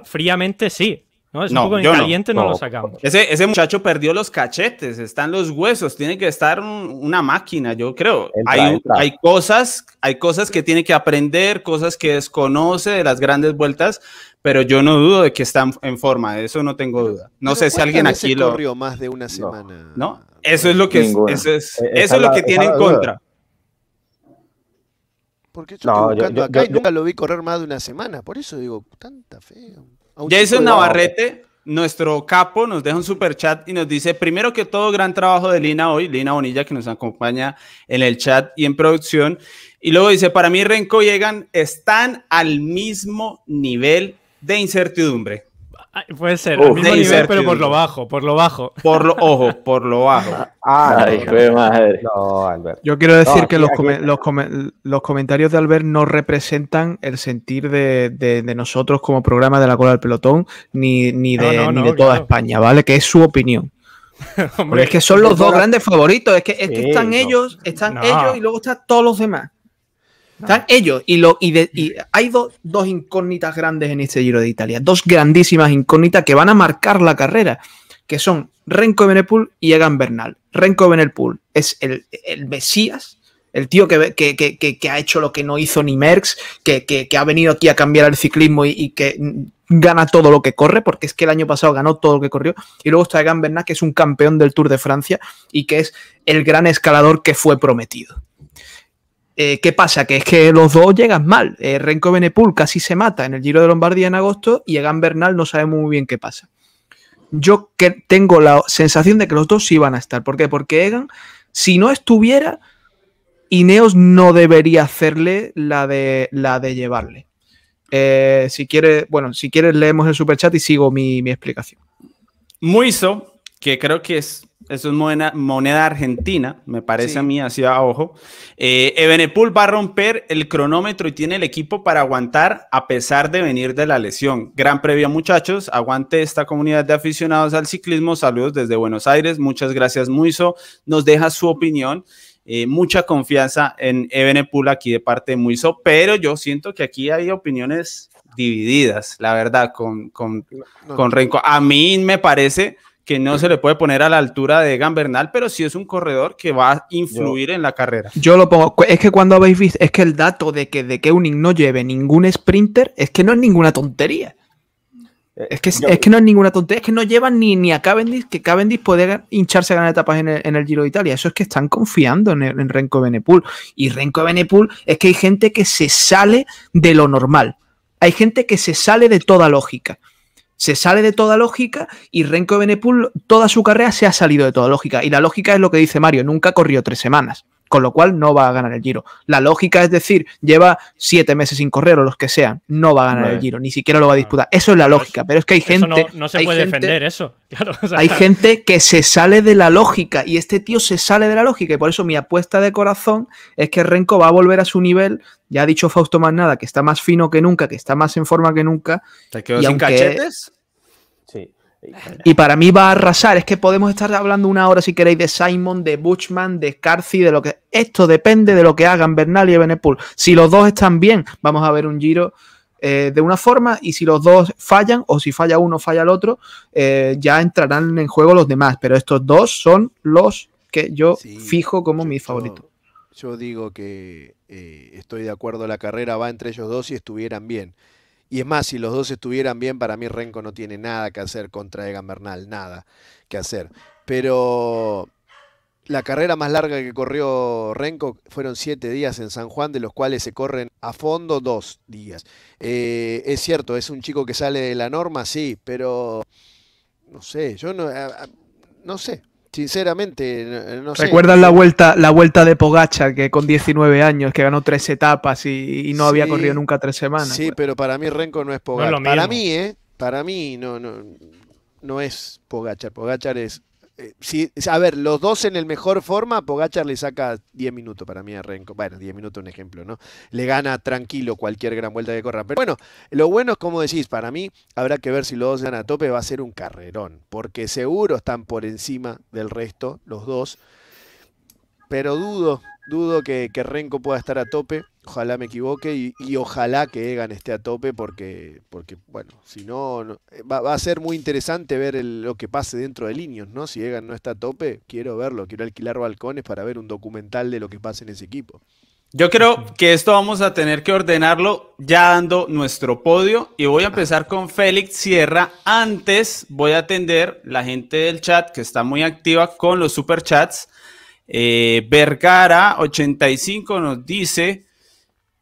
fríamente sí. ¿no? Es No, un poco en caliente no, No. lo sacamos. Ese, ese muchacho perdió los cachetes, están los huesos, tiene que estar un- una máquina, yo creo. Entra, hay, entra. hay cosas, hay cosas que tiene que aprender, cosas que desconoce de las grandes vueltas, pero yo no dudo de que está en, forma, de eso no tengo duda. No Pero sé si ¿cuántas alguien aquí lo, corrió más de una semana. ¿no? Eso es lo que es, Ninguna. eso es, Eh, eso es lo que tiene en contra. Porque yo No, estoy buscando yo- acá y yo- nunca lo vi correr más de una semana. Por eso digo, tanta chico Jason Navarrete, nuestro capo, nos deja un super chat y nos dice, primero que todo, gran trabajo de Lina hoy, Lina Bonilla, que nos acompaña en el chat y en producción. Y luego dice, para mí Renko y Egan están al mismo nivel de incertidumbre. Ay, Puede ser, Uf, al mismo de nivel, pero por lo bajo, por lo bajo. Por lo, ojo, por lo bajo. Ah, Ay, no, hijo de madre. no, Albert. Yo quiero decir No, que los, come- los, come- los comentarios de Albert no representan el sentir de, de- de nosotros como programa de la cola del pelotón, ni, ni de, No, no, ni no, de toda claro. España, ¿vale? Que es su opinión. Porque Hombre, es que son los dos grandes favoritos. Es que, es que están no. ellos, están No. ellos y luego están todos los demás. Están ellos y, lo, y, de- y hay dos, dos incógnitas grandes en este Giro de Italia. Dos grandísimas incógnitas que van a marcar la carrera, que son Renko Benepul y Egan Bernal. Renko Benepul es el, el Mesías, el tío que, que- que- que- ha hecho lo que no hizo ni Merckx, que, ha venido aquí a cambiar el ciclismo y, y que gana todo lo que corre, porque es que el año pasado ganó todo lo que corrió. Y luego está Egan Bernal, que es un campeón del Tour de Francia y que es el gran escalador que fue prometido. Eh, ¿Qué pasa? Que es que los dos llegan mal. Eh, Renko Benepul casi se mata en el Giro de Lombardía en agosto y Egan Bernal no sabemos muy bien qué pasa. Yo tengo la sensación de que los dos sí van a estar. ¿Por qué? Porque Egan, si no estuviera, Ineos no debería hacerle la de, la de llevarle. Eh, si quieres, bueno, si quieres leemos el superchat y sigo mi, mi explicación. Muiso, que creo que es, eso es moneda, moneda argentina, me parece Sí. a mí, así a ojo. Eh, Ebenepul va a romper el cronómetro y tiene el equipo para aguantar a pesar de venir de la lesión. Gran previa, muchachos. Aguante esta comunidad de aficionados al ciclismo. Saludos desde Buenos Aires. Muchas gracias, Muiso. Nos deja su opinión. Eh, mucha confianza en Ebenepul aquí de parte de Muiso, pero yo siento que aquí hay opiniones divididas, la verdad, con, con, No, con Renko. A mí me parece que no se le puede poner a la altura de Egan Bernal, pero sí es un corredor que va a influir en la carrera. Yo lo pongo. Es que cuando habéis visto, es que el dato de que de Keuning no lleve ningún sprinter es que no es ninguna tontería. Es que, Yo- es que no es ninguna tontería, es que no llevan ni, ni a Cavendish, que Cavendish puede hincharse a ganar etapas en el, en el Giro de Italia. Eso es que están confiando en, el- en Renko Benepul. Y Renko Benepul es que hay gente que se sale de lo normal. Hay gente que se sale de toda lógica. Se sale de toda lógica y Renko Benepul toda su carrera se ha salido de toda lógica. Y la lógica es lo que dice Mario, nunca corrió tres semanas. Con lo cual no va a ganar el Giro. La lógica es decir, lleva siete meses sin correr o los que sean, no va a ganar Vale. el Giro, ni siquiera lo va a disputar. Eso es la lógica, pero es que hay gente. eso no, no se puede gente- defender eso. Claro, o sea, hay gente que se sale de la lógica y este tío se sale de la lógica y por eso mi apuesta de corazón es que Renko va a volver a su nivel. Ya ha dicho Fausto más nada, que está más fino que nunca, que está más en forma que nunca ¿Te quedó Y sin aunque- cachetes? Sí. Y para mí va a arrasar. Es que podemos estar hablando una hora si queréis de Simon, de Buchman, de Carthy, de lo que esto depende de lo que hagan Bernal y Benepul. Si los dos están bien, vamos a ver un Giro eh, de una forma y si los dos fallan o si falla uno falla el otro, eh, ya entrarán en juego los demás. Pero estos dos son los que yo Sí, fijo como mis favoritos. Yo, yo digo que eh, estoy de acuerdo, la carrera va entre ellos dos si estuvieran bien. Y es más, si los dos estuvieran bien, para mí Renko no tiene nada que hacer contra Egan Bernal, nada que hacer. Pero la carrera más larga que corrió Renko fueron siete días en San Juan, de los cuales se corren a fondo dos días. Eh, es cierto, es un chico que sale de la norma, sí, pero no sé, yo no, no sé, sinceramente, no, no sé. ¿Recuerdan la vuelta, la vuelta de Pogacha que con 19 años, que ganó tres etapas y, y no había corrido nunca tres semanas? Sí, pero para mí Renko no es No es Pogacar. lo para mí, ¿eh? Para mí no, no, no es Pogachar. Pogachar es... eh, sí, a ver, los dos en el mejor forma, Pogachar le saca 10 minutos para mí a Renko. Bueno, 10 minutos un ejemplo, ¿no? Le gana tranquilo cualquier gran vuelta que corra. Pero bueno, lo bueno es como decís, para mí habrá que ver si los dos dan a tope, va a ser un carrerón. Porque seguro están por encima del resto, los dos. Pero dudo, dudo que, que Renko pueda estar a tope. Ojalá me equivoque y, y ojalá que Egan esté a tope porque, porque bueno, si no, no- eh, va, va a ser muy interesante ver el- lo que pase dentro de Linios, ¿no? Si Egan no está a tope, quiero verlo, quiero alquilar balcones para ver un documental de lo que pasa en ese equipo. Yo creo que esto vamos a tener que ordenarlo ya dando nuestro podio y voy a empezar con Félix Sierra. Antes voy a atender la gente del chat que está muy activa con los superchats. Eh, Vergara 85 nos dice,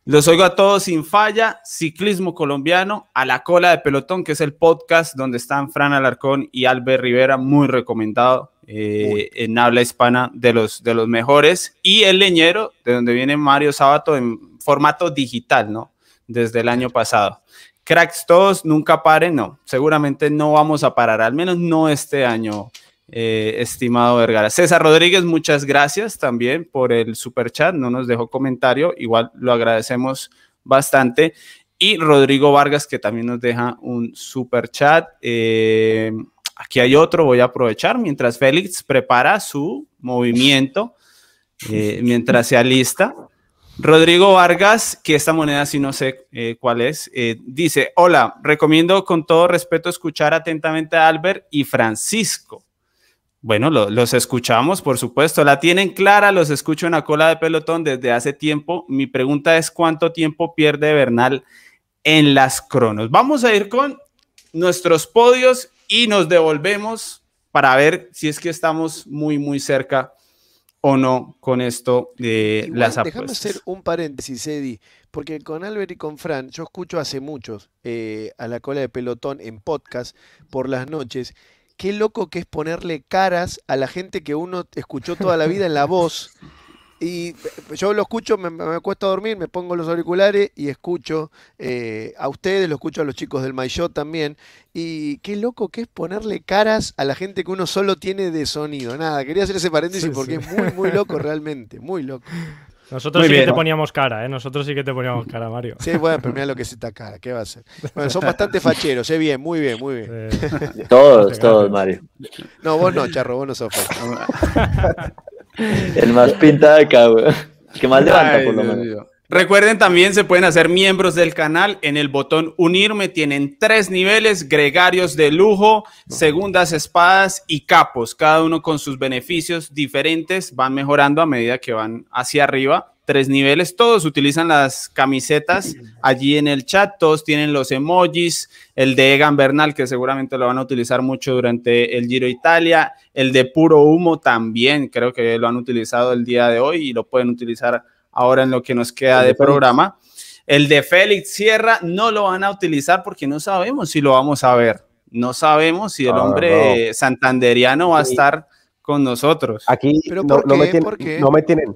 los oigo a todos sin falla, ciclismo colombiano, a la cola de pelotón, que es el podcast donde están Fran Alarcón y Albert Rivera, muy recomendado eh, en habla hispana de los, de los mejores, y El Leñero, de donde viene Mario Sabato en formato digital, ¿no? Desde el año pasado. Cracks todos, nunca paren, no, seguramente no vamos a parar, al menos no este año, eh, estimado Vergara. César Rodríguez, muchas gracias también por el super chat, no nos dejó comentario, igual lo agradecemos bastante. Y Rodrigo Vargas, que también nos deja un super chat. Eh, aquí hay otro, voy a aprovechar mientras Félix prepara su movimiento, eh, mientras se alista. Rodrigo Vargas, que esta moneda sí no sé eh, cuál es, eh, dice, hola, recomiendo con todo respeto escuchar atentamente a Albert y Francisco. Bueno, lo- los escuchamos, por supuesto. La tienen clara, los escucho en la cola de pelotón desde hace tiempo. Mi pregunta es cuánto tiempo pierde Bernal en las cronos. Vamos a ir con nuestros podios y nos devolvemos para ver si es que estamos muy, muy cerca o no con esto de Igual, las déjame apuestas. hacer un paréntesis, Eddie, porque con Albert y con Fran, yo escucho hace muchos eh, a la cola de pelotón en podcast por las noches. Qué loco que es ponerle caras a la gente que uno escuchó toda la vida en la voz. Y eh, yo lo escucho, me, me acuesto a dormir, me pongo los auriculares y escucho eh, a ustedes, lo escucho a los chicos del My Show también. Y qué loco que es ponerle caras a la gente que uno solo tiene de sonido. Nada, quería hacer ese paréntesis Sí, porque sí. es muy, muy loco realmente, muy loco. Nosotros Muy sí bien. que te poníamos cara, ¿eh? Nosotros sí que te poníamos cara, Mario. Sí, bueno, pero mira lo que es esta cara, ¿qué va a hacer? Bueno, son bastante facheros, eh, bien, muy bien, muy bien. Eh, Todos, todos, Mario. No, vos no, Charro, vos no sos facho. El más pinta de acá, güey. El que más levanta, Ay, por lo Dios menos. Recuerden también se pueden hacer miembros del canal en el botón unirme. Tienen tres niveles, gregarios de lujo, segundas espadas y capos, cada uno con sus beneficios diferentes. Van mejorando a medida que van hacia arriba. Tres niveles, todos utilizan las camisetas allí en el chat, todos tienen los emojis, el de Egan Bernal que seguramente lo van a utilizar mucho durante el Giro Italia, el de puro humo también, creo que lo han utilizado el día de hoy y lo pueden utilizar ahora en lo que nos queda El de programa. El de Félix Sierra no lo van a utilizar porque no sabemos si lo vamos a ver. No sabemos si el Ah, hombre santanderiano va a estar con nosotros. Aquí ¿Pero no, me tienen, no me tienen,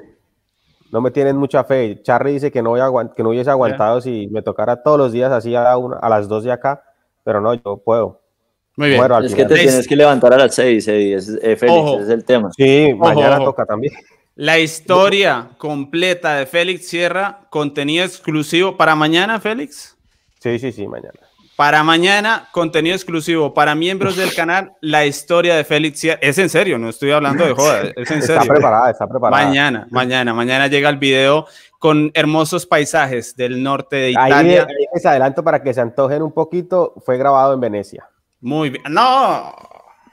no me tienen mucha fe. Charry dice que no, voy a aguant- que no hubiese aguantado si me tocara todos los días así a, una- a las 2 de acá, pero no, yo puedo. Muy bien. Al Es que te tienes que levantar a las seis, Eddie. Ese es- eh, Félix, ese es el tema. Sí, mañana ojo. toca también. La historia completa de Félix Sierra, contenido exclusivo para mañana, Félix. Sí, sí, sí, mañana. Para mañana, contenido exclusivo para miembros del canal, la historia de Félix Sierra. Es en serio, no estoy hablando de joda, es en Está serio. preparada, está preparada. Mañana, mañana, mañana llega el video con hermosos paisajes del norte de Ahí, Italia. ahí les adelanto para que se antojen un poquito. Fue grabado en Venecia. Muy bien. No,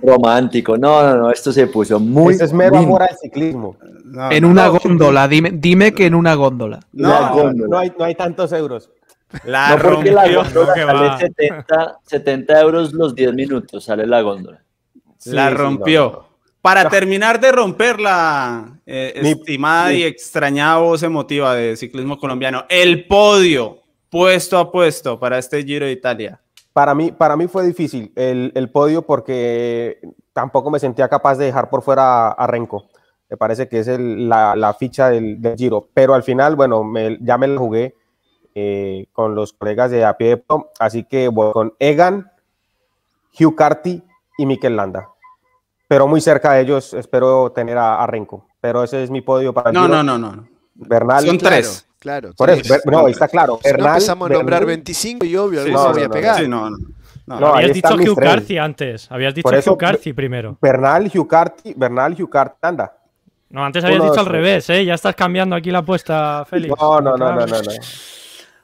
Romántico. No, no, no. Esto se puso muy. Ese es mero lindo. amor al ciclismo. no, En una no, góndola, dime, dime que en una góndola. No, La No, góndola. no hay, no hay tantos euros. La No, porque la rompió, góndola No, que sale va. 70, 70 euros los 10 minutos. Sale la góndola. la Sí, rompió. Para terminar de romper la eh, Mi- estimada y extrañada voz emotiva de ciclismo colombiano, el podio puesto a puesto para este Giro de Italia. Para mí, para mí fue difícil el, el podio porque tampoco me sentía capaz de dejar por fuera a, a Renko. Me parece que es el- la, la ficha del, del Giro. Pero al final, bueno, me- ya me la jugué eh, con los colegas de a pie de pom, así que voy con Egan, Hugh Carty y Mikel Landa. Pero muy cerca de ellos espero tener a, a Renko. Pero ese es mi podio para el No, Giro. no, no, no. Bernal. Son tres. Claro. Por sí. eso, Ber- no, está claro. Si no Bernal, empezamos a nombrar Bernal- 25 y obvio, Sí, no, voy a pegar. Sí, no, no. no. No, ahí Habías dicho Hugh. Carthy antes. Habías dicho Por eso- Hugh Carthy primero. Bernal, Hugh Carty, Bernal, Hugh Carty, anda. No, antes habías Uno, dicho al revés, ¿eh? Ya estás cambiando aquí la apuesta, Félix. No, no, no, no, no. no.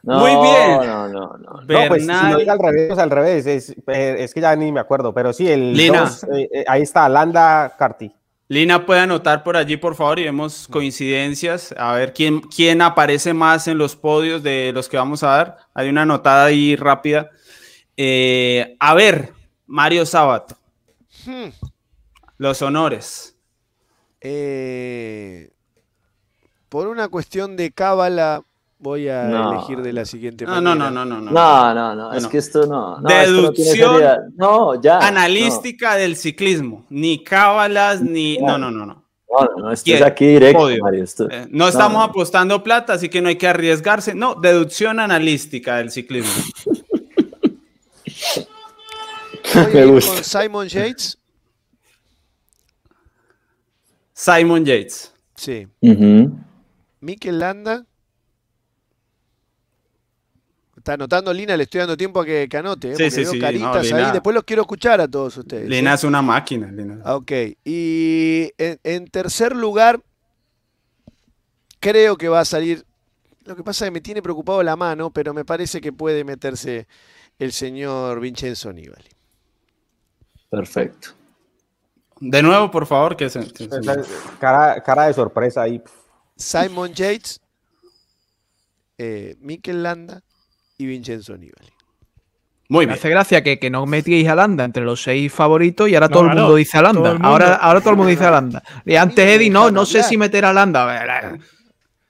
No, Muy bien. No, no, no. No, pues si Bernal, lo digo al revés, al revés. Es, eh, es que ya ni me acuerdo, pero sí, el Lina. dos, eh, eh, ahí está, Landa Carti. Lina puede anotar por allí, por favor, y vemos coincidencias. A ver quién, quién aparece más en los podios de los que vamos a dar. Hay una anotada ahí rápida. Eh, a ver, Mario Sábato, Hmm. los honores. Eh, por una cuestión de cábala, voy a No. elegir de la siguiente No, manera. no, no, no, no. no. No, no, no, es que esto no. no esto no tiene Deducción. No, ya. Analística del ciclismo. Ni cábalas, ni. No, no, no, no. No, no, no, esto ¿Quién? es aquí directo. Mario. esto- Eh, no estamos no. apostando plata, así que no hay que arriesgarse. No, deducción analística del ciclismo. Me gusta. con Simon Yates. Simon Yates. Sí. Ujú. Mikel Landa. Está anotando Lina, le estoy dando tiempo a que, que anote. ¿eh? Sí, porque sí, veo sí, no, caritas Lina. ahí. Después los quiero escuchar a todos ustedes. ¿eh? Lina es una máquina. Lina. Ah, Ok. Y en, en tercer lugar, creo que va a salir. Lo que pasa es que me tiene preocupado la mano, pero me parece que puede meterse el señor Vincenzo Nibali. Perfecto. De nuevo, por favor, que se. que se- Cara, cara de sorpresa ahí. Simon Yates, eh, Mikel Landa y Vincenzo Nibali. Muy Me bien. hace gracia que, que no metíais a Landa entre los seis favoritos y ahora No, todo el claro, mundo dice a Landa. Ahora, ahora todo el mundo dice a Landa. Y antes me Eddie, no, no sé si meter a Landa.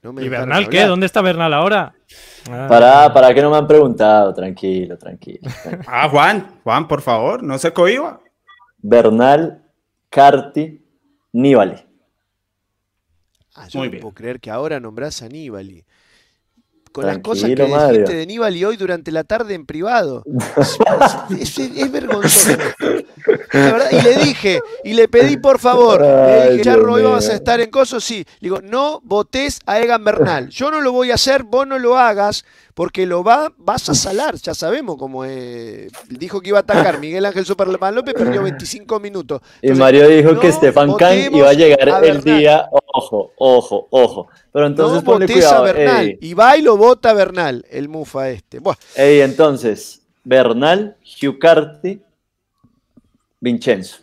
No me ¿Y Bernal qué? ¿Dónde está Bernal ahora? Ah. Para, para que no me han preguntado, tranquilo, tranquilo. tranquilo. Ah, Juan, Juan, por favor, no se cohiba. Bernal, Carti, Nibali. Ah, yo Muy no bien. puedo creer que ahora nombrás a Nibali. Con las cosas que Mario. dijiste de Nibali hoy durante la tarde en privado. Es, es- es vergonzoso. La verdad, y le dije, y le pedí por favor, le Ay, dije, Charro, hoy vas a estar en Coso, sí. Le digo, no votes a Egan Bernal. Yo no lo voy a hacer, vos no lo hagas, porque lo va, vas a salar. Ya sabemos cómo dijo que iba a atacar Miguel Ángel Superman López, perdió 25 minutos. Y Mario dijo no que Stefan Kahn votemos iba a llegar a el día. Ojo, ojo, ojo. Pero entonces no ponle votes a cuidado. Bernal. Ey, Y va y lo vota Bernal, el mufa este. Buah, ey, entonces, Bernal, Hugh Carti, Vincenzo.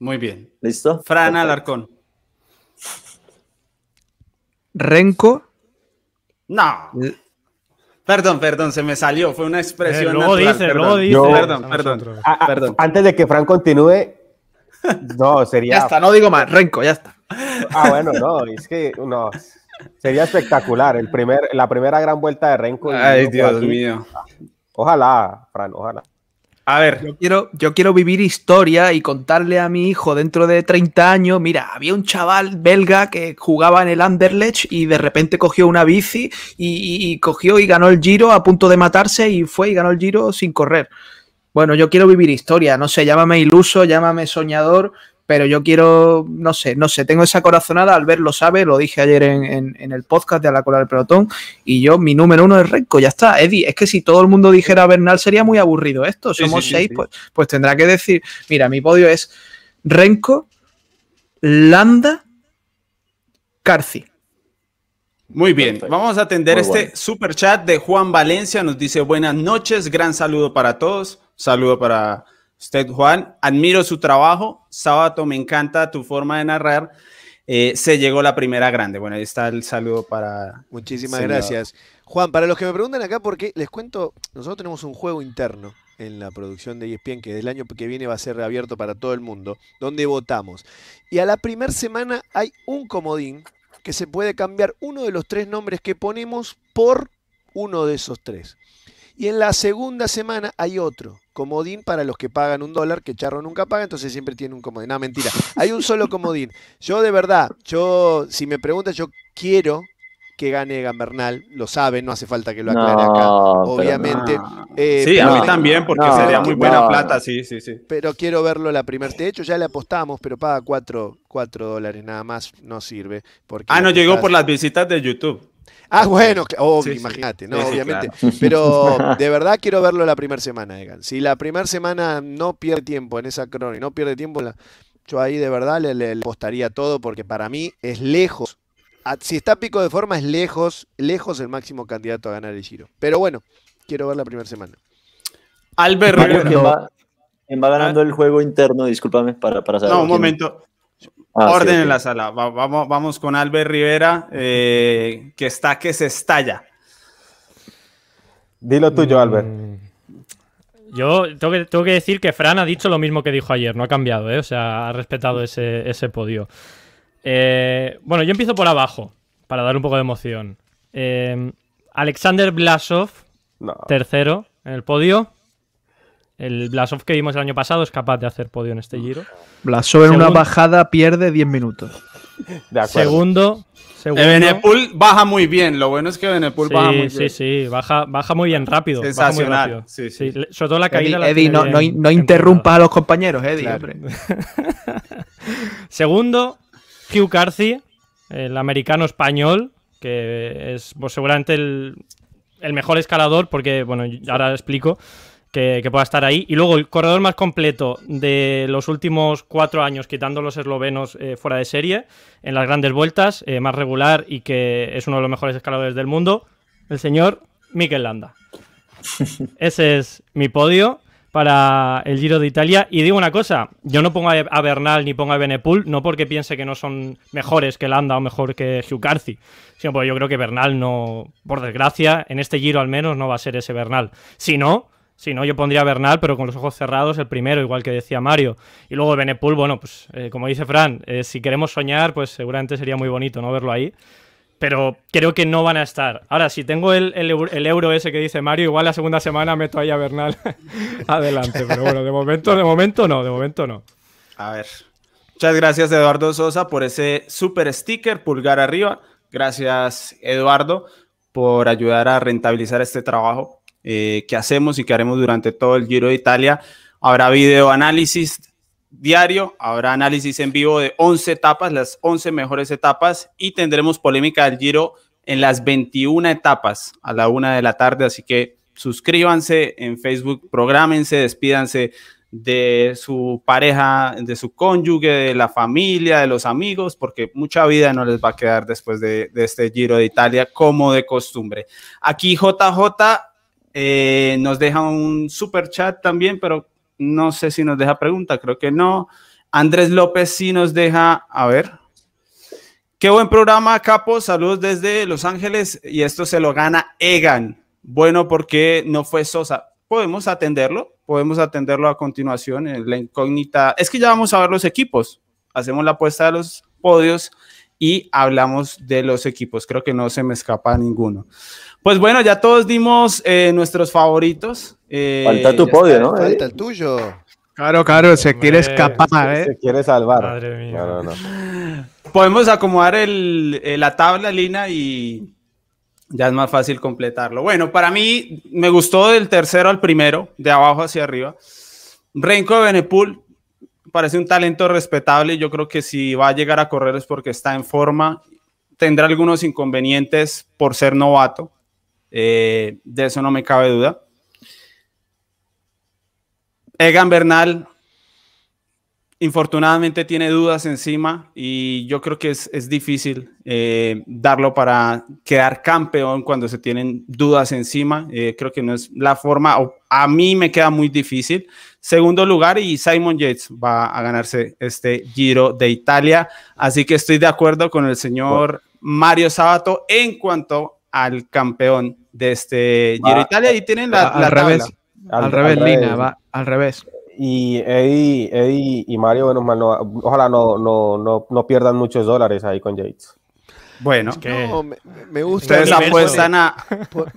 Muy bien. ¿Listo? Fran. Alarcón. Renko, No. Perdón, perdón, se me salió. Fue una expresión. Eh, luego natural, dice, perdón. luego dice. Yo- Perdón, A perdón. nosotros. Ah, ah, Perdón. Antes de que Fran continúe, no, sería. ya está, no digo más. Renko, ya está. Ah, bueno, no, es que no. Sería espectacular. El primer, la primera gran vuelta de Renko. y Ay, Dios aquí. mío. Ojalá, Fran, ojalá. A ver, Yo quiero, yo quiero vivir historia y contarle a mi hijo dentro de 30 años, mira, había un chaval belga que jugaba en el Anderlecht y de repente cogió una bici y, y- y cogió y ganó el Giro a punto de matarse y fue y ganó el Giro sin correr. Bueno, yo quiero vivir historia, no sé, llámame iluso, llámame soñador, pero yo quiero, no sé, no sé, tengo esa corazonada, Albert lo sabe, lo dije ayer en, en- en el podcast de A la cola del pelotón, y yo, mi número uno es Renko, ya está. Eddie, es que si todo el mundo dijera Bernal sería muy aburrido esto, somos sí, sí, seis, sí. pues pues tendrá que decir, mira, mi podio es Renko, Landa, Carci. muy bien. Perfecto. Vamos a atender Muy este bueno. super chat de Juan Valencia. Nos dice buenas noches, gran saludo para todos. Saludo para usted, Juan. Admiro su trabajo. Sábato, me encanta tu forma de narrar. Eh, se llegó la primera grande. Bueno, ahí está el saludo para. Muchísimas gracias. Juan, para los que me preguntan acá, porque les cuento, nosotros tenemos un juego interno en la producción de ESPN que del año que viene va a ser abierto para todo el mundo, donde votamos. Y a la primera semana hay un comodín que se puede cambiar uno de los tres nombres que ponemos por uno de esos tres. Y en la segunda semana hay otro comodín para los que pagan un dólar, que Charro nunca paga, entonces siempre tiene un comodín. No, mentira. Hay un solo comodín. Yo de verdad, yo, si me preguntan, yo quiero que gane Gambernal, lo saben, no hace falta que lo aclare acá. No, obviamente. Eh, sí, a mí también, porque no, sería muy buena no. plata. Sí, sí, sí. Pero quiero verlo la primera. De hecho, ya le apostamos, pero paga 4 dólares nada más, no sirve. Porque Ah, no le llegó por las visitas de YouTube. Ah, bueno, sí. imagínate, no, Sí, obviamente. claro. Pero de verdad quiero verlo la primera semana, Egan. Si la primera semana no pierde tiempo en esa crono y no pierde tiempo, en la- Yo ahí de verdad le, le, le apostaría todo porque para mí es lejos. a- Si está pico de forma, es lejos, lejos el máximo candidato a ganar el Giro. Pero bueno, quiero ver la primera semana. Albert. ¿quién va, quién va ganando el juego interno? Discúlpame para, para saber. No, un quién- momento. Ah, Orden en la sala. Va- vamos, vamos con Albert Rivera, eh, que está que se estalla. Dilo tuyo, Albert. Mm, Yo tengo que, tengo que decir que Fran ha dicho lo mismo que dijo ayer, no ha cambiado, ¿eh? o sea, ha respetado ese, ese podio. Eh, bueno, yo empiezo por abajo, para dar un poco de emoción. Eh, Alexander Blasov, No. tercero en el podio. El Blasov que vimos el año pasado es capaz de hacer podio en este giro. Blasov en una bajada pierde 10 minutos. De acuerdo. Segundo, segundo Benepul baja muy bien. Lo bueno es que Benepul Sí, baja muy sí, bien. sí, baja, baja muy bien rápido. baja muy Sensacional, rápido. sí, sí. sobre todo la caída. Eddie, la Eddie, tiene no, no, no interrumpas a los compañeros, Eddie, Claro. Segundo, Hugh Carthy, el americano español, que es pues, seguramente el, el mejor escalador, porque, bueno, ahora explico que, que pueda estar ahí. Y luego el corredor más completo de los últimos cuatro años, quitando los eslovenos eh, fuera de serie, en las grandes vueltas, eh, más regular y que es uno de los mejores escaladores del mundo, el señor Mikel Landa. Ese es mi podio para el Giro de Italia. Y digo una cosa, yo no pongo a Bernal ni pongo a Benepul, no porque piense que no son mejores que Landa o mejor que Hugh Carthy, sino porque yo creo que Bernal no, por desgracia, en este Giro al menos no va a ser ese Bernal. Si no, si no, yo pondría Bernal, pero con los ojos cerrados, el primero, igual que decía Mario. Y luego Benepul, bueno, pues eh, como dice Fran, eh, si queremos soñar, pues seguramente sería muy bonito no verlo ahí. Pero creo que no van a estar. Ahora, si tengo el, el euro, el euro ese que dice Mario, igual la segunda semana meto ahí a Bernal adelante. Pero bueno, de momento, de momento no, de momento no. A ver. Muchas gracias, Eduardo Sosa, por ese super sticker, pulgar arriba. Gracias, Eduardo, por ayudar a rentabilizar este trabajo eh, que hacemos y que haremos durante todo el Giro de Italia. Habrá video análisis diario, habrá análisis en vivo de 11 etapas, las 11 mejores etapas, y tendremos polémica del Giro en las 21 etapas a la una de la tarde. Así que suscríbanse en Facebook, prográmense, despídanse de su pareja, de su cónyuge, de la familia, de los amigos, porque mucha vida no les va a quedar después de, de este Giro de Italia, como de costumbre. Aquí JJ eh, nos deja un super chat también, pero no sé si nos deja pregunta, creo que no. Andrés López sí nos deja, a ver. Qué buen programa, Capo. Saludos desde Los Ángeles. Y esto se lo gana Egan. Bueno, porque no fue Sosa. Podemos atenderlo, podemos atenderlo a continuación. en La incógnita. Es que ya vamos a ver los equipos. Hacemos la apuesta de los podios y hablamos de los equipos. Creo que no se me escapa ninguno. Pues bueno, ya todos dimos eh, nuestros favoritos. Eh, Falta tu podio, está. ¿no? Falta el tuyo. Claro, claro, se quiere escapar, Se ¿eh? quiere salvar. Madre mía. No, no, no. Podemos acomodar el- eh, la tabla, Lina, y ya es más fácil completarlo. Bueno, para mí me gustó del tercero al primero, de abajo hacia arriba. Renko de Benepul parece un talento respetable. Yo creo que si va a llegar a correr es porque está en forma. Tendrá algunos inconvenientes por ser novato. Eh, de eso no me cabe duda. Egan Bernal, infortunadamente tiene dudas encima y yo creo que es, es difícil eh, darlo para quedar campeón cuando se tienen dudas encima. Eh, creo que no es la forma, o a mí me queda muy difícil. Segundo lugar y Simon Yates va a ganarse este Giro de Italia. Así que estoy de acuerdo con el señor Mario Sabato en cuanto al campeón de este Giro Italia. Y tienen la, al la tabla. revés, al, revés, Lina, va al revés. Y Eddie, Eddie y Mario, bueno, mal, no- ojalá no, no, no, no pierdan muchos dólares ahí con Yates. Bueno, que- No, me, me gusta ustedes apuestan a,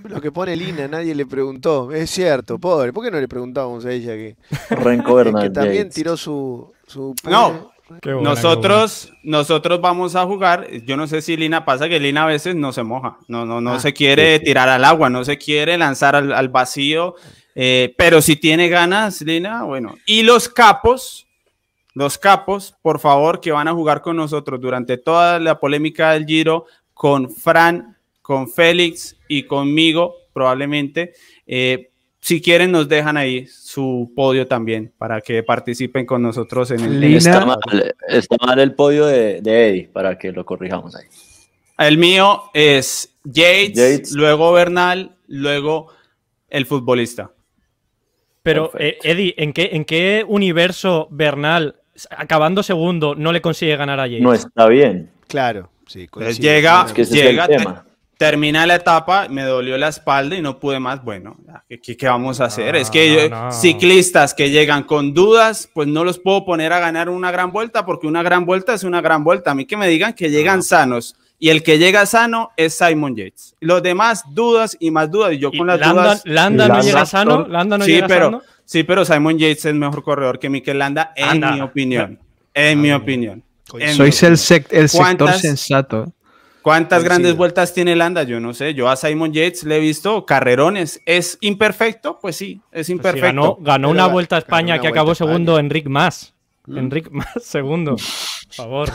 lo que pone Lina, nadie le preguntó. Es cierto, pobre. ¿Por qué no le preguntábamos a ella que, que también Yates. tiró su, su No. Buena, nosotros, nosotros vamos a jugar. Yo no sé si Lina pasa que Lina a veces no se moja, no, no, no Ah, se quiere tirar al agua, no se quiere lanzar al, al vacío, eh, pero si tiene ganas, Lina, bueno. Y los capos, los capos, por favor, que van a jugar con nosotros durante toda la polémica del Giro, con Fran, con Félix y conmigo, probablemente. eh, si quieren nos dejan ahí su podio también para que participen con nosotros en el Lina. Está mal, está mal el podio de, de Eddie, para que lo corrijamos ahí. El mío es Yates, Yates. luego Bernal, luego el futbolista. Pero, eh. Eddie, ¿en qué, ¿en qué universo Bernal, acabando segundo, no le consigue ganar a Yates? No está bien. Claro, sí. Llega, Es que llega es el tema. Termina la etapa, me dolió la espalda y no pude más. Bueno, ¿qué, qué- qué vamos a hacer? No, es que no, yo- no. ciclistas que llegan con dudas, pues no los puedo poner a ganar una gran vuelta porque una gran vuelta es una gran vuelta. A mí que me digan que llegan sanos y el que llega sano es Simon Yates. Los demás dudas y más dudas y yo Y con las Landa, dudas. Landa no Landa llega sano, Landa no sí, llega pero, sano. sí, pero Simon Yates es mejor corredor que Mikel Landa, en Anda. mi opinión. En mi opinión. En Sois mi el, opinión. sec- el sector ¿Cuántas- sensato. ¿Cuántas Coincido. grandes vueltas tiene Landa? Yo no sé. Yo a Simon Yates le he visto carrerones. ¿Es imperfecto? Pues sí, es Pues sí, imperfecto. ganó una vuelta a España una que acabó segundo Enric Más. Mm. Enric Más segundo. Por favor.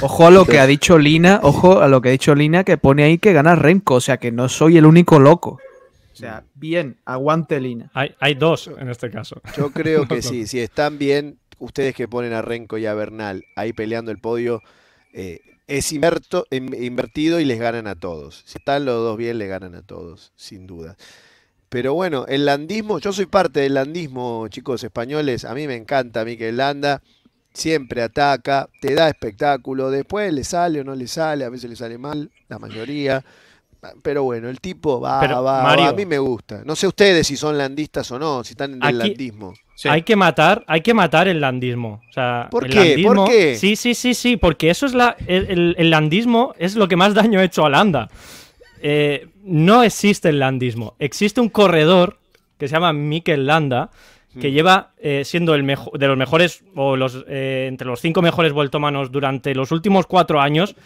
Ojo a lo que ha dicho Lina, ojo a lo que ha dicho Lina, que pone ahí que gana Renko, o sea que no soy el único loco. O sea, bien, aguante Lina. Hay, hay dos en este caso. Yo creo que sí, si están bien, ustedes que ponen a Renko y a Bernal ahí peleando el podio, eh, es inverto- in- invertido y les ganan a todos. Si están los dos bien, les ganan a todos, sin duda. Pero bueno, el landismo, yo soy parte del landismo, chicos españoles, a mí me encanta, que Landa siempre ataca, te da espectáculo, después le sale o no le sale, a veces le sale mal, la mayoría. Pero bueno, el tipo va, Pero, va, va, a mí me gusta. No sé ustedes si son landistas o no, si están en el Aquí- landismo. Sí. Hay que matar, hay que matar el landismo. O sea, ¿Por el qué? ¿Por landismo- qué? Sí, sí, sí, sí, porque eso es la. El, el- el landismo es lo que más daño ha hecho a Landa. Eh, no existe el landismo. Existe un corredor que se llama Mikel Landa, que Mm. lleva eh, siendo el mejor de los mejores, o los eh, entre los cinco mejores vueltómanos durante los últimos cuatro años.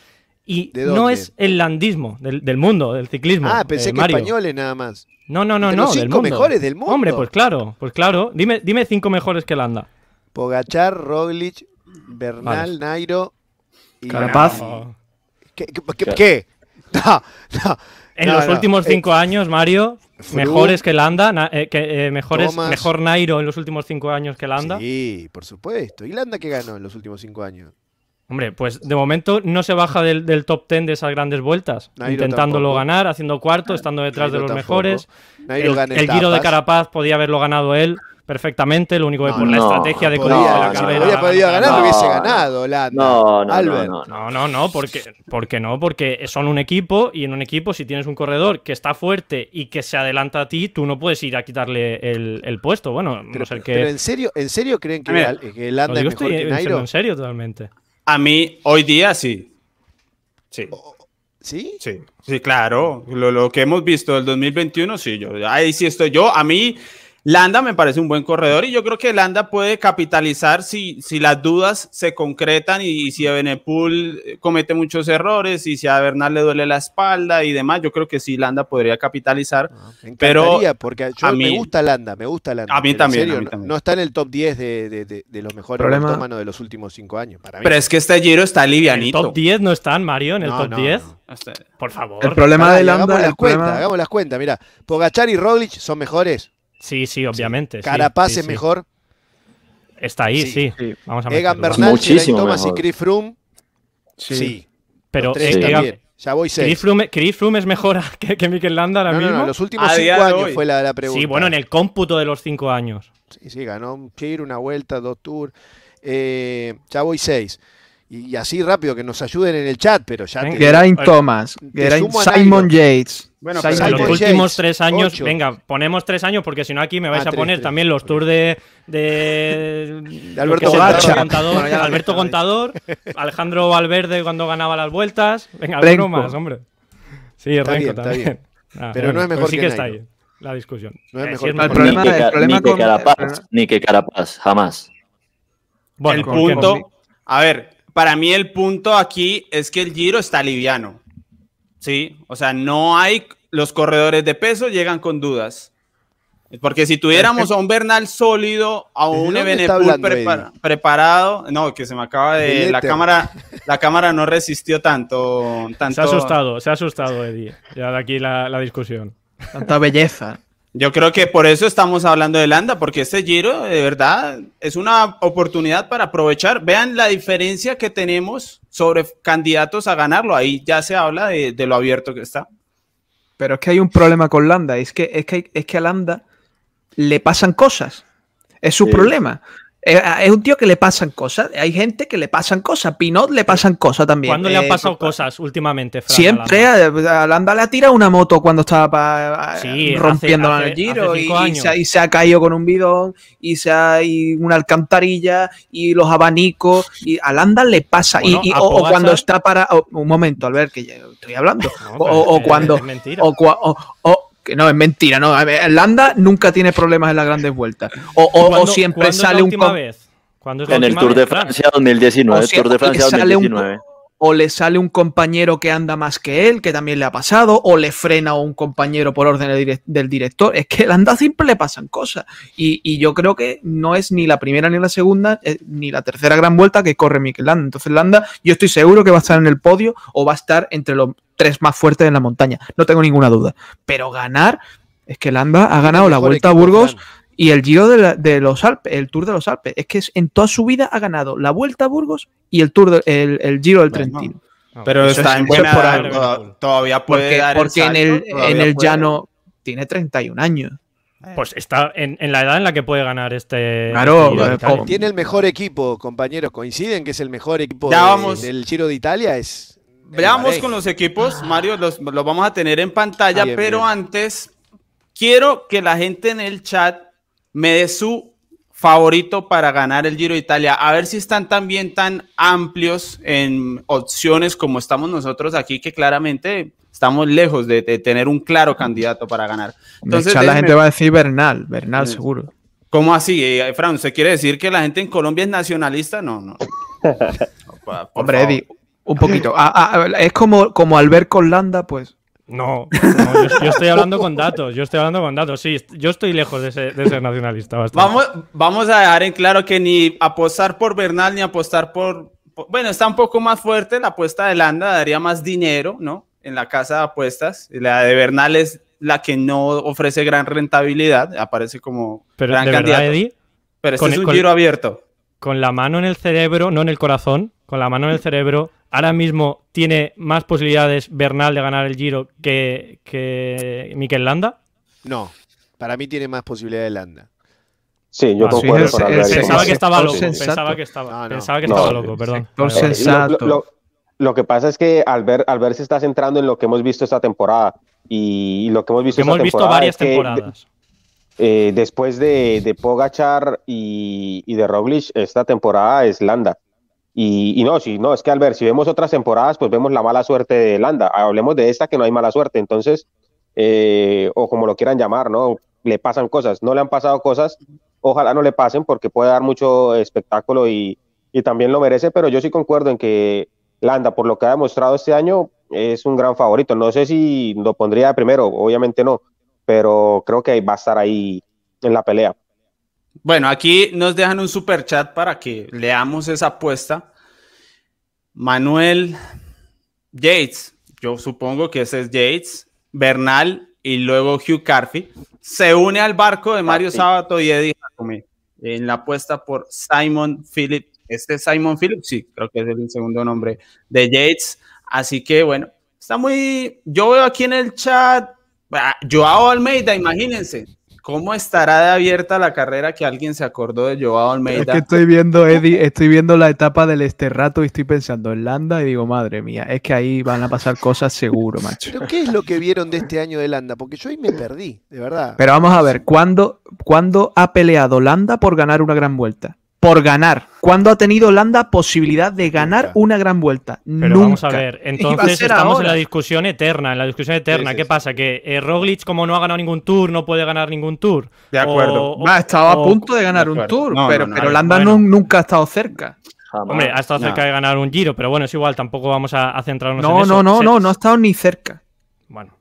Y ¿De no es el landismo del, del mundo, del ciclismo. Ah, pensé eh, que Mario. españoles nada más. No, no, no, no. los del cinco mundo. mejores del mundo. Hombre, pues claro, pues claro. Dime, dime cinco mejores que Landa. Pogachar, Roglic, Bernal, Nairo y Carapaz. No. ¿Qué? qué, qué- qué? No, no. En No, los no, últimos eh, cinco años, Mario, mejores que Landa, na- eh, que, eh, mejores, Thomas. mejor Nairo en los últimos cinco años que Landa. Sí, por supuesto. ¿Y Landa qué ganó en los últimos cinco años? Hombre, pues de momento no se baja del, del top ten de esas grandes vueltas, Nairo intentándolo tampoco. ganar, haciendo cuarto, estando detrás Nairo de los tampoco. mejores. Nairo el gana el Giro de. Carapaz podía haberlo ganado él perfectamente, lo único que No, por la no, estrategia de Podía, cómo la no, carrera. Hubiera podido ganar, no, hubiese no. ganado. No, no, Albert. no, no, porque, porque no, porque son un equipo y en un equipo si tienes un corredor que está fuerte y que se adelanta a ti, tú no puedes ir a quitarle el, el puesto. Bueno, Pero, no ser pero que... en serio, ¿en serio creen que, Al- que es mejor estoy que Nairo? en serio totalmente. A mí, hoy día sí. Sí, ¿Sí? sí, sí, claro. Lo, lo que hemos visto del 2021, sí, yo ahí sí estoy yo. A mí, Landa me parece un buen corredor y yo creo que Landa puede capitalizar si, si las dudas se concretan y, si Benepool comete muchos errores y si a Bernal le duele la espalda y demás. Yo creo que sí, Landa podría capitalizar. Me Pero porque yo a me mí- gusta Landa, me gusta Landa. A mí también, serio, a mí no- también. No, está en el top 10 de, de- de- de los mejores de los últimos cinco años. Para mí. Pero es que este Giro está En el livianito. top 10 no están, Mario, en el No, top no, 10. no. Este- Por favor. El problema de y Landa, hagamos las cuentas, problema- hagamos las cuentas. Mira, Pogachar y Roglic son mejores. Sí, sí, obviamente. sí, Carapaz sí, es sí. mejor. Está ahí, Sí. sí. Sí. Vamos a Egan. Bernal, Muchísimo Geraint Thomas y. Chris Froome. Sí. Sí. Pero eh, Egan-. Ya voy seis. Chris Froome, Chris Froome es mejor que, que Mikel Landa ahora No, no, mismo. no, los últimos cinco años hoy. fue la, la pregunta. Sí, bueno, en el cómputo de los cinco años. Sí, sí, ganó un Giro, una vuelta, dos tours. Eh, ya voy seis. Y, y así rápido que nos ayuden en el chat, pero ya Geraint Thomas, Geraint Simon. Yates. Bueno, pero En los últimos tres años, ocho. venga, ponemos tres años porque si no aquí me vais Ah, a poner tres. también los tours de, de, De Alberto Gacha. Contador, Bueno, Alberto. Contador, Alejandro Valverde cuando ganaba las vueltas, venga, alguno más, hombre. Sí, Está Renko bien, está también. bien. Ah, Pero no es pues mejor sí que que está ahí la discusión. No es Eh, mejor sí es mejor. problema- ni que, el Ca- problema ni que con- Carapaz, el problema- ni que Carapaz, jamás. Bueno, el punto, a ver, para mí el punto aquí es que el Giro está liviano. Sí, o sea, no hay los corredores de peso llegan con dudas. Porque si tuviéramos a un Bernal sólido, a ¿Desde un prepara- preparado, no, que se me acaba de la cámara, la cámara no resistió tanto, tanto. Se ha asustado, se ha asustado Eddie. Ya de aquí la, la discusión. Tanta belleza. Yo creo que por eso estamos hablando de Landa, porque este Giro de verdad es una oportunidad para aprovechar. Vean la diferencia que tenemos sobre candidatos a ganarlo. Ahí ya se habla de, de lo abierto que está. Pero es que hay un problema con Landa, es que, es que, es que a Landa le pasan cosas. Es su Sí. problema. Eh, Es un tío que le pasan cosas. Hay gente que le pasan cosas. Pinot le pasan cosas también. ¿Cuándo le han Eh, pasado cosas últimamente, Fran, Siempre a Landa? a, a Landa le ha tirado una moto cuando estaba pa- Sí, rompiéndola hace- el giro y, se, ha- y se ha caído con un bidón y se ha y una alcantarilla y los abanicos y a Landa le pasa Bueno, y, o, cuando está para o- un momento al ver que ya estoy hablando No, o, cuando es o- que no es mentira no a ver, Landa nunca tiene problemas en las grandes vueltas o, o- o ¿Cuándo- siempre cuándo es la sale un vez? ¿Cuándo es la En el Tour de? Francia 2019. O sea, Tour de Francia sale un- 2019. O le sale un compañero que anda más que él, que también le ha pasado, o le frena a un compañero por orden del direc- del director. Es que el anda siempre le pasan cosas. Y, y yo creo que no es ni la primera ni la segunda, eh, ni la tercera gran vuelta que corre Mikel Landa. Entonces Landa, yo estoy seguro que va a estar en el podio o va a estar entre los tres más fuertes en la montaña. No tengo ninguna duda. Pero ganar, es que Landa ha ganado la Vuelta a Burgos. Y el Giro de, la- de los Alpes, el Tour de los Alpes. Es que es- en toda su vida ha ganado la Vuelta a Burgos y el Tour de- el, el Giro del Bueno, Trentino. No, Pero Eso está es- en buena por algo. toda- todavía puede Porque, dar porque en el, en el puede- llano tiene 31 años. Pues está en, en la edad en la que puede ganar este. Claro, este Tiene el mejor equipo, compañeros. Coinciden que es el mejor equipo Ya de- vamos. del Giro de Italia. Es Veamos Bahrein. con los equipos, Mario, los, los vamos a tener en pantalla, Bien, pero bien. antes quiero que la gente en el chat me dé su favorito para ganar el Giro de Italia. A ver si están también tan amplios en opciones como estamos nosotros aquí, que claramente estamos lejos de, de tener un claro candidato para ganar. Entonces, la gente va a decir Bernal, Bernal Sí. seguro. ¿Cómo así, eh, Fran? ¿Usted quiere decir que la gente en Colombia es nacionalista? No, no. Hombre, favor. Eddie, un poquito. Ah, ah, es como, como al ver con Landa, pues. No, no, yo, yo estoy hablando con datos. Yo estoy hablando con datos. Sí, yo estoy lejos de ser, de ser nacionalista. bastante. Vamos, vamos a dejar en claro que ni apostar por Bernal ni apostar por, por- Bueno, está un poco más fuerte. La apuesta de Landa daría más dinero, ¿no? En la casa de apuestas. La de Bernal es la que no ofrece gran rentabilidad. Aparece como Pero gran de verdad, candidato. Eddie, Pero este con es un con- giro abierto. con la mano en el cerebro, no en el corazón, con la mano en el cerebro, ahora mismo tiene más posibilidades Bernal de ganar el Giro que, que Mikel Landa. No, para mí tiene más posibilidad de Landa. Sí, yo Ah, sí, concuerdo es- con es- Albert. Sí, Pensaba que estaba loco. Pensaba que estaba, No, no. pensaba que No, estaba loco, perdón. sensato. Lo, lo- lo que pasa es que Albert, Albert se está centrando en lo que hemos visto esta temporada. Y, lo que hemos visto Que esta hemos visto varias es que temporadas. eh, después de, de Pogachar y, y de Roglic, esta temporada es Landa. Y, no, si no, es que Albert, si vemos otras temporadas, pues vemos la mala suerte de Landa. Hablemos de esta que no hay mala suerte. Entonces, eh, o como lo quieran llamar, ¿no? Le pasan cosas. No le han pasado cosas. Ojalá no le pasen porque puede dar mucho espectáculo y, y también lo merece, pero yo sí concuerdo en que Landa, por lo que ha demostrado este año, es un gran favorito. No sé si lo pondría primero, obviamente no, pero creo que va a estar ahí en la pelea. Bueno, aquí nos dejan un super chat para que leamos esa apuesta. Manuel Yates, yo supongo que ese es Yates, Bernal y luego Hugh Carthy, se une al barco de Mario. Sábato y Eddie Jacome en la apuesta por Simon Philip. Este es Simon Philip, sí, creo que es el segundo nombre de Yates. Así que bueno, está muy. Yo veo aquí en el chat, ah, Joao Almeida, imagínense. ¿Cómo estará de abierta la carrera que alguien se acordó de Joao Es Almeida? que estoy viendo, Eddie, estoy viendo la etapa del Esterrato y estoy pensando en Landa y digo, madre mía, es que ahí van a pasar cosas seguro, macho. Pero ¿qué es lo que vieron de este año de Landa? Porque yo ahí me perdí, de verdad. Pero vamos a ver, ¿cuándo, ¿cuándo ha peleado Landa por ganar una gran vuelta? Por ganar. ¿Cuándo ha tenido Landa posibilidad de ganar una gran vuelta? Pero Nunca. vamos a ver, a entonces estamos en la discusión eterna, en la discusión eterna. Sí, sí, ¿Qué sí. pasa? Que eh, Roglic, como no ha ganado ningún tour, no puede ganar ningún tour. De acuerdo. O- Va, estaba a o- punto de ganar de un tour, No, pero, no, no, pero a ver, Landa bueno. no- nunca ha estado cerca. Jamás. Hombre, ha estado No. cerca de ganar un giro, pero bueno, es igual, tampoco vamos a, a centrarnos en No, eso. no, no, Se- no, no ha estado ni cerca. Bueno,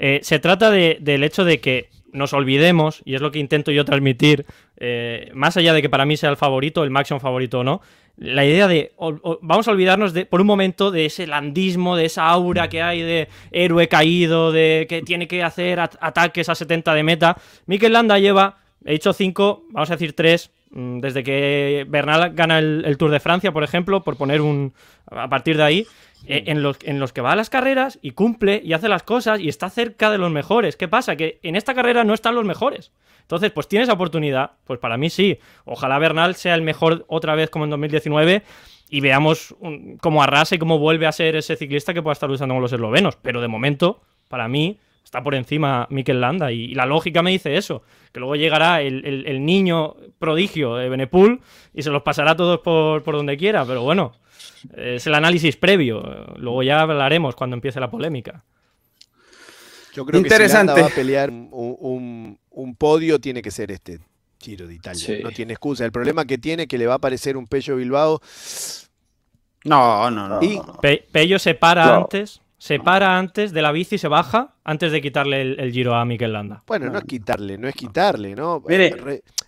Eh, se trata de- del hecho de que nos olvidemos, y es lo que intento yo transmitir eh, más allá de que para mí sea el favorito, el máximo favorito o no, la idea de vamos a olvidarnos de, por un momento de ese landismo, de esa aura que hay de héroe caído, de que tiene que hacer ataques a 70 de meta. Mikel Landa lleva, he dicho 5, vamos a decir 3, mm, desde que Bernal gana el, Tour de Francia, por ejemplo, por poner un... a partir de ahí, eh, en, los, en los que va a las carreras y cumple y hace las cosas y está cerca de los mejores. ¿Qué pasa? Que en esta carrera no están los mejores. Entonces, pues tienes oportunidad. Pues para mí sí. Ojalá Bernal sea el mejor otra vez como en 2019 y veamos cómo arrasa y cómo vuelve a ser ese ciclista que pueda estar luchando con los eslovenos. Pero de momento, para mí, está por encima Mikel Landa. Y, la lógica me dice eso. Que luego llegará el, niño prodigio de Benepul y se los pasará todos por, por donde quiera. Pero bueno, es el análisis previo. Luego ya hablaremos cuando empiece la polémica. Yo creo Interesante. que si va a pelear un, podio, tiene que ser este Giro de Italia. No tiene excusa. El problema que tiene es que le va a aparecer un Pello Bilbao. No, no, no. Y Pello se para antes. Se para antes de la bici y se baja antes de quitarle el, giro a Mikel Landa. Bueno, no es quitarle, no es quitarle, ¿no?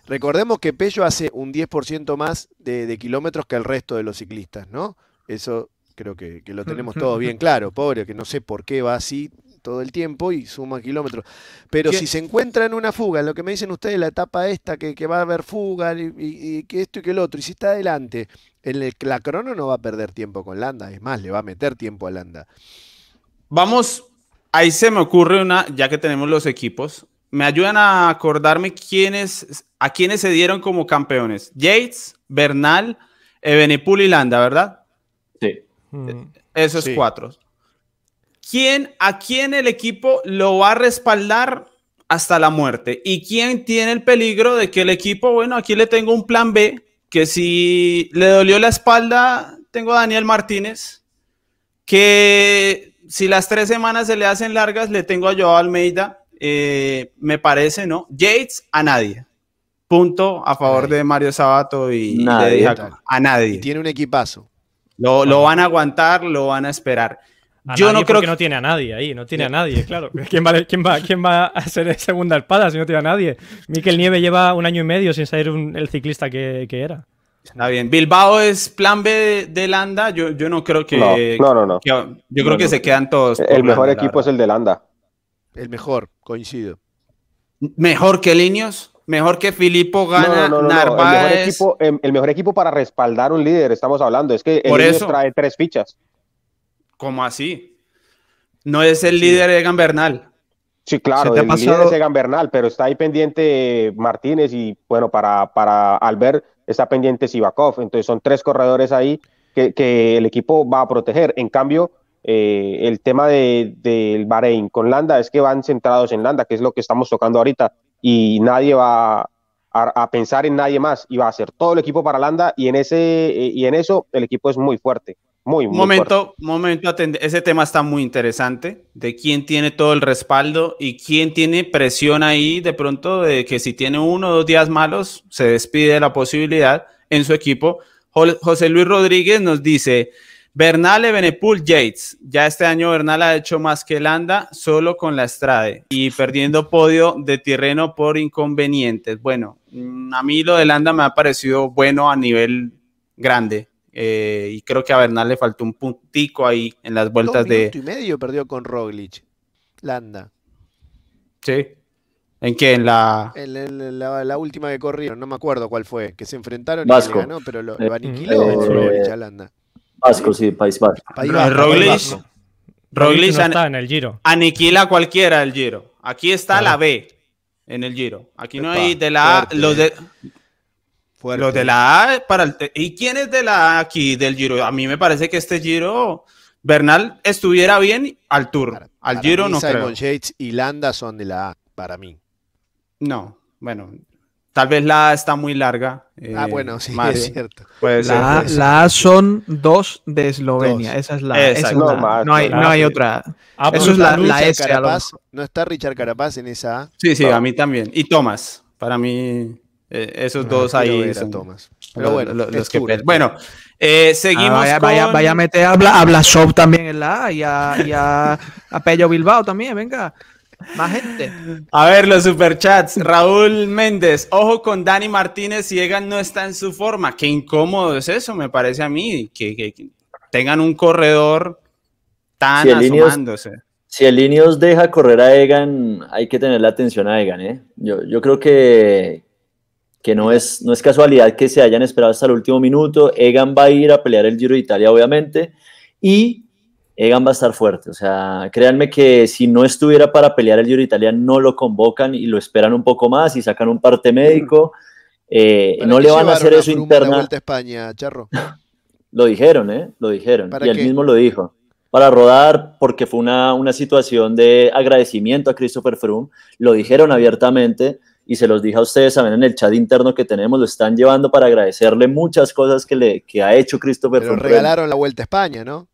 Recordemos que Pello hace un 10% más de, kilómetros que el resto de los ciclistas, ¿no? Eso creo que, que lo tenemos todo bien claro, pobre, que no sé por qué va así todo el tiempo y suma kilómetros. Pero si se encuentra en una fuga, lo que me dicen ustedes, la etapa esta, que, va a haber fuga y, que esto y que el otro, y si está adelante, en el, la crono no va a perder tiempo con Landa, es más, le va a meter tiempo a Landa. Vamos, ahí se me ocurre una, ya que tenemos los equipos, me ayudan a acordarme quiénes, a quiénes se dieron como campeones. Yates, Bernal, Ebenepul y Landa, ¿verdad? Sí. Esos cuatro. ¿Quién, a quién el equipo lo va a respaldar hasta la muerte? ¿Y quién tiene el peligro de que el equipo, bueno, aquí le tengo un plan B, que si le dolió la espalda, tengo a Daniel Martínez, que si las tres semanas se le hacen largas, le tengo a Joao Almeida, eh, me parece, ¿no? Yates, a nadie. Punto a favor de Mario Sabato y a, nadie. tiene un equipazo. Lo, lo, van a aguantar, lo van a esperar. Yo no creo que no tiene a nadie ahí, no tiene a nadie, claro. ¿Quién va, quién, va, ¿Quién va a ser segunda espada si no tiene a nadie? Miquel Nieve lleva un año y medio sin ser el ciclista que, era. Está bien. Bilbao es plan B de Landa. Yo, yo no creo que. No, no, no. yo creo que se quedan todos. El mejor equipo es el de Landa. El mejor, coincido. ¿Mejor que Linios? ¿Mejor que Filippo gana Narváez? El mejor, equipo, el mejor equipo para respaldar un líder, estamos hablando. Es que el Por eso, trae tres fichas. ¿Cómo así? No es el líder Egan Bernal. Sí, claro, el líder es Egan Bernal, pero está ahí pendiente Martínez y bueno, para, para Albert está pendiente Sivakov. Entonces son tres corredores ahí que, el equipo va a proteger. En cambio, eh, el tema del de, Bahrein con Landa es que van centrados en Landa, que es lo que estamos tocando ahorita, y nadie va a, a, pensar en nadie más, y va a ser todo el equipo para Landa, y en, ese, eh, y en eso el equipo es muy fuerte. Muy, muy momento, momento, ese tema está muy interesante, de quién tiene todo el respaldo y quién tiene presión ahí de pronto de que si tiene uno o dos días malos, se despide de la posibilidad en su equipo. José Luis Rodríguez nos dice, Bernal, Benepul, Yates. Ya este año Bernal ha hecho más que Landa solo con la Estrade y perdiendo podio de terreno por inconvenientes. Bueno, mm, a mí lo de Landa me ha parecido bueno a nivel grande. Eh, y creo que a Bernal le faltó un puntico ahí en las vueltas de. y medio perdió con Roglic. Landa. Sí. ¿En qué? En la. En, la, última que corrieron, no me acuerdo cuál fue. Que se enfrentaron Vasco. y ganó, pero lo, eh, aniquiló eh, Roglic a Landa. Vasco, sí, País Vasco. Roglic. Roglic no está en el Giro. Aniquila cualquiera el Giro. Aquí está la B en el Giro. Aquí no hay de la A. Los de, los de la A para el, ¿Y quién es de la A aquí del Giro? A mí me parece que este Giro Bernal estuviera bien al Tour. al Giro no Simon creo. Yates y Landa son de la A para mí. No, bueno, tal vez la A está muy larga. ah, eh, bueno, sí, es cierto. la, A, son dos de Eslovenia. Esa es la, esa no, hay, no hay otra. Ah, Eso es la, la S. Carapaz, ¿No está Richard Carapaz en esa A? Sí, sí, a mí también. Y Thomas, para mí eh, esos dos ahí son Thomas. Pero bueno, los, que bueno eh, seguimos. Ah, vaya, vaya, a meter a, Blasov también en la A y a, y a, Pello Bilbao también, venga. Más gente. A ver, los superchats. Raúl Méndez, ojo con Dani Martínez si Egan no está en su forma. Qué incómodo es eso, me parece a mí, que, que- que tengan un corredor tan Si Ineos- asomándose. Si el Ineos deja correr a Egan, hay que tener la atención a Egan. ¿eh? Yo, yo creo que, que no, es, no es casualidad que se hayan esperado hasta el último minuto. Egan va a ir a pelear el Giro de Italia, obviamente, y Egan va a estar fuerte. O sea, créanme que si no estuviera para pelear el Giro Italia, no lo convocan y lo esperan un poco más y sacan un parte médico. Eh, ¿Para no le van a hacer eso interna. Vuelta a España, Charro? Lo dijeron, ¿eh? Lo dijeron. ¿Para Y él qué? mismo lo dijo. Para rodar, porque fue una, una situación de agradecimiento a Christopher Froome. Lo dijeron abiertamente y se los dije a ustedes también en el chat interno que tenemos. Lo están llevando para agradecerle muchas cosas que, le, que ha hecho Christopher Pero Froome. regalaron la Vuelta a España, ¿no?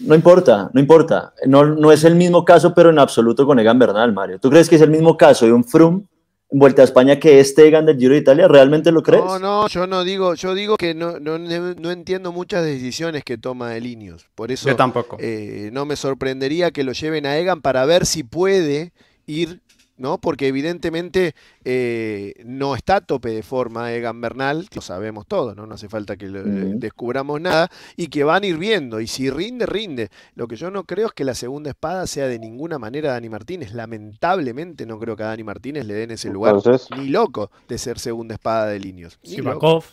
No importa, no importa. No, no es el mismo caso, pero en absoluto con Egan Bernal, Mario. ¿Tú crees que es el mismo caso de un Froome en Vuelta a España que este Egan del Giro de Italia? ¿Realmente lo crees? No, no, yo no digo, yo digo que no, no, no entiendo muchas decisiones que toma el Ineos. Por eso Yo tampoco. eh, no me sorprendería que lo lleven a Egan para ver si puede ir, ¿no? Porque evidentemente eh, no está a tope de forma Egan Bernal, lo sabemos todos, ¿no? No hace falta que lo- Ujú. descubramos nada, y que van a ir viendo, y si rinde, rinde. Lo que yo no creo es que la segunda espada sea de ninguna manera Dani Martínez. Lamentablemente no creo que a Dani Martínez le den ese lugar, Entonces, ni loco, de ser segunda espada de loco. Sivakov.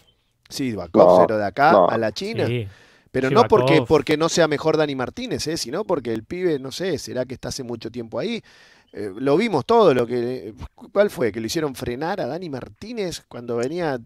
Sí, Bakov, No, pero de acá no. a la China. Sí. Pero no porque, porque no sea mejor Dani Martínez, ¿eh? sino porque el pibe, no sé, será que está hace mucho tiempo ahí. Eh, lo vimos todo, lo que. ¿Cuál fue? ¿Que lo hicieron frenar a Dani Martínez cuando venía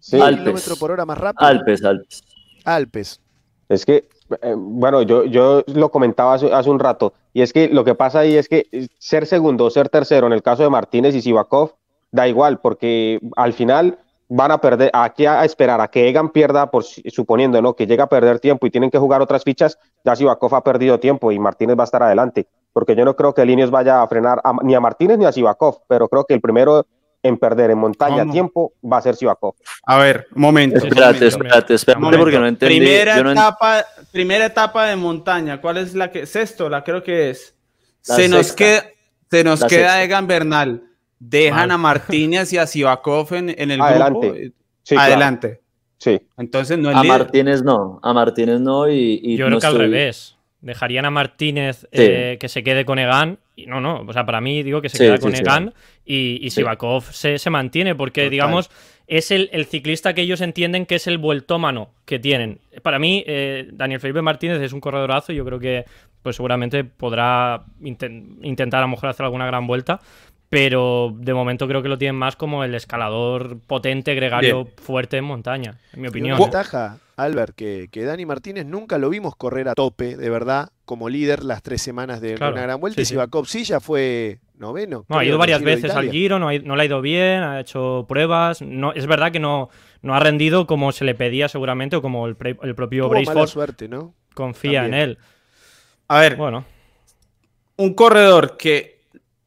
sí, 10 Alpes. kilómetros por hora más rápido? Alpes, Alpes. Alpes. Es que, eh, bueno, yo, yo lo comentaba hace, hace un rato, y es que lo que pasa ahí es que eh, ser segundo o ser tercero en el caso de Martínez y Sivakov da igual, porque al final van a perder, aquí a esperar a que Egan pierda, por, si- suponiendo ¿no? que llega a perder tiempo y tienen que jugar otras fichas, ya Sivakov ha perdido tiempo y Martínez va a estar adelante, porque yo no creo que el Ineos vaya a frenar a- ni a Martínez ni a Sivakov, pero creo que el primero en perder en montaña ¿Cómo? tiempo va a ser Sivakov. A ver, momento. Espérate, espérate, espérate, porque no entendí. Primera, no etapa, primera etapa de montaña. ¿Cuál es la que? Sexto, la creo que es. La se nos queda, se nos La queda sexta. Egan Bernal. Dejan Mal. a Martínez y a Sivakov en, en el Adelante. grupo. Sí, claro. Adelante. Sí. Entonces no es A líder. Martínez no, a Martínez no y, y Yo no creo que al revés. Dejarían a Martínez eh, que se quede con Egan. Y no, no. O sea, para mí digo que se Sí, queda sí, con sí. Egan y, y Sí. Sivakov se, se mantiene porque, Total. digamos, es el, el ciclista que ellos entienden que es el vueltómano que tienen. Para mí, eh, Daniel Felipe Martínez es un corredorazo y yo creo que pues seguramente podrá inten- intentar a lo mejor hacer alguna gran vuelta. Pero de momento creo que lo tienen más como el escalador potente, gregario, fuerte en montaña, en mi opinión. una ¿eh? ventaja, Albert, que, que Dani Martínez nunca lo vimos correr a tope, de verdad, como líder las tres semanas de, Claro, una gran vuelta. sí, y sí. Sivakov sí ya fue noveno. No, ha ido varias veces al. Giro, no, ha- no le ha ido bien, ha hecho pruebas. No, es verdad que no, no ha rendido como se le pedía seguramente o como el, pre- el propio Tuvo mala Braceford suerte, ¿no? confía también. en él. A ver, Bueno, un corredor que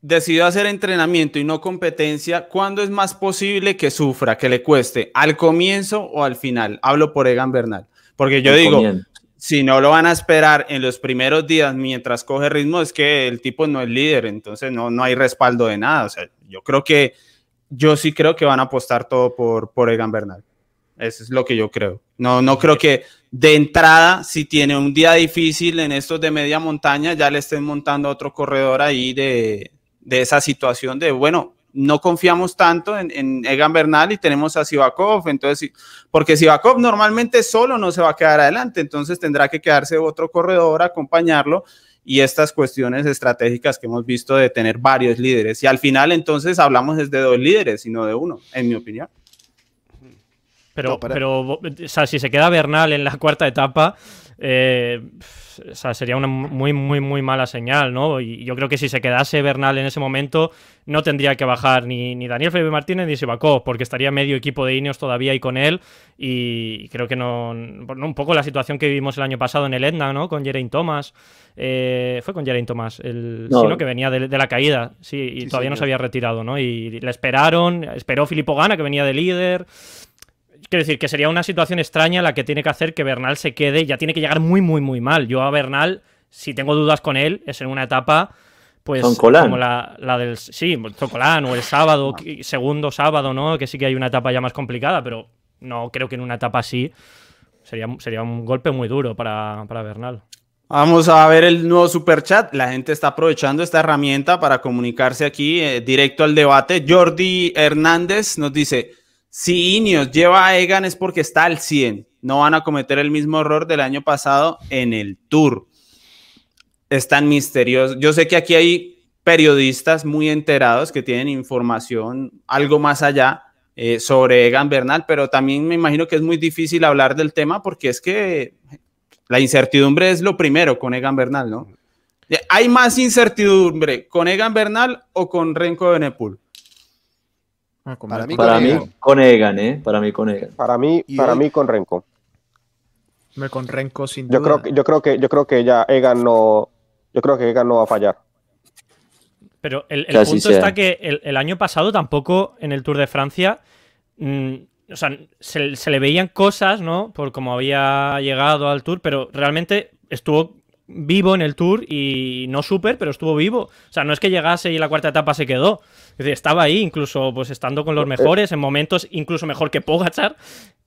decidió hacer entrenamiento y no competencia, ¿cuándo es más posible que sufra, que le cueste? ¿Al comienzo o al final? Hablo por Egan Bernal. Porque yo al digo, comienzo. si no lo van a esperar en los primeros días mientras coge ritmo, es que el tipo no es líder, entonces no, no hay respaldo de nada. O sea, yo creo que, yo sí creo que van a apostar todo por, por Egan Bernal. Eso es lo que yo creo. No, no creo que de entrada, si tiene un día difícil en estos de media montaña, ya le estén montando a otro corredor ahí de, de esa situación de, bueno, no confiamos tanto en, en Egan Bernal y tenemos a Sivakov, entonces, porque Sivakov normalmente solo no se va a quedar adelante, entonces tendrá que quedarse otro corredor, acompañarlo y estas cuestiones estratégicas que hemos visto de tener varios líderes. Y al final entonces hablamos desde dos líderes y no de uno, en mi opinión. pero, No, pero o sea, si se queda Bernal en la cuarta etapa, eh, o sea, sería una muy, muy, muy mala señal, ¿no? Y yo creo que si se quedase Bernal en ese momento, no tendría que bajar ni, ni Daniel Felipe Martínez ni Sivakov, porque estaría medio equipo de Ineos todavía ahí con él. Y creo que no. un poco la situación que vivimos el año pasado en el Etna, ¿no? Con Geraint Thomas. Eh, fue con Geraint Thomas, el No. sí, ¿no? que venía de, de la caída, sí, y Sí, todavía no se había retirado, ¿no? Y le esperaron, esperó Filippo Gana, que venía de líder. Quiero decir que sería una situación extraña la que tiene que hacer que Bernal se quede. Ya tiene que llegar muy, muy, muy mal. Yo a Bernal, si tengo dudas con él, es en una etapa pues como la, la del sí, Zocolán o el sábado, que- segundo sábado, ¿no? Que sí que hay una etapa ya más complicada, pero no creo que en una etapa así sería, sería un golpe muy duro para, para Bernal. Vamos a ver el nuevo super chat. La gente está aprovechando esta herramienta para comunicarse aquí eh, directo al debate. Jordi Hernández nos dice: Si Ineos lleva a Egan es porque está al 100. No van a cometer el mismo error del año pasado en el Tour. Es tan misterioso. Yo sé que aquí hay periodistas muy enterados que tienen información algo más allá eh, sobre Egan Bernal, pero también me imagino que es muy difícil hablar del tema porque es que la incertidumbre es lo primero con Egan Bernal, ¿no? ¿Hay más incertidumbre con Egan Bernal o con Renko Benepul? Para mí Para con mí, Egan. con Egan, ¿eh? Para mí, con Egan. Para mí, para hoy- mí con Renko. Me con Renko sin Yo duda. creo que, yo creo que, yo creo que ya Egan no, yo creo que Egan no va a fallar. Pero el, el punto sea. está que el, el año pasado tampoco en el Tour de Francia. mm, o sea, se, se le veían cosas, ¿no? Por cómo había llegado al Tour, pero realmente estuvo vivo en el Tour y no súper, pero estuvo vivo. O sea, no es que llegase y la cuarta etapa se quedó. Es decir, estaba ahí, incluso pues estando con los mejores, en momentos incluso mejor que Pogachar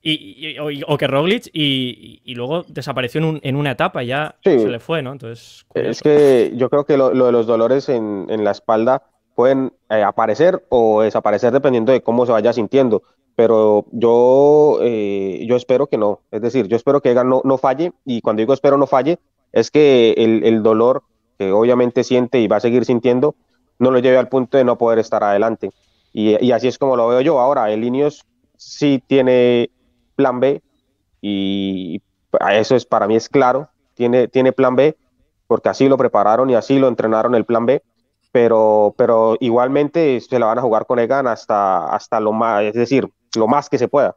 y, y- o, o que Roglic, y, y luego desapareció en, un- en una etapa, ya Sí. se le fue, ¿no? Entonces. Es que yo creo que lo, lo de los dolores en, en la espalda pueden eh, aparecer o desaparecer dependiendo de cómo se vaya sintiendo. Pero yo, eh, yo espero que no. Es decir, yo espero que Egan no, no falle. Y cuando digo espero no falle, es que el, el dolor que obviamente siente y va a seguir sintiendo no lo lleve al punto de no poder estar adelante. Y, y así es como lo veo yo. Ahora, el Ineos sí tiene plan B y eso es para mí es claro. Tiene, tiene plan B porque así lo prepararon y así lo entrenaron el plan B, pero, pero igualmente se la van a jugar con Egan hasta, hasta lo más, es decir, lo más que se pueda.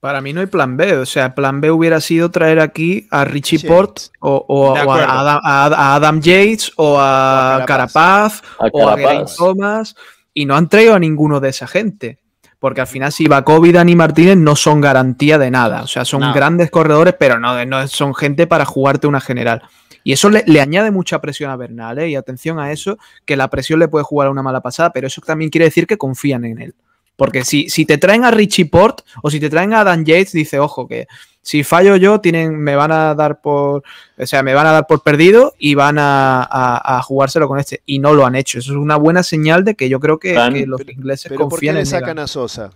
Para mí no hay plan B. O sea, plan B hubiera sido traer aquí a Richie Sí. Port o, o- De o a. Adam, a- a Adam Yates o a, Carapaz, o a. Geraint Thomas y no han traído a ninguno de esa gente. Porque al final, si Bakov y Dani Martínez no son garantía de nada. O sea, son No. grandes corredores, pero no, no son gente para jugarte una general. Y eso le, le añade mucha presión a Bernal, ¿eh? Y atención a eso, que la presión le puede jugar a una mala pasada, pero eso también quiere decir que confían en él. Porque si, si te traen a Richie Port o si te traen a Dan Yates, dice, ojo, que si fallo yo, tienen, me van a dar por. O sea, me van a dar por perdido y van a, a- a jugárselo con este. Y no lo han hecho. Eso es una buena señal de que yo creo que, que los pero- ingleses Pero ¿por qué confían le sacan a Sosa?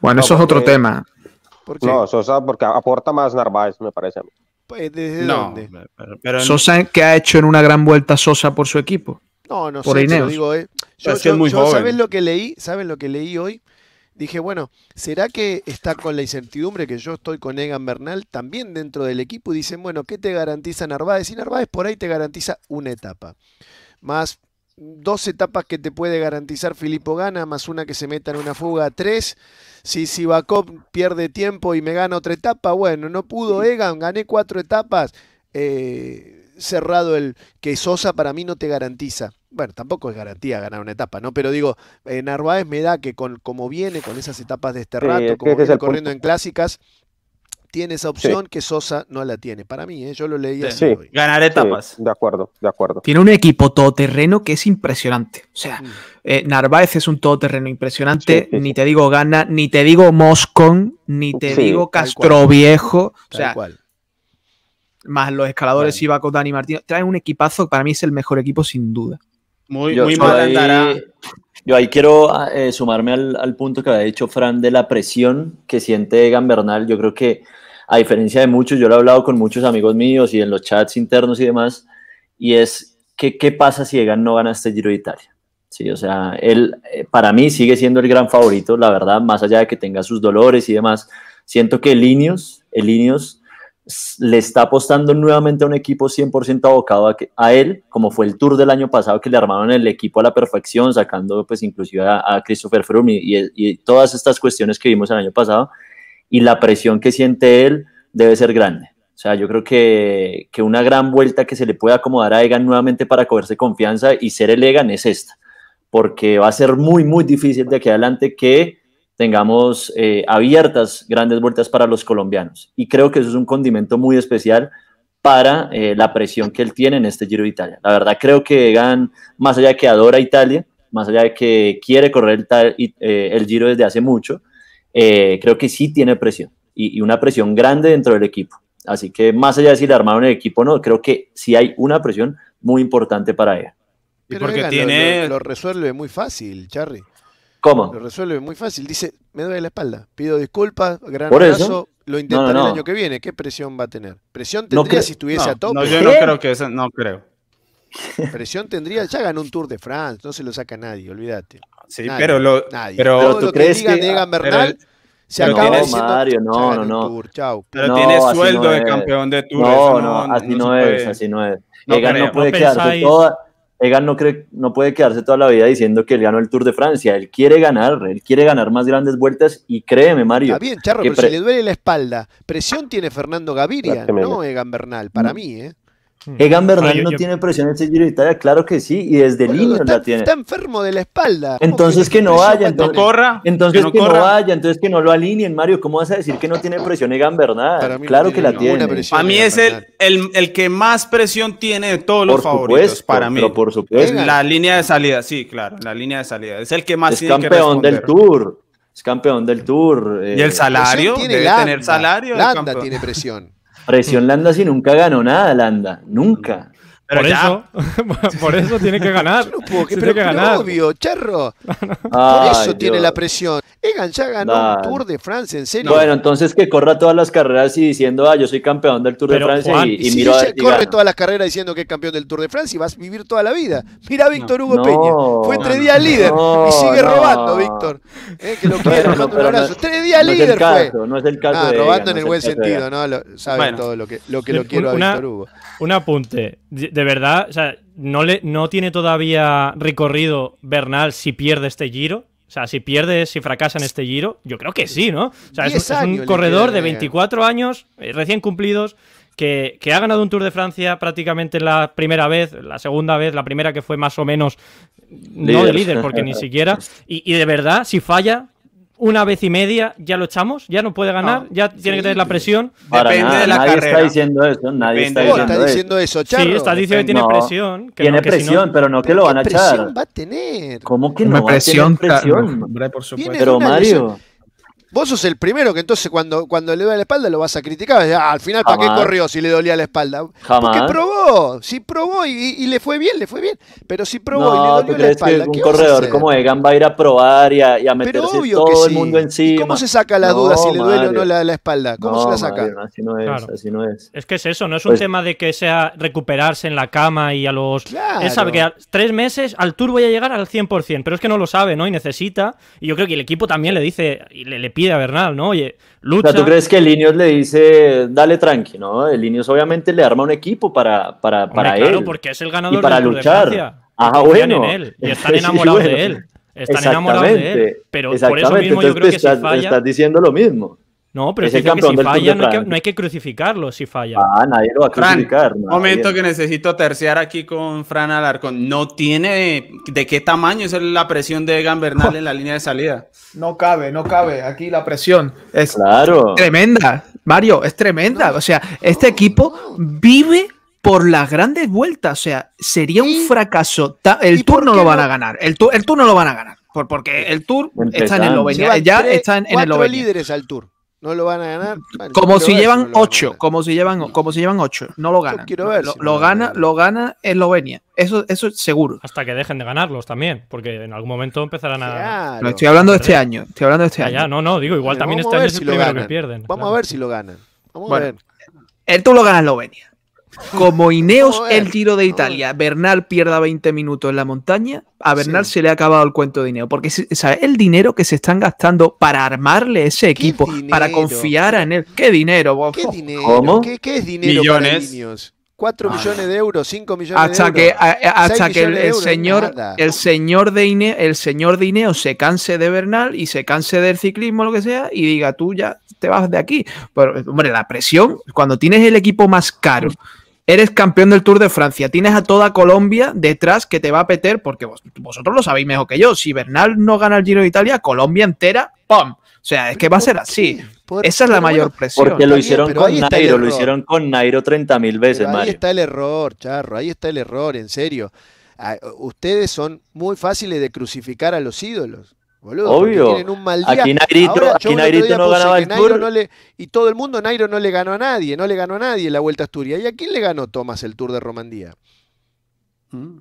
Bueno, No, eso es otro tema. ¿Por qué? No, Sosa porque aporta más Narváez, me parece a mí. Pues, ¿Desde No, dónde? pero, pero- Sosa, que ha hecho en una gran vuelta Sosa por su equipo? No, no por sé, te lo digo, eh. Yo, yo- muy yo, joven. ¿sabes lo que leí? ¿Saben lo que leí hoy? Dije, bueno, ¿será que está con la incertidumbre que yo estoy con Egan Bernal también dentro del equipo? Y dicen, bueno, ¿qué te garantiza Narváez? Y Narváez por ahí te garantiza una etapa. Más dos etapas que te puede garantizar Filippo Gana, más una que se meta en una fuga, tres. Si Sivakov pierde tiempo y me gana otra etapa, bueno, no pudo Egan, gané cuatro etapas. eh, cerrado el que Sosa para mí no te garantiza. Bueno, tampoco es garantía ganar una etapa, ¿no? Pero digo, eh, Narváez me da que con como viene con esas etapas de este rato, como es viene corriendo punto. en clásicas, tiene esa opción que Sosa no la tiene. Para mí, ¿eh? yo lo leí Sí. así Sí. hoy. ganar Sí, etapas. de acuerdo, de acuerdo. Tiene un equipo todoterreno que es impresionante. O sea, Mm. eh, Narváez es un todoterreno impresionante. Sí, sí, ni sí. te digo Gana, ni te digo Moscon, ni te Sí, digo Castroviejo. O sea, cual. Más los escaladores Bueno. Iba con Dani Martín. Traen un equipazo, para mí es el mejor equipo sin duda. Muy, Yo, muy yo mal ahí, andará. yo ahí quiero eh, sumarme al, al punto que había dicho Fran de la presión que siente Egan Bernal. Yo creo que, a diferencia de muchos, yo lo he hablado con muchos amigos míos y en los chats internos y demás, y es que qué pasa si Egan no gana este Giro de Italia. Sí, o sea, él eh, para mí sigue siendo el gran favorito, la verdad, más allá de que tenga sus dolores y demás. Siento que el Ineos, el Ineos s- le está apostando nuevamente a un equipo 100% abocado a, que- a él, como fue el Tour del año pasado, que le armaron el equipo a la perfección, sacando pues inclusive a, a Christopher Froome y, y- y todas estas cuestiones que vimos el año pasado, y la presión que siente él debe ser grande. O sea, yo creo que, que una gran vuelta que se le puede acomodar a Egan nuevamente para cogerse confianza y ser el Egan es esta, porque va a ser muy, muy difícil de aquí adelante que tengamos eh, abiertas grandes vueltas para los colombianos. Y creo que eso es un condimento muy especial para eh, la presión que él tiene en este Giro de Italia. La verdad creo que Egan, más allá de que adora Italia, más allá de que quiere correr el, eh, el Giro desde hace mucho, eh, creo que sí tiene presión y, y, una presión grande dentro del equipo. Así que más allá de si le armaron el equipo o no, creo que sí hay una presión muy importante para ella. Pero porque Egan tiene... Lo, lo, resuelve muy fácil, Charry. ¿Cómo? Lo resuelve muy fácil. Dice, me duele la espalda. Pido disculpas, gran Por abrazo, eso, lo intentaré no, no, no. el año que viene. ¿Qué presión va a tener? ¿Presión tendría si estuviese a tope? No, yo no creo que eso, no creo. Presión tendría, ya ganó un Tour de France, no se lo saca nadie, olvídate. Sí, nadie, pero lo nadie. pero Todo tú lo crees que diga que Egan Bernal pero, se pero acaba no, diciendo, Mario, no, no, no. Tour, chau. pero No, tiene sueldo no de campeón de Tour. No, eso no, así no, es, así no es. No Egan creo. no puede ¿No quedarse toda, Egan no, cree, no puede quedarse toda la vida diciendo que él ganó el Tour de Francia. Él quiere ganar, él quiere ganar más grandes vueltas y créeme, Mario. Está bien, Charro, que pero si le duele la espalda, presión tiene Fernando Gaviria, no Egan Bernal, para mí, ¿eh? Egan Bernal Ahora, yo- no yo- tiene presión en claro que sí, y desde niño está, la tiene. está enfermo de la espalda. ¿Cómo Entonces que no vaya, va a No entonces- tener? corra. Entonces que que no no, corra. vaya, entonces que no lo alineen, Mario. ¿Cómo vas a decir que no tiene presión Egan Bernal? No claro que la tiene. presión. Para mí es el, el, el que más presión tiene de todos los Por favoritos. supuesto, para mí. pero por Es supuesto. La línea de salida, sí, claro, la línea de salida. Es el que más Es tiene que campeón del. Tour. Es campeón del Tour. Y el eh, salario, tiene debe Landa. tener salario. Landa tiene presión. Presión Landa si nunca ganó nada, Landa. Nunca. Pero por ya, eso, por eso tiene que ganar. No puedo, que, Tiene que ganar. obvio, Charro. Por Ay, eso tiene Dios. la presión. Egan ya ganó Dale. un Tour de Francia, en serio. Bueno, entonces que corra todas las carreras y diciendo, ah, yo soy campeón del Tour Pero, de Francia Juan, y, y si miro a corre gana. todas las carreras diciendo que es campeón del Tour de Francia y vas a vivir toda la vida. Mira a Víctor Hugo No, Peña. Fue tres no, días líder no, y sigue no. robando, Víctor. Eh, que lo quiero, Bueno, un abrazo. tres días no es líder el fue. caso, no es el caso Ah, de robando Egan, en el no buen es el caso de sentido. ¿no? Saben todo lo que, lo que lo quiero a Una- Víctor Hugo. Un apunte. De verdad, o sea, no, le, no tiene todavía recorrido Bernal si pierde este giro. O sea, si pierde, si fracasa en este giro, yo creo que sí, ¿no? O sea, es, un- es corredor de a Egan. 24 años, eh, recién cumplidos, que, que ha ganado un Tour de Francia prácticamente la primera vez, la segunda vez, la primera que fue más o menos no de Líder. líder, porque ni siquiera. Y, y de verdad, si falla una vez y media, ya lo echamos, ya no puede ganar, No, ya tiene sí, que tener la presión. Para Depende nada, de la nadie carrera. está diciendo eso, nadie Depende está diciendo estás eso. diciendo eso, Charro. Sí, está diciendo que tiene No, presión. Que Tiene no, que si no- presión, pero no que ¿Pero lo van a presión echar. va a tener? ¿Cómo que no? presión, va a tener presión. hombre, por supuesto. Pero Mario, Vos sos el primero que entonces cuando, cuando le duele la espalda lo vas a criticar. Ah, al final, ¿para qué corrió si le dolía la espalda? Jamás. Porque probó. Si probó y, y le fue bien, le fue bien. Pero si probó y le dolió ¿tú la crees que espalda, un ¿qué vas a corredor como Egan va a ir a probar y a, y a Pero meterse obvio que todo sí. el mundo ¿Y encima? cómo se saca la No, duda si le duele o no la, la espalda? ¿Cómo No, se la saca? Mario, así no es, Claro. así no es. Es que es eso, no es un Pues- tema de que sea recuperarse en la cama y a los... Claro. Él sabe que a tres meses al Tour voy a llegar al 100%, pero es que no lo sabe, ¿no? Y necesita, y yo creo que el equipo también le dice, y le, le pide a Bernal, ¿no? Oye, O lucha... sea, ¿tú crees que el Ineos le dice, dale tranqui, no? El Ineos obviamente le arma un equipo para, para, Hombre, para claro, él. porque es el ganador y para de luchar. Ah, Confían bueno. en él, y están Sí, enamorados bueno. de él. Están enamorados de él. Exactamente, Pero por eso exactamente. mismo yo Entonces creo que estás, si falla... estás diciendo lo mismo. No, pero es que campeón si falla no hay, que, no hay que crucificarlo si falla. Ah, nadie lo va a Fran, crucificar. nadie. momento que necesito terciar aquí con Fran Alarcón. No tiene de qué tamaño es la presión de Egan Bernal en la línea de salida. No cabe, no cabe. Aquí la presión es Claro. tremenda. Mario, es tremenda. O sea, este equipo vive por las grandes vueltas. O sea, sería un fracaso. El ¿Y Tour no lo van a ganar. El Tour, el tour no lo van a ganar. Por, porque el Tour está en Eslovenia. Ya está en, en cuatro líderes al Tour. ¿No lo van a ganar? Como si ver llevan no ocho, ganar. como si llevan, como si llevan ocho, no lo ganan. quiero ver lo, si lo no lo gana, lo gana Eslovenia. Eso, eso es seguro. Hasta que dejen de ganarlos también, porque en algún momento empezarán a... Claro. No, estoy hablando de este año. Estoy hablando de este Ya, año. ya, no, no, digo, igual Bueno, también vamos este a año ver es si el lo primero ganan. que pierden. Vamos claro. a ver si lo ganan. Vamos Bueno, a ver. El Tour lo gana Eslovenia. Como Ineos el Giro de. Italia, Bernal pierda 20 minutos en la montaña, a Bernal Sí. se le ha acabado el cuento de dinero. Porque ¿sabes el dinero que se están gastando para armarle ese equipo, para confiar en él? ¿Qué dinero? vos? ¿Qué dinero? ¿Cómo? ¿Qué, qué es dinero Millones. para Ineos? ¿Cuatro millones de euros? ¿Cinco millones Hasta de que, euros? a- hasta que el, señor, el señor de Ine- el señor de Ineos se canse de Bernal y se canse del ciclismo, lo que sea, y diga tú ya te vas de aquí. Pero, hombre, la presión, cuando tienes el equipo más caro, eres campeón del Tour de Francia, tienes a toda Colombia detrás que te va a peter, porque vos- vosotros lo sabéis mejor que yo. Si Bernal no gana el Giro de Italia, Colombia entera, ¡pum! O sea, es que va a ser así. Esa es la mayor presión. Porque lo hicieron con Nairo, lo hicieron con Nairo 30 mil veces, Ahí está el error, Charro, ahí está el error, en serio. Ah, ustedes son muy fáciles de crucificar a los ídolos. Boludo, Obvio. Tienen un mal día. Aquí Nairito, aquí Nairito no ganaba el Tour. No le, y todo el mundo, Nairo no le ganó a nadie, no le ganó a nadie la Vuelta a Asturias. ¿Y a quién le ganó Tomás el Tour de Romandía? Mm.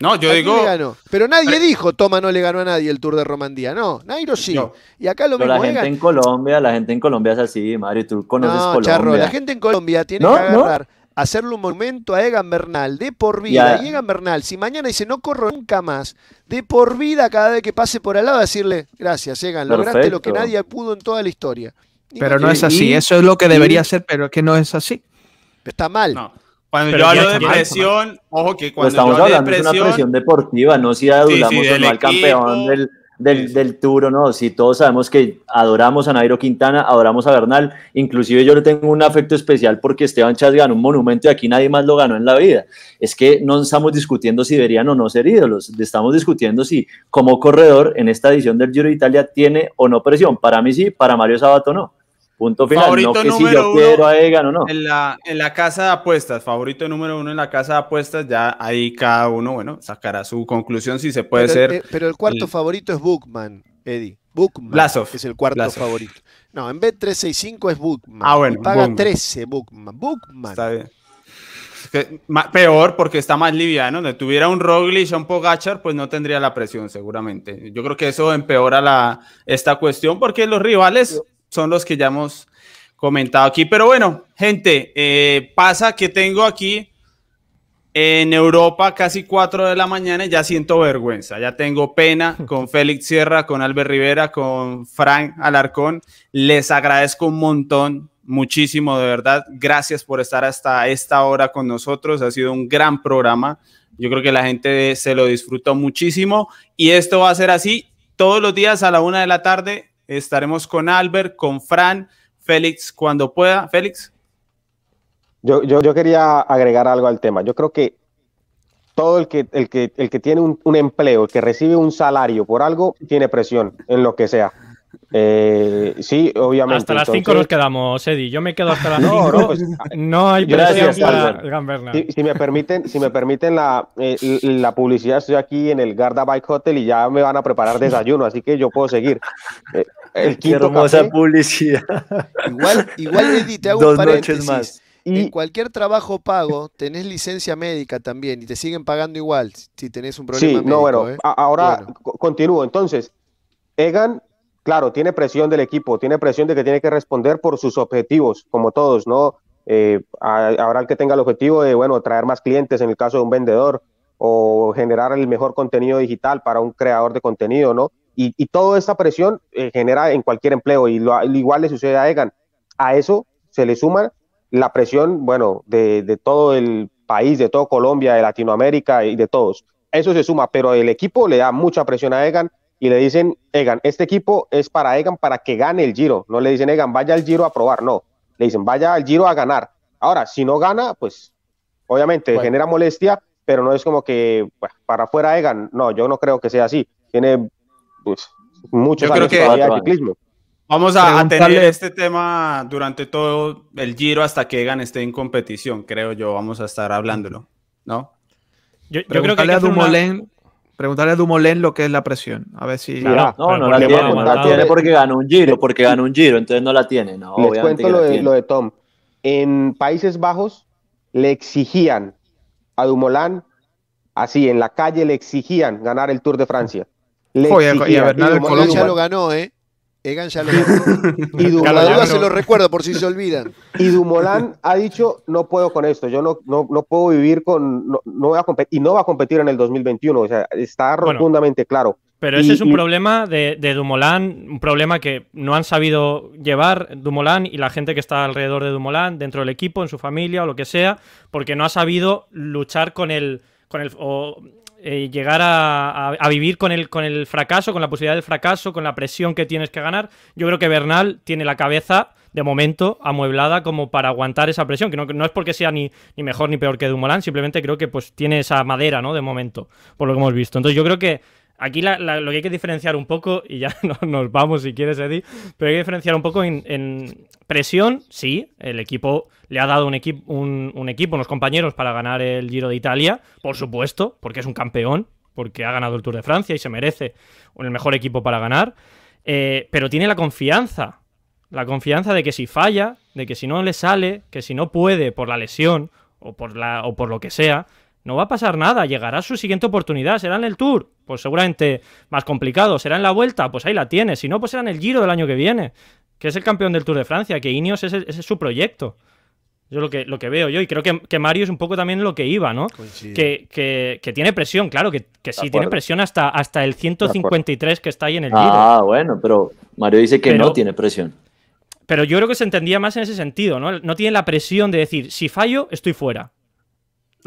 No, yo digo. Pero nadie dijo Toma no le ganó a nadie el Tour de Romandía. No, Nairo sí. Y acá lo Pero mismo. La gente en Colombia, la gente en Colombia es así, Mario. Tú conoces no, Colombia. Charro, la gente en Colombia tiene que agarrar, hacerle un monumento a Egan Bernal de por vida. Y Egan Bernal, si mañana dice no corro nunca más, de por vida cada vez que pase por al lado, decirle gracias, Egan, lograste lo que nadie pudo en toda la historia. pero no es así, eso es lo que debería ser, pero es que no es así. Está mal. Cuando yo hablo de presión, ojo que cuando estamos yo hablando de, una presión deportiva, no si adulamos o no al campeón del, del, del, Tour no. Si todos sabemos que adoramos a Nairo Quintana, adoramos a Bernal, inclusive yo le tengo un afecto especial porque Esteban Chas ganó un monumento y aquí nadie más lo ganó en la vida. Es que no estamos discutiendo si deberían o no ser ídolos, estamos discutiendo si como corredor en esta edición del Giro de Italia tiene o no presión. Para mí sí, para Mario Sabato no. Punto final. Favorito no que número si yo quiero a Egan o no. En la, en la casa de apuestas, favorito número uno en la casa de apuestas, ya ahí cada uno, bueno, sacará su conclusión si se puede pero, ser. Eh, pero el cuarto el... favorito es Bookman, Eddie. Bookman Blasov. es el cuarto Blasov. favorito. No, en B365 es Bookman. Ah, bueno. Y paga Bookman. 13 Bookman. Bookman. Está bien. Es que, ma- peor porque está más liviano. Donde tuviera un Roglic o un Pogachar, pues no tendría la presión, seguramente. Yo creo que eso empeora la, esta cuestión porque los rivales son los que ya hemos comentado aquí. Pero bueno, gente, eh, pasa que tengo aquí en Europa casi 4 de la mañana y ya siento vergüenza. Ya tengo pena con Félix Sierra, con Albert Rivera, con Frank Alarcón. Les agradezco un montón, muchísimo, de verdad. Gracias por estar hasta esta hora con nosotros. Ha sido un gran programa. Yo creo que la gente se lo disfrutó muchísimo y esto va a ser así todos los días a la una de la tarde. Estaremos con Albert, con Fran, Félix cuando pueda. Félix. Yo, yo, yo quería agregar algo al tema. Yo creo que todo el que, el que, el que tiene un, un empleo, el que recibe un salario por algo, tiene presión en lo que sea. Eh, sí, obviamente. Hasta las 5 entonces- nos quedamos, Eddie. Yo me quedo hasta las No, 5. no, pues, no hay presión para. Si, si me permiten, si me permiten la, eh, la publicidad, estoy aquí en el Garda Bike Hotel y ya me van a preparar desayuno, así que yo puedo seguir. Eh, el Qué quinto hermosa café publicidad. Igual, igual Eddie, te hago Dos un paréntesis. noches más. En cualquier trabajo pago tenés licencia médica también y te siguen pagando igual si tenés un problema sí, médico. no, bueno, ¿eh? ahora Bueno. continúo. Entonces, Egan, claro, tiene presión del equipo, tiene presión de que tiene que responder por sus objetivos, como todos, ¿no? Eh, el que tenga el objetivo de, bueno, traer más clientes en el caso de un vendedor o generar el mejor contenido digital para un creador de contenido, ¿no? Y, toda esta presión eh, genera en cualquier empleo y lo, igual le sucede a Egan. A eso se le suma la presión, bueno, de todo el país, de todo Colombia, de Latinoamérica y de todos. Eso se suma, pero el equipo le da mucha presión a Egan y le dicen, Egan, este equipo es para Egan para que gane el Giro. No le dicen, Egan, vaya al Giro a probar, no. Le dicen, vaya al Giro a ganar. Ahora, si no gana, pues obviamente Bueno. genera molestia, pero no es como que bueno, para afuera Egan. No, yo no creo que sea así. Tiene pues, muchos Yo creo años que- de ciclismo. Vamos a, a tener este tema durante todo el giro hasta que Egan esté en competición, creo yo. Vamos a estar hablándolo, ¿no? Yo, yo creo que hay Preguntarle que a hacer una- Dumoulin, preguntarle a Dumoulin lo que es la presión. A ver si. Claro. No, no porque la tiene, no la tiene porque ganó un giro, porque ganó un giro, entonces no la tiene. No, Les obviamente cuento lo la de, tiene. lo de Tom. En Países Bajos le exigían a Dumoulin, así en la calle le exigían ganar el Tour de Francia. Le Joder, y a exigían. Bernal Dumoulin- lo ganó, ¿eh? Egan ya lo y Dumoulin- duda se lo recuerdo por si se olvidan. Y Dumoulin ha dicho, no puedo con esto, yo no, no, no puedo vivir con, no, no voy a competir, y no va a competir en el 2021, o sea, está Bueno. rotundamente claro. Pero ese Y- es un y- problema de, de Dumoulin, un problema que no han sabido llevar Dumoulin y la gente que está alrededor de Dumoulin, dentro del equipo, en su familia o lo que sea, porque no ha sabido luchar con el, con el o eh, llegar a, a- vivir con el, con el fracaso, con la posibilidad del fracaso, con la presión que tienes que ganar. Yo creo que Bernal tiene la cabeza de momento amueblada como para aguantar esa presión, que no, no es porque sea ni, ni mejor ni peor que Dumoulin, simplemente creo que pues tiene esa madera, ¿no? De momento, por lo que hemos visto. Entonces yo creo que Aquí lo que hay que diferenciar un poco, y ya nos vamos si quieres, Eddie, pero hay que diferenciar un poco en, presión, sí, el equipo le ha dado un, equipo, un, equipo, unos compañeros para ganar el Giro de Italia, por supuesto, porque es un campeón, porque ha ganado el Tour de Francia y se merece el mejor equipo para ganar, eh, pero tiene la confianza, la confianza de que si falla, de que si no le sale, que si no puede por la lesión o por, la, o por lo que sea, no va a pasar nada, llegará su siguiente oportunidad, será en el Tour, pues seguramente más complicado, será en la Vuelta, pues ahí la tiene, si no, pues será en el Giro del año que viene, que es el campeón del Tour de Francia, que Ineos ese, es su proyecto. Yo lo que, lo que veo yo, y creo que, Mario es un poco también lo que iba, ¿no? Que, tiene presión, claro, que, sí tiene presión hasta, hasta el 153 que está ahí en el Giro. Ah, bueno, pero Mario dice que no tiene presión. Pero yo creo que se entendía más en ese sentido, ¿no? No tiene la presión de decir, si fallo, estoy fuera.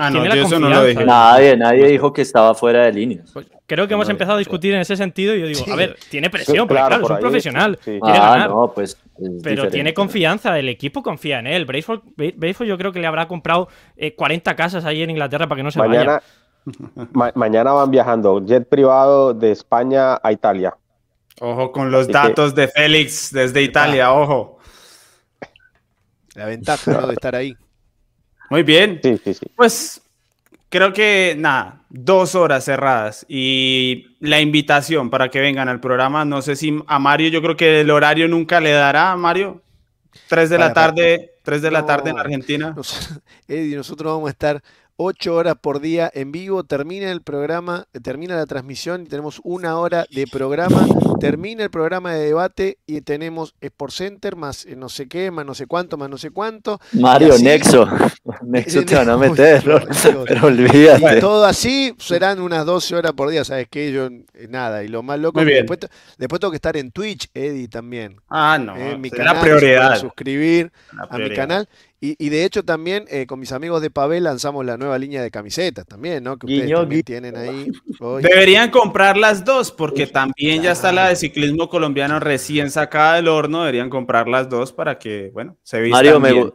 Ah, no, yo eso no lo dije. Nadie, nadie dijo que estaba fuera de líneas. Pues creo que hemos empezado a discutir en ese sentido y yo digo, a ver, tiene presión, porque claro, es un profesional, quiere ah, ganar. No, pues pero tiene confianza, el equipo confía en él. Brayford, yo creo que le habrá comprado 40 eh, casas ahí en Inglaterra para que no se mañana, vaya. mañana van viajando jet privado de España a Italia. Ojo con los datos de Félix desde Italia, ojo. La ventaja de estar ahí. Muy bien. Sí, sí, sí. Pues creo que nada, dos horas cerradas y la invitación para que vengan al programa. No sé si a Mario, yo creo que el horario nunca le dará a Mario. Tres de la tarde, tres de la tarde en Argentina. Eddie, nosotros vamos a estar ocho horas por día en vivo. Termina el programa, termina la transmisión y tenemos una hora de programa. Termina el programa de debate y tenemos Sport Center más no sé qué, más no sé cuánto, más no sé cuánto. Mario, Nexo. Nexo te van a meter, pero olvídate. todo así serán unas 12 horas por día, ¿sabes qué? Yo, eh, nada. Y lo más loco, después, después tengo que estar en Twitch, Eddie, también. Ah, no. En mi canal, prioridad. suscribir a mi canal. Y, de hecho también eh, con mis amigos de Pavel lanzamos la nueva línea de camisetas también, ¿no? Que ustedes también tienen ahí. Deberían comprar las dos porque también ya está la de ciclismo colombiano recién sacada del horno. Deberían comprar las dos para que, bueno, se vistan Mario, Me,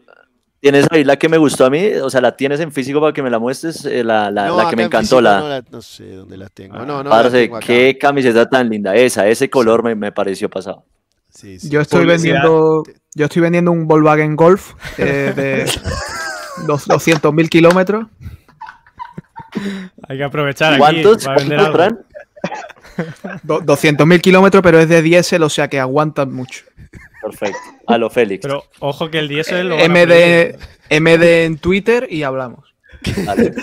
¿Tienes ahí la que me gustó a mí? O sea, ¿la tienes en físico para que me la muestres? Eh, la, la, que me encantó. la... No, sé dónde la tengo. no, no. qué camiseta tan linda. Esa, ese color me, me pareció pasado. Yo estoy vendiendo, yo estoy vendiendo un Volkswagen Golf eh, de 200.000 kilómetros. Hay que aprovechar ¿Cuántos? aquí para vender 200.000 kilómetros, pero es de diésel, o sea que aguantan mucho. Perfecto. A lo Félix. Pero ojo que el diésel lo MD, MD en Twitter y hablamos. Vale.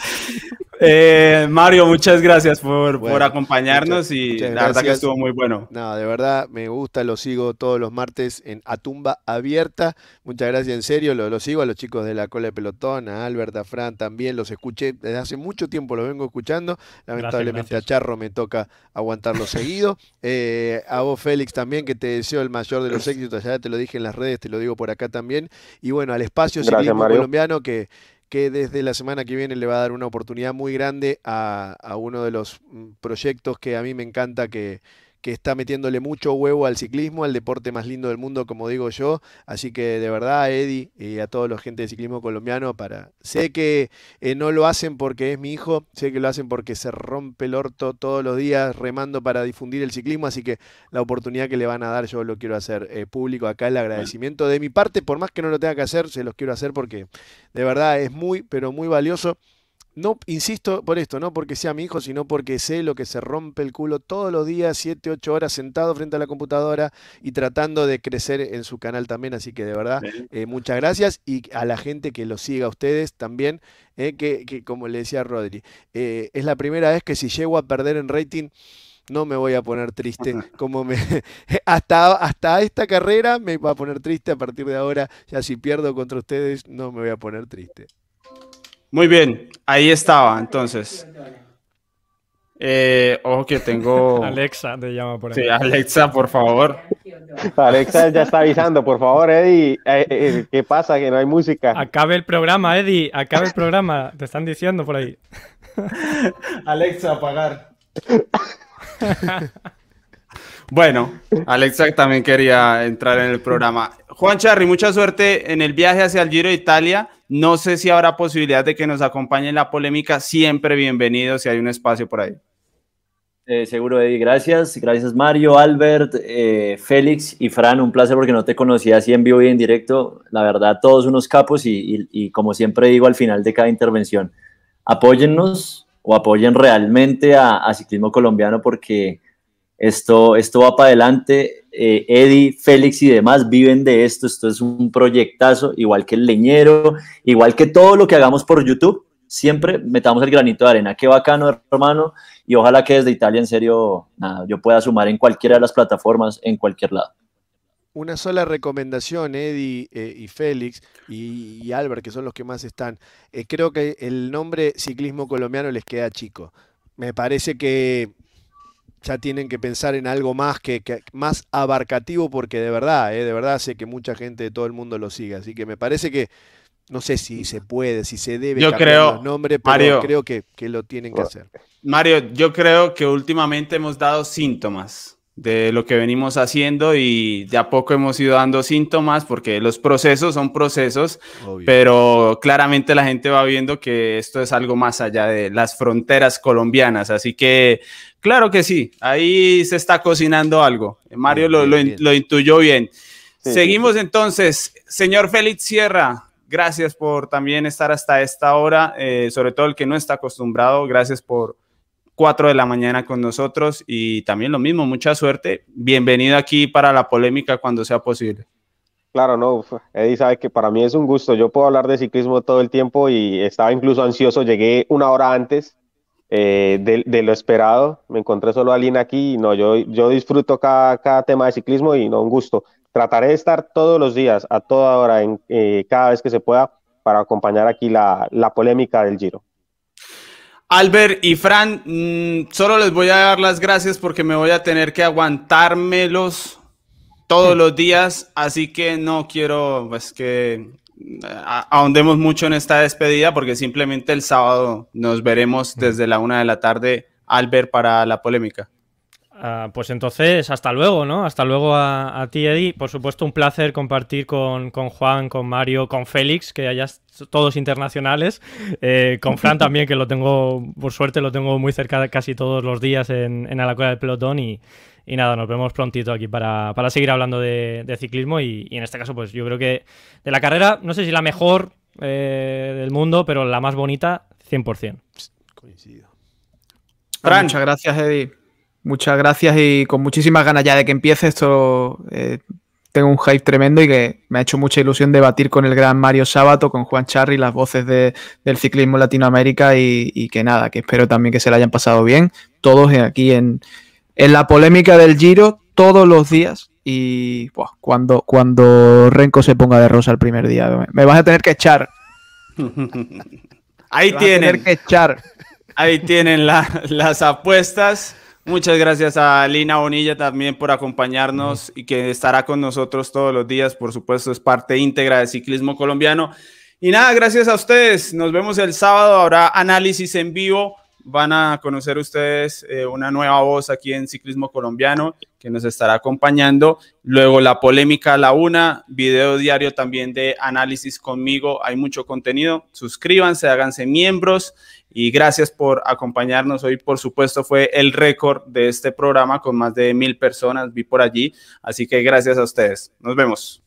Eh, Mario, muchas gracias por, acompañarnos y la verdad que estuvo muy bueno. No, de verdad me gusta, lo sigo todos los martes en Atumba Abierta. Muchas gracias, en serio, lo, sigo a los chicos de la cola de pelotón, a Albert, a Fran también, los escuché desde hace mucho tiempo, los vengo escuchando. Lamentablemente a Charro me toca aguantarlo seguido. Eh, a vos, Félix, también, que te deseo el mayor de los éxitos, ya te lo dije en las redes, te lo digo por acá también. Y bueno, al espacio ciclismo colombiano que que desde la semana que viene le va a dar una oportunidad muy grande a, a uno de los mm, proyectos que a mí me encanta que, que está metiéndole mucho huevo al ciclismo, al deporte más lindo del mundo, como digo yo. Así que de verdad, Eddie, y a toda la gente de ciclismo colombiano, para. Sé que eh, no lo hacen porque es mi hijo, sé que lo hacen porque se rompe el orto todos los días remando para difundir el ciclismo, así que la oportunidad que le van a dar, yo lo quiero hacer eh, público acá, el agradecimiento de mi parte, por más que no lo tenga que hacer, se los quiero hacer porque de verdad es muy, pero muy valioso. No, insisto por esto, no porque sea mi hijo, sino porque sé lo que se rompe el culo todos los días, 7, 8 horas sentado frente a la computadora y tratando de crecer en su canal también. Así que de verdad, eh, muchas gracias y a la gente que lo siga a ustedes también, eh, que, como le decía Rodri, eh, es la primera vez que si llego a perder en rating no me voy a poner triste. Como me hasta, hasta esta carrera me va a poner triste. A partir de ahora, ya si pierdo contra ustedes, no me voy a poner triste. Muy bien, ahí estaba, entonces. Eh, ojo que tengo. Alexa te llama por ahí. Sí, Alexa, por favor. Alexa ya está avisando, por favor, Eddie. Eh, eh, ¿Qué pasa? Que no hay música. Acabe el programa, Eddie. Acabe el programa. Te están diciendo por ahí. Alexa, apagar. Bueno, Alexa también quería entrar en el programa. Juan Charri, mucha suerte en el viaje hacia el Giro de Italia. No sé si habrá posibilidad de que nos acompañe en la polémica. Siempre bienvenido si hay un espacio por ahí. Eh, seguro, Eddie. Gracias. Gracias, Mario, Albert, eh, Félix y Fran. Un placer porque no te conocía así en vivo y en directo. La verdad, todos unos capos y, como siempre digo al final de cada intervención, apóyennos o apoyen realmente a, Ciclismo Colombiano porque esto, esto va para adelante. Eh, Eddie, Félix y demás viven de esto. Esto es un proyectazo, igual que el leñero, igual que todo lo que hagamos por YouTube siempre metamos el granito de arena. Qué bacano, hermano, y ojalá que desde Italia, en serio, nada, yo pueda sumar en cualquiera de las plataformas, en cualquier lado. Una sola recomendación, Eddie eh, y Félix y, Albert, que son los que más están. Eh, creo que el nombre ciclismo colombiano les queda chico. Me parece que ya tienen que pensar en algo más que, más abarcativo porque de verdad, eh, de verdad sé que mucha gente de todo el mundo lo sigue. Así que me parece que no sé si se puede, si se debe yo cambiar creo, los nombres, pero creo que, lo tienen que hacer. Mario, yo creo que últimamente hemos dado síntomas de lo que venimos haciendo y de a poco hemos ido dando síntomas porque los procesos son procesos, pero claramente la gente va viendo que esto es algo más allá de las fronteras colombianas, así que claro que sí, ahí se está cocinando algo. Mario lo, lo, intuyó bien. Seguimos entonces, señor Félix Sierra, Gracias por también estar hasta esta hora, eh, sobre todo el que no está acostumbrado. Gracias por 4 de la mañana con nosotros y también lo mismo, mucha suerte. Bienvenido aquí para la polémica cuando sea posible. Claro, no, Eddie sabe que para mí es un gusto. Yo puedo hablar de ciclismo todo el tiempo y estaba incluso ansioso. Llegué una hora antes eh, de, lo esperado. Me encontré solo a Lina aquí y no, yo, yo disfruto cada, cada tema de ciclismo y no, un gusto trataré de estar todos los días, a toda hora, en, eh, cada vez que se pueda, para acompañar aquí la, polémica del Giro. Albert y Fran, mm, solo les voy a dar las gracias porque me voy a tener que aguantármelos todos los días, así que no quiero pues que ahondemos mucho en esta despedida porque simplemente el sábado nos veremos desde la una de la tarde, Albert, para la polémica. Ah, pues entonces, hasta luego, ¿no? Hasta luego a, ti, Eddie. Por supuesto, un placer compartir con, Juan, con Mario, con Félix, que hayas todos internacionales. Eh, con Fran también, que lo tengo, por suerte, lo tengo muy cerca casi todos los días en, en Alacuela del Pelotón. Y, nada, nos vemos prontito aquí para, seguir hablando de, ciclismo. Y, en este caso, pues yo creo que de la carrera, no sé si la mejor eh, del mundo, pero la más bonita, 100%. Coincido. Fran. Muchas gracias, Eddie. Muchas gracias y con muchísimas ganas ya de que empiece esto. Eh, tengo un hype tremendo y que me ha hecho mucha ilusión debatir con el gran Mario Sábato, con Juan Charri, las voces del ciclismo en Latinoamérica y, que nada, que espero también que se la hayan pasado bien. Todos aquí en, la polémica del Giro, todos los días. Y cuando, cuando Renko se ponga de rosa el primer día, me, vas a tener que echar. Ahí tienen. que echar. Ahí tienen las apuestas. Muchas gracias a Lina Bonilla también por acompañarnos y que estará con nosotros todos los días. Por supuesto, es parte íntegra del ciclismo colombiano. Y nada, gracias a ustedes. Nos vemos el sábado. Habrá análisis en vivo. Van a conocer ustedes eh, una nueva voz aquí en Ciclismo Colombiano que nos estará acompañando. Luego la polémica a la una, video diario también de análisis conmigo. Hay mucho contenido. Suscríbanse, háganse miembros y gracias por acompañarnos. Hoy, por supuesto, fue el récord de este programa con más de mil personas, vi por allí. Así que gracias a ustedes. Nos vemos.